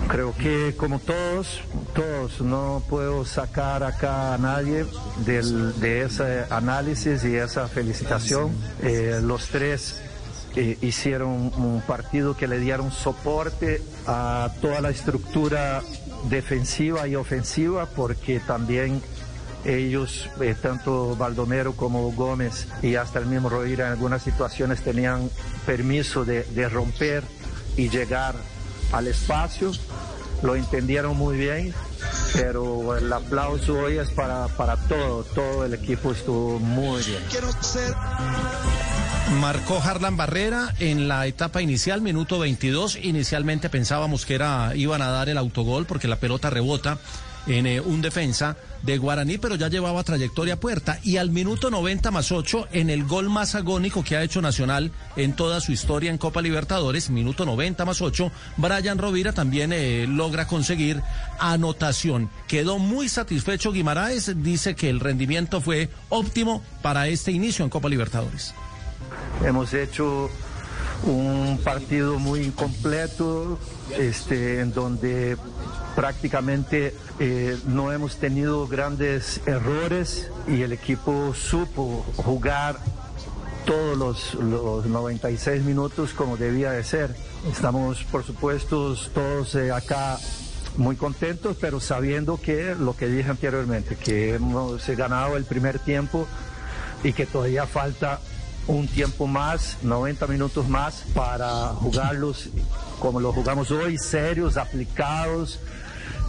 Creo que como todos, todos, no puedo sacar acá a nadie del, de ese análisis y esa felicitación. Eh, los tres eh, hicieron un partido que le dieron soporte a toda la estructura defensiva y ofensiva porque también ellos, eh, tanto Baldomero como Gómez y hasta el mismo Rovira en algunas situaciones tenían permiso de, de romper y llegar al espacio, lo entendieron muy bien, pero el aplauso hoy es para, para todo, todo el equipo estuvo muy bien. Marcó Harlan Barrera en la etapa inicial, minuto 22. Inicialmente pensábamos que era, iban a dar el autogol porque la pelota rebota en eh, un defensa de Guaraní, pero ya llevaba trayectoria puerta. Y al minuto 90 más 8, en el gol más agónico que ha hecho Nacional en toda su historia en Copa Libertadores, minuto 90 más 8, Brian Rovira también eh, logra conseguir anotación. Quedó muy satisfecho Guimaraes, dice que el rendimiento fue óptimo para este inicio en Copa Libertadores. Hemos hecho un partido muy completo, este, en donde prácticamente eh, no hemos tenido grandes errores y el equipo supo jugar todos los, los 96 minutos como debía de ser. Estamos, por supuesto, todos eh, acá muy contentos, pero sabiendo que lo que dije anteriormente, que hemos ganado el primer tiempo y que todavía falta un tiempo más, 90 minutos más para jugarlos como lo jugamos hoy, serios, aplicados,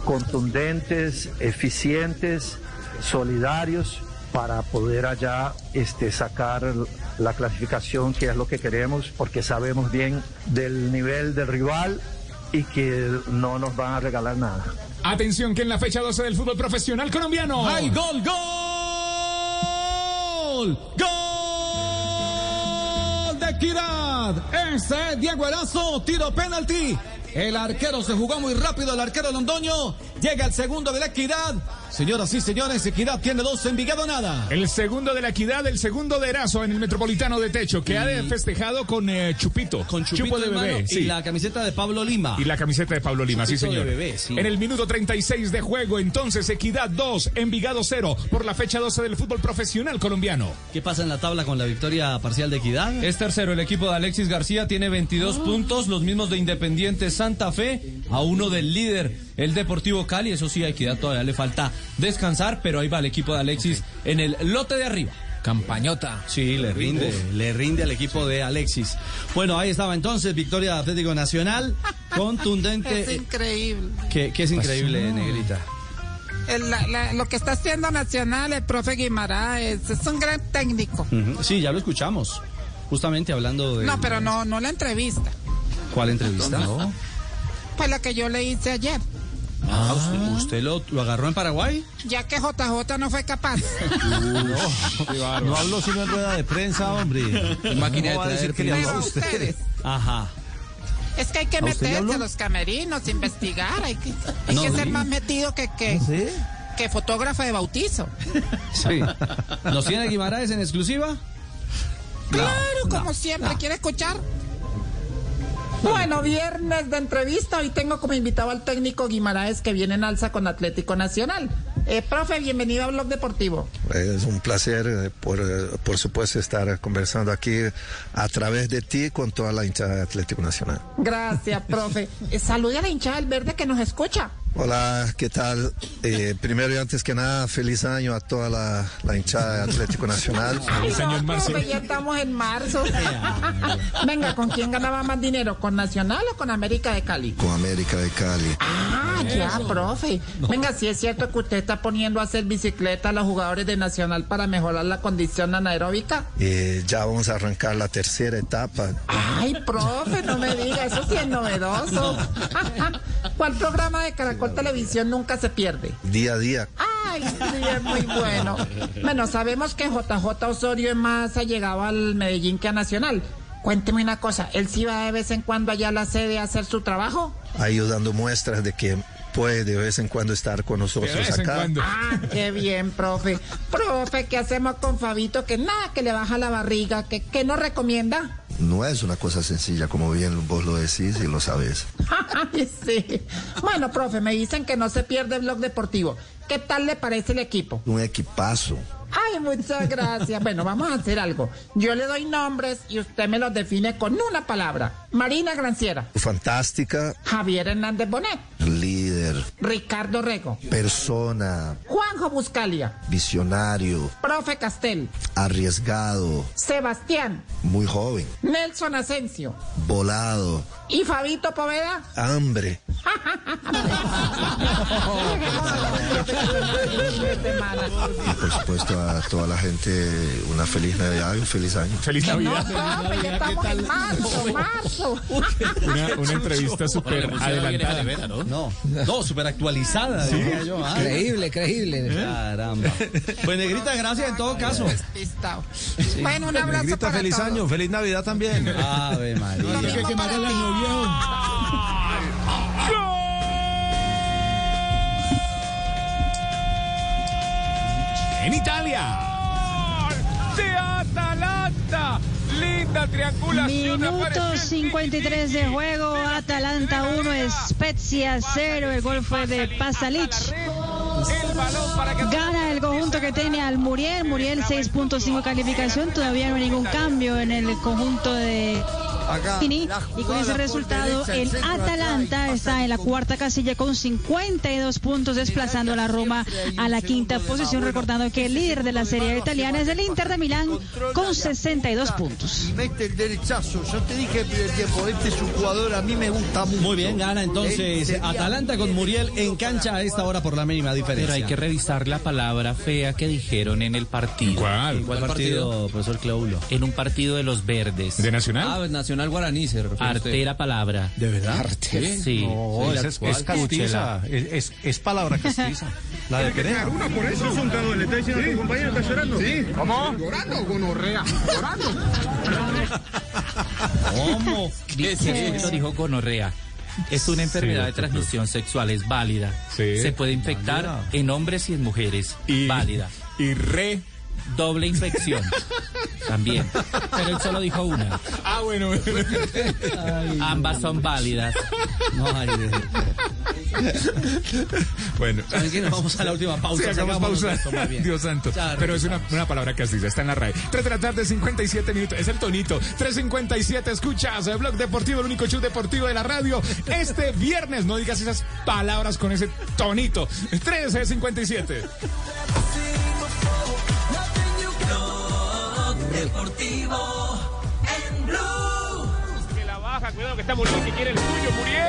contundentes, eficientes, solidarios para poder allá este, sacar la clasificación que es lo que queremos porque sabemos bien del nivel del rival y que no nos van a regalar nada. Atención que en la fecha 12 del fútbol profesional colombiano. ¡Hay gol, gol! ¡Gol! de Equidad. Ese es Diego Erazo, tiro penalti. El arquero se jugó muy rápido, el arquero Londoño. Llega el segundo de la equidad. Señoras y señores, Equidad tiene dos, Envigado nada. El segundo de la equidad, el segundo de Erazo en el Metropolitano de Techo, que ha festejado con eh, Chupito. Con Chupito Chupo de bebé. y sí. la camiseta de Pablo Lima. Y la camiseta de Pablo Lima, sí Chupito de señor. bebé, sí. En el minuto 36 de juego, entonces Equidad 2, Envigado 0, por la fecha 12 del fútbol profesional colombiano. ¿Qué pasa en la tabla con la victoria parcial de Equidad? Es tercero el equipo de Alexis García, tiene 22 puntos, los mismos de Independiente Santa Fe, a uno del líder, el Deportivo Cali. Eso sí, a Equidad todavía le falta descansar, pero ahí va el equipo de Alexis en el lote de arriba. Campañota. Sí, le rinde, le rinde al equipo de Alexis. Bueno, ahí estaba entonces, victoria de Atlético Nacional, contundente. Es increíble. que, que es increíble, Negrita. El- la- la- lo que está haciendo Nacional, el profe Guimaraes, es un gran técnico. Sí, ya lo escuchamos. Justamente hablando de. No, pero no, no la entrevista. ¿Cuál entrevista? Pues la que yo le hice ayer. Ah, ¿usted, usted lo, lo agarró en Paraguay? Ya que JJ no fue capaz. No habló sino en rueda de prensa, hombre. Máquina ¿Cómo va a de decir traer que le a ustedes. Ajá. Es que hay que ¿A usted le meterse a los camerinos, investigar. Hay que, hay No, que ser más metido que, que, que fotógrafo de bautizo. Sí. ¿Nos tiene Guimaraes en exclusiva? Claro, como siempre. ¿Quiere escuchar? Bueno, viernes de entrevista. Hoy tengo como invitado al técnico Guimaraes que viene en alza con Atlético Nacional. Eh, profe, bienvenido a Blog Deportivo. es un placer, eh, por, eh, por supuesto, estar conversando aquí a través de ti con toda la hinchada de Atlético Nacional. Gracias, profe. Eh, Salude a la hinchada del verde que nos escucha. Hola, ¿qué tal? Eh, primero y antes que nada, feliz año a toda la, la hinchada de Atlético Nacional. No, profe, ya estamos en marzo. Venga, ¿con quién ganaba más dinero? ¿Con Nacional o con América de Cali? Con América de Cali. Ah, ya, profe. Venga, si es cierto que usted está poniendo a hacer bicicleta a los jugadores de Nacional para mejorar la condición anaeróbica. Eh, ya vamos a arrancar la tercera etapa. Ay, profe, no me diga, eso sí es novedoso. ¿Cuál programa de Caracol Televisión nunca se pierde? Día a día. Ay, sí, es muy bueno. Bueno, sabemos que JJ Osorio es más llegado al Medellín que a Nacional. Cuénteme una cosa, ¿él sí va de vez en cuando allá a la sede a hacer su trabajo? Ahí dando muestras de que puede de vez en cuando estar con nosotros acá. Ah, qué bien, profe. Profe, ¿qué hacemos con Fabito? Que nada, que le baja la barriga. ¿Qué, qué nos recomienda? No es una cosa sencilla, como bien vos lo decís y lo sabes. Ay, sí. Bueno, profe, me dicen que no se pierde el blog deportivo. ¿Qué tal le parece el equipo? Un equipazo. Ay, muchas gracias. Bueno, vamos a hacer algo. Yo le doy nombres y usted me los define con una palabra. Marina Granciera. Fantástica. Javier Hernández Bonet. Líder. Ricardo Rego. Persona. Juanjo Buscalia. Visionario. Profe Castel. Arriesgado. Sebastián. Muy joven. Nelson Asensio. Volado. ¿Y Fabito Poveda? Hambre. Y por supuesto a toda la gente una feliz Navidad y un feliz año. Feliz Navidad. profe, ya estamos en marzo, marzo. Una, una entrevista súper adelantada. No, no, súper actualizada, Sí. yo. ah. Creíble, creíble. Caramba. Pues Negrita, gracias en todo caso. Bueno, un abrazo Negrita, para feliz todos. año, feliz Navidad también. Ave María. En Italia. de Atalanta. Linda triangulación. Minuto 53 de juego, Atalanta 1, Spezia 0, el gol fue de Pasalic. Gana el conjunto que tiene al Muriel, Muriel 6.5 calificación, todavía no hay ningún cambio en el conjunto de Fini, y con ese resultado el Atalanta está en la cuarta casilla con 52 puntos desplazando a la Roma a la quinta posición recordando que el líder de la serie italiana es el Inter de Milán con 62 puntos. Mete el derechazo, yo te dije el primer tiempo, este es un jugador, a mí me gusta mucho. Muy bien, gana entonces sería- Atalanta con Muriel en cancha a esta hora por la mínima diferencia. Pero hay que revisar la palabra fea que dijeron en el partido. ¿Cuál? ¿Cuál partido, profesor Cleulo? En un partido de los verdes. ¿De Nacional? Ah, Nacional Guaraní se refiere usted. Artera palabra. ¿De verdad? Artera. Sí. No, esa es, es castiza, es, es, es palabra castiza. La de Perea. Una por eso es un cago. Le está diciendo a tu compañero está llorando. Sí. ¿Cómo? Llorando gonorrea. Llorando. ¿Cómo? Dice, eso dijo gonorrea. Es una enfermedad de transmisión sexual, es válida. Sí. Se puede infectar en hombres y en mujeres. Y- válida. Y re. Doble infección. También. Pero él solo dijo una. Ah, bueno. Ambas son válidas. No bueno. ¿Saben qué? Nos vamos a la última pausa. Sí, hagamos pausa. esto. Dios santo. Pero es una, una palabra castiza, está en la RAE. 3 de la tarde, 57 minutos. Es el tonito. 3.57, escuchas el blog deportivo, el único show deportivo de la radio. Este viernes, no digas esas palabras con ese tonito. 13.57. Deportivo en Blue. Que la baja, cuidado que está Muriel que quiere el suyo. Muriel.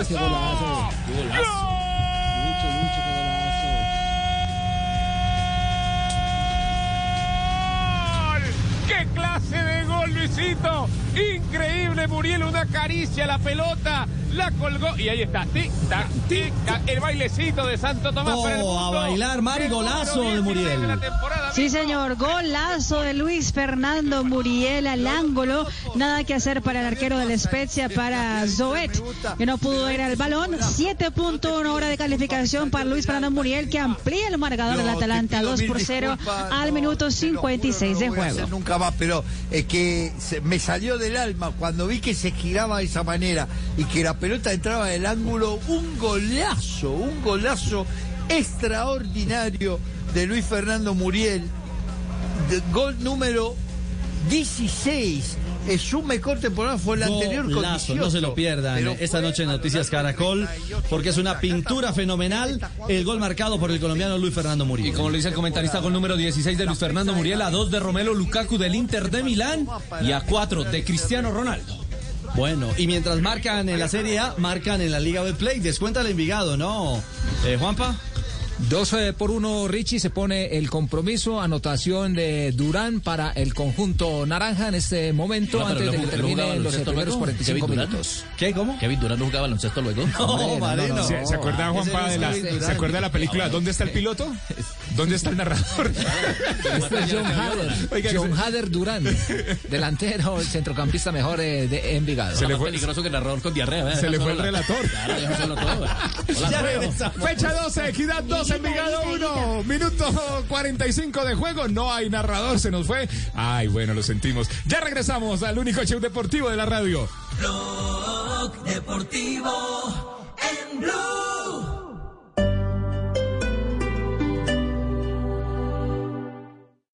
Ese golazo. ¡Gol! ¡Qué clase de gol, Luisito! Increíble, Muriel, una caricia a la pelota, la colgó y ahí está. Tic, tac, tic, tac, el bailecito de Santo Tomás para el Oh, a bailar, Mari, golazo de 19 Muriel. la. Sí, señor, golazo de Luis Fernando Muriel al ángulo. Nada que hacer para el arquero del Spezia, para Zoet, que no pudo ir al balón. 7.1 hora de calificación para Luis Fernando Muriel, que amplía el marcador del Atalanta pido 2 mil por 0 disculpas, al minuto te lo 56 de juego. nunca más, pero es que se- me salió del alma cuando vi que se giraba de esa manera y que la pelota entraba del ángulo, un golazo, un golazo extraordinario de Luis Fernando Muriel, de- gol número 16. Es su mejor temporada, fue el anterior con Golazo, 18. no se lo pierdan Pero esta noche en Noticias Caracol, porque es una pintura fenomenal el gol marcado por el colombiano Luis Fernando Muriel. Y como lo dice el comentarista, gol número 16 de Luis Fernando Muriel, a 2 de Romelo Lukaku del Inter de Milán y a 4 de Cristiano Ronaldo. Bueno, y mientras marcan en la Serie A, marcan en la Liga Betplay. Descuenta el Envigado, ¿no? Eh, Juanpa. 12 por 1, Richie se pone el compromiso, anotación de Durán para el conjunto naranja en este momento, No, antes no de que no jugaba los primeros luego, 45 Kevin Durant. minutos. ¿Qué? ¿Cómo? Kevin Durán no jugaba baloncesto luego. ¿Se, se acuerda, Juanpa, de la, ¿se acuerda de la película ¿Dónde está el piloto? ¿Dónde está el narrador? Este es John Hader, Oiga, John se- Hader Durán, delantero, el centrocampista mejor eh, de Envigado. Se le fue peligroso que el narrador con diarrea. ¿eh? Se le fue el relator. Fecha 12, Equidad 2, Envigado 1. Minuto 45 de juego. No hay narrador, se nos fue. Ay, bueno, lo sentimos. Ya regresamos al único show deportivo de la radio. Blog Deportivo en Blue.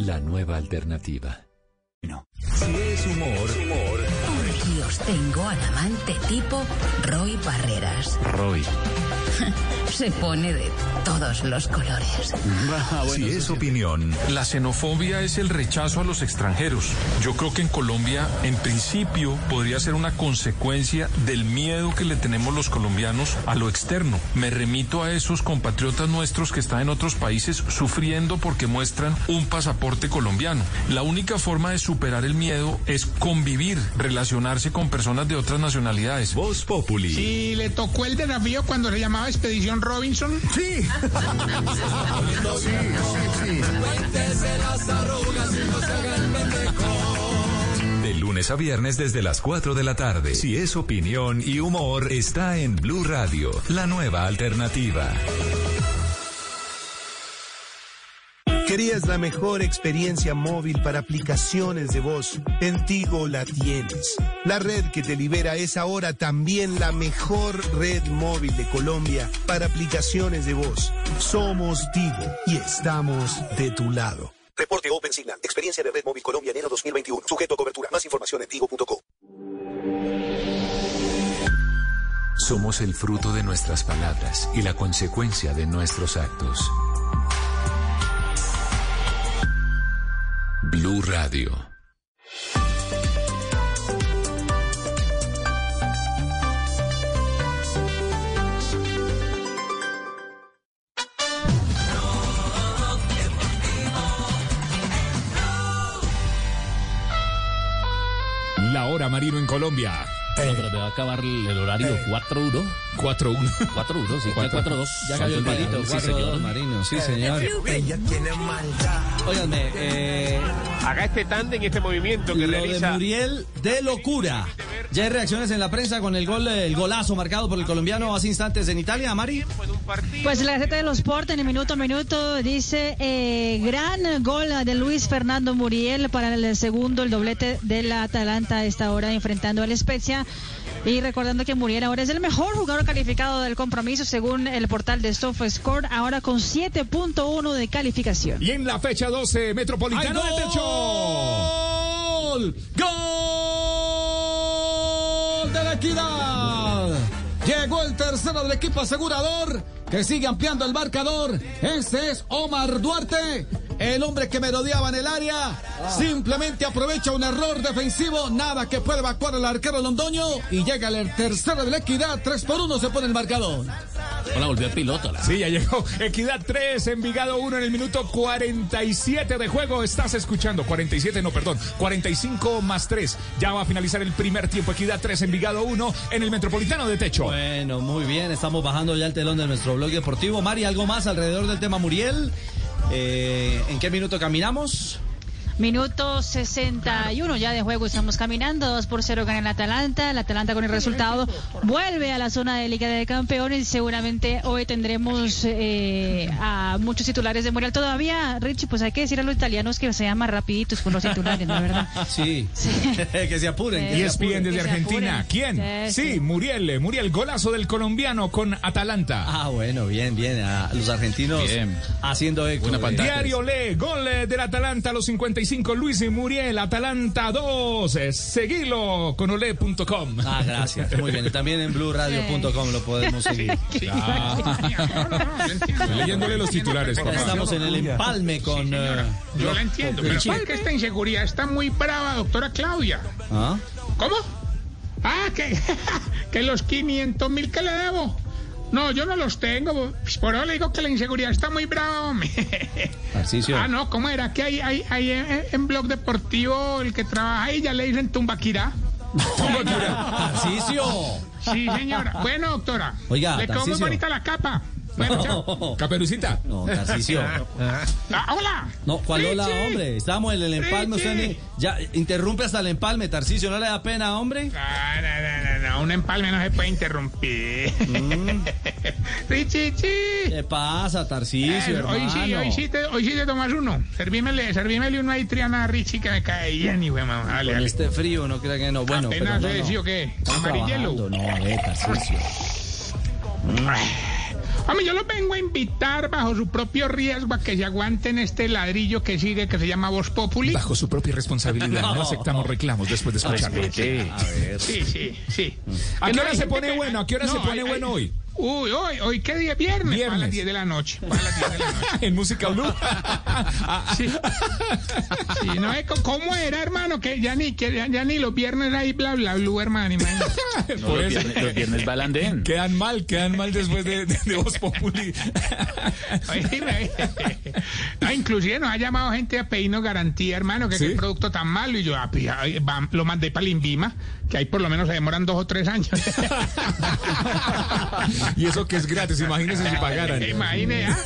la nueva alternativa. Si es humor, humor. Aquí os tengo al amante tipo Roy Barreras. Roy. Se pone de todos los colores. si es opinión, La xenofobia es el rechazo a los extranjeros. Yo creo que en Colombia, en principio, podría ser una consecuencia del miedo que le tenemos los colombianos a lo externo. Me remito a esos compatriotas nuestros que están en otros países sufriendo porque muestran un pasaporte colombiano. La única forma de superar el miedo es convivir, relacionarse con personas de otras nacionalidades. Voz Populi. ¿Y le tocó el desafío cuando se llamaba Expedición Robinson? Sí. De lunes a viernes desde las 4 de la tarde. Si es opinión y humor, está en Blue Radio, la nueva alternativa. ¿Querías la mejor experiencia móvil para aplicaciones de voz? En Tigo la tienes. La red que te libera es ahora también la mejor red móvil de Colombia para aplicaciones de voz. Somos Tigo y estamos de tu lado. Reporte Open Signal. Experiencia de Red Móvil Colombia enero 2021. Sujeto a cobertura. Más información en tigo.co. Somos el fruto de nuestras palabras y la consecuencia de nuestros actos. Blue Radio. La hora marino en Colombia. No, pero me va a acabar el, horario 4-1. 4-1. 4-1, sí, Cuatro. 4-2. Ya cayó el palito, Sí, cuatro, señor. Marino, sí, señor. Ella tiene maldad. Óiganme, eh, Haga este tándem, este movimiento que lo de realiza. Muriel de locura. Ya hay reacciones en la prensa con el gol, el golazo marcado por el colombiano hace instantes en Italia, Mari. Pues la Gaceta de los Sport en el minuto a minuto dice eh, gran gol de Luis Fernando Muriel para el segundo, el doblete de la Atalanta a esta hora enfrentando al Spezia. Y recordando que Muriel ahora es el mejor jugador calificado del compromiso según el portal de SofaScore, ahora con 7.1 de calificación. Y en la fecha 12, Metropolitano ¡Hay de Techo. ¡Gol! ¡Gol de la equidad! Llegó el tercero del equipo asegurador que sigue ampliando el marcador. Ese es Omar Duarte, el hombre que merodeaba en el área. Simplemente aprovecha un error defensivo, nada que puede evacuar el arquero Londoño y llega el tercero de la equidad. 3 por 1 se pone el marcador. Hola, volvió el piloto. La... Sí, ya llegó. Equidad 3, Envigado 1 en el minuto 47 de juego. Estás escuchando. 47, no, perdón. 45 más 3. Ya va a finalizar el primer tiempo. Equidad 3, Envigado 1 en el Metropolitano de Techo. Bueno, muy bien, estamos bajando ya el telón de nuestro blog deportivo. Mari, ¿algo más alrededor del tema Muriel? Eh, ¿En qué minuto caminamos? Minuto 61 ya de juego, estamos caminando, 2 por 0 gana el Atalanta, el Atalanta con el resultado vuelve a la zona de Liga de Campeones y seguramente hoy tendremos eh, a muchos titulares de Moral. Todavía, Richie, pues hay que decir a los italianos que sean más rapiditos con los titulares, ¿no es verdad? Sí, que se apuren. Eh, que Y es apuren. desde Argentina. ¿Quién? Sí, Sí, sí. Muriel. Muriel, golazo del colombiano con Atalanta. Ah, bueno, bien, bien. A los argentinos Bien. haciendo eco. De- pantalla. Diario Le, gol eh, del Atalanta a los 55. Luis y Muriel, Atalanta 2. Eh, Seguilo con ole.com. Ah, gracias. Muy bien. También en blueradio.com lo podemos seguir. Estoy leyéndole los titulares, papá. Estamos en el empalme con. eh, Yo lo- la entiendo, pero es que esta inseguridad está muy brava, doctora Claudia. ¿Ah? ¿Cómo? Ah, que, que los 500 mil que le debo. No, yo no los tengo. Pues por eso le digo que la inseguridad está muy brava, hombre. Tarcisio. Ah, no, ¿cómo era? Que hay, hay, hay en, en Blog Deportivo el que trabaja ahí, ya le dicen Tumbaquirá. Tarcisio. Sí, señora. Bueno, doctora. Oiga, Le quedó muy bonita la capa. Bueno. Caperucita. No, Tarcisio. Ah, hola. No, ¿cuál hola, hombre? Estamos en el empalme. Usted ni- ya interrumpe hasta el empalme, Tarcisio. ¿No le da pena, hombre? Ah, no, no, no, no, un empalme no se puede interrumpir. Mm. Richie, chi. ¿Qué pasa, Tarcisio, Eh, hoy sí, hoy sí, te, hoy sí te tomas uno. Servímele, servímele uno ahí, Triana Richie, que me cae bien, y güey, mamá. Dale, Con dale. este frío, no crea que no. Bueno, Apenas pero no, no. ¿sí o qué? Amarillelo. No, a ver, Tarcisio. Hombre, yo los vengo a invitar bajo su propio riesgo a que se aguanten este ladrillo que sigue, que se llama Voz Populi. Bajo su propia responsabilidad. No aceptamos reclamos después de escucharlo. Sí, sí, sí. ¿A qué no hora se pone bueno? ¿A qué hora se pone bueno hoy? Uy, hoy, hoy, ¿qué día? Viernes. Viernes. A las 10 de la noche. Para las 10 de la noche. En Música Blue. Sí. Sí, no, ¿Cómo era, hermano? Que ya ni, que ya, ya ni los viernes ahí bla bla blue, hermano. imagínate. Por eso. Los viernes va al andén. Quedan mal, quedan mal después de, de, de Voz Populi. Oíme. No, inclusive nos ha llamado gente a pedirnos garantía, hermano, que ¿Sí? qué producto tan malo. Y yo ah, pues, ya, va, lo mandé para el Invima, que ahí por lo menos se demoran dos o tres años. y eso que es gratis, imagínense si pagaran. Imagine, ¿ah?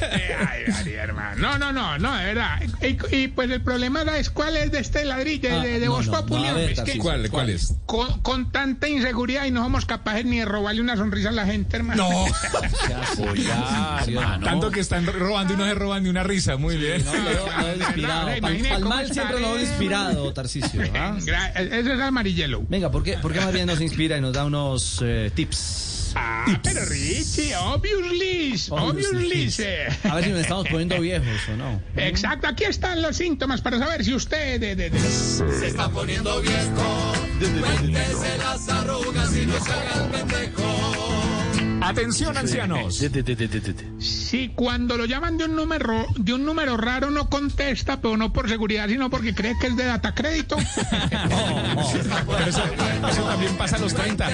Eh, Ay, María, hermano. No, no, no, no, de verdad. Y, y, pues el problema es cuál es de este ladrillo, de, Ah, de, de no, Voz no, Populi, no, ver, es que. ¿Cuál, cuál es? con, con tanta inseguridad y no somos capaces ni de robarle una sonrisa a la gente, hermano. No. Oiga, hermano. Tanto que están robando y no se roban ni una risa. Muy bien. No, inspirado. Cómo Palmal está siempre lo él. inspirado, Tarcisio. ¿ah? Eso es amarillelo. Venga, ¿por qué, ¿por qué más bien nos inspira y nos da unos eh, tips? Ah, pero Richie, obviously, obviously. A ver si nos estamos poniendo viejos o no. Exacto, aquí están los síntomas para saber si usted... de- de- de- Se está poniendo viejo. Cuéntese las arrugas y no se haga el pendejo. Atención, ancianos. Si cuando lo llaman de un número de un número raro no contesta, pero no por seguridad, sino porque cree que es de data crédito. Eso, eso también pasa a los 30.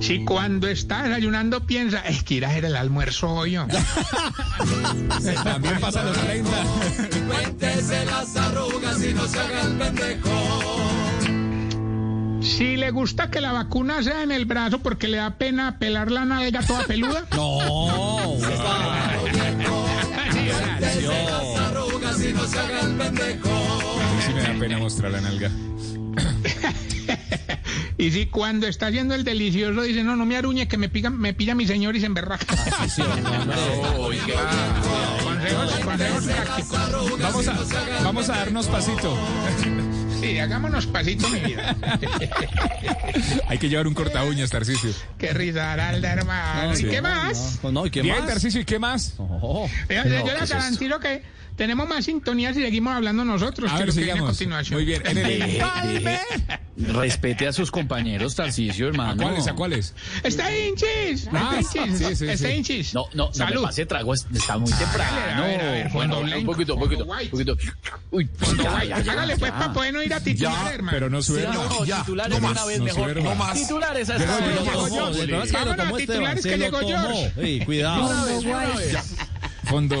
Si cuando está desayunando piensa, es que ir a hacer el almuerzo hoy. yo". También pasa a los 30. Cuéntese las arrugas y no se haga el pendejo. Si le gusta que la vacuna sea en el brazo porque le da pena pelar la nalga toda peluda. No, sí me da pena mostrar la nalga. Y si cuando está haciendo el delicioso dice, no, no me aruñe que me, pica, me pilla mi señor y se consejos, consejos prácticos. Vamos a, vamos a darnos pasito. Sí, hagámonos pasito, mi vida. Hay que llevar un corta uñas, Tarcisio. Qué risaralda, hermano. No, ¿Y sí, qué no, más? No, no, ¿y qué Bien, más? Tarcisio, ¿y qué más? Oh, Yo, no, yo ¿qué les es que tenemos más sintonías y seguimos hablando nosotros A que ver, viene a sigamos. continuación. Muy bien. En el Deje, empalme. Respete a sus compañeros, Tarcisio, ¿A hermano. cuáles? ¿A cuáles? Está hinchis. Ah, está hinchis. sí, sí, está sí. hinchis. No, no, no me Salud. pase trago, es- está muy temprano. a ver, a ver, bueno, fondo un poquito, un blanco, poquito, poquito. Uy, Fondo ya, guay. ya, ya, Hágale pues ya. para poder no ir a titular, hermano. Pero no Sí, suena. no, titulares de una vez no mejor. No más. Titulares a esta Vámonos a titulares que llegó. George. Cuidado. Fondo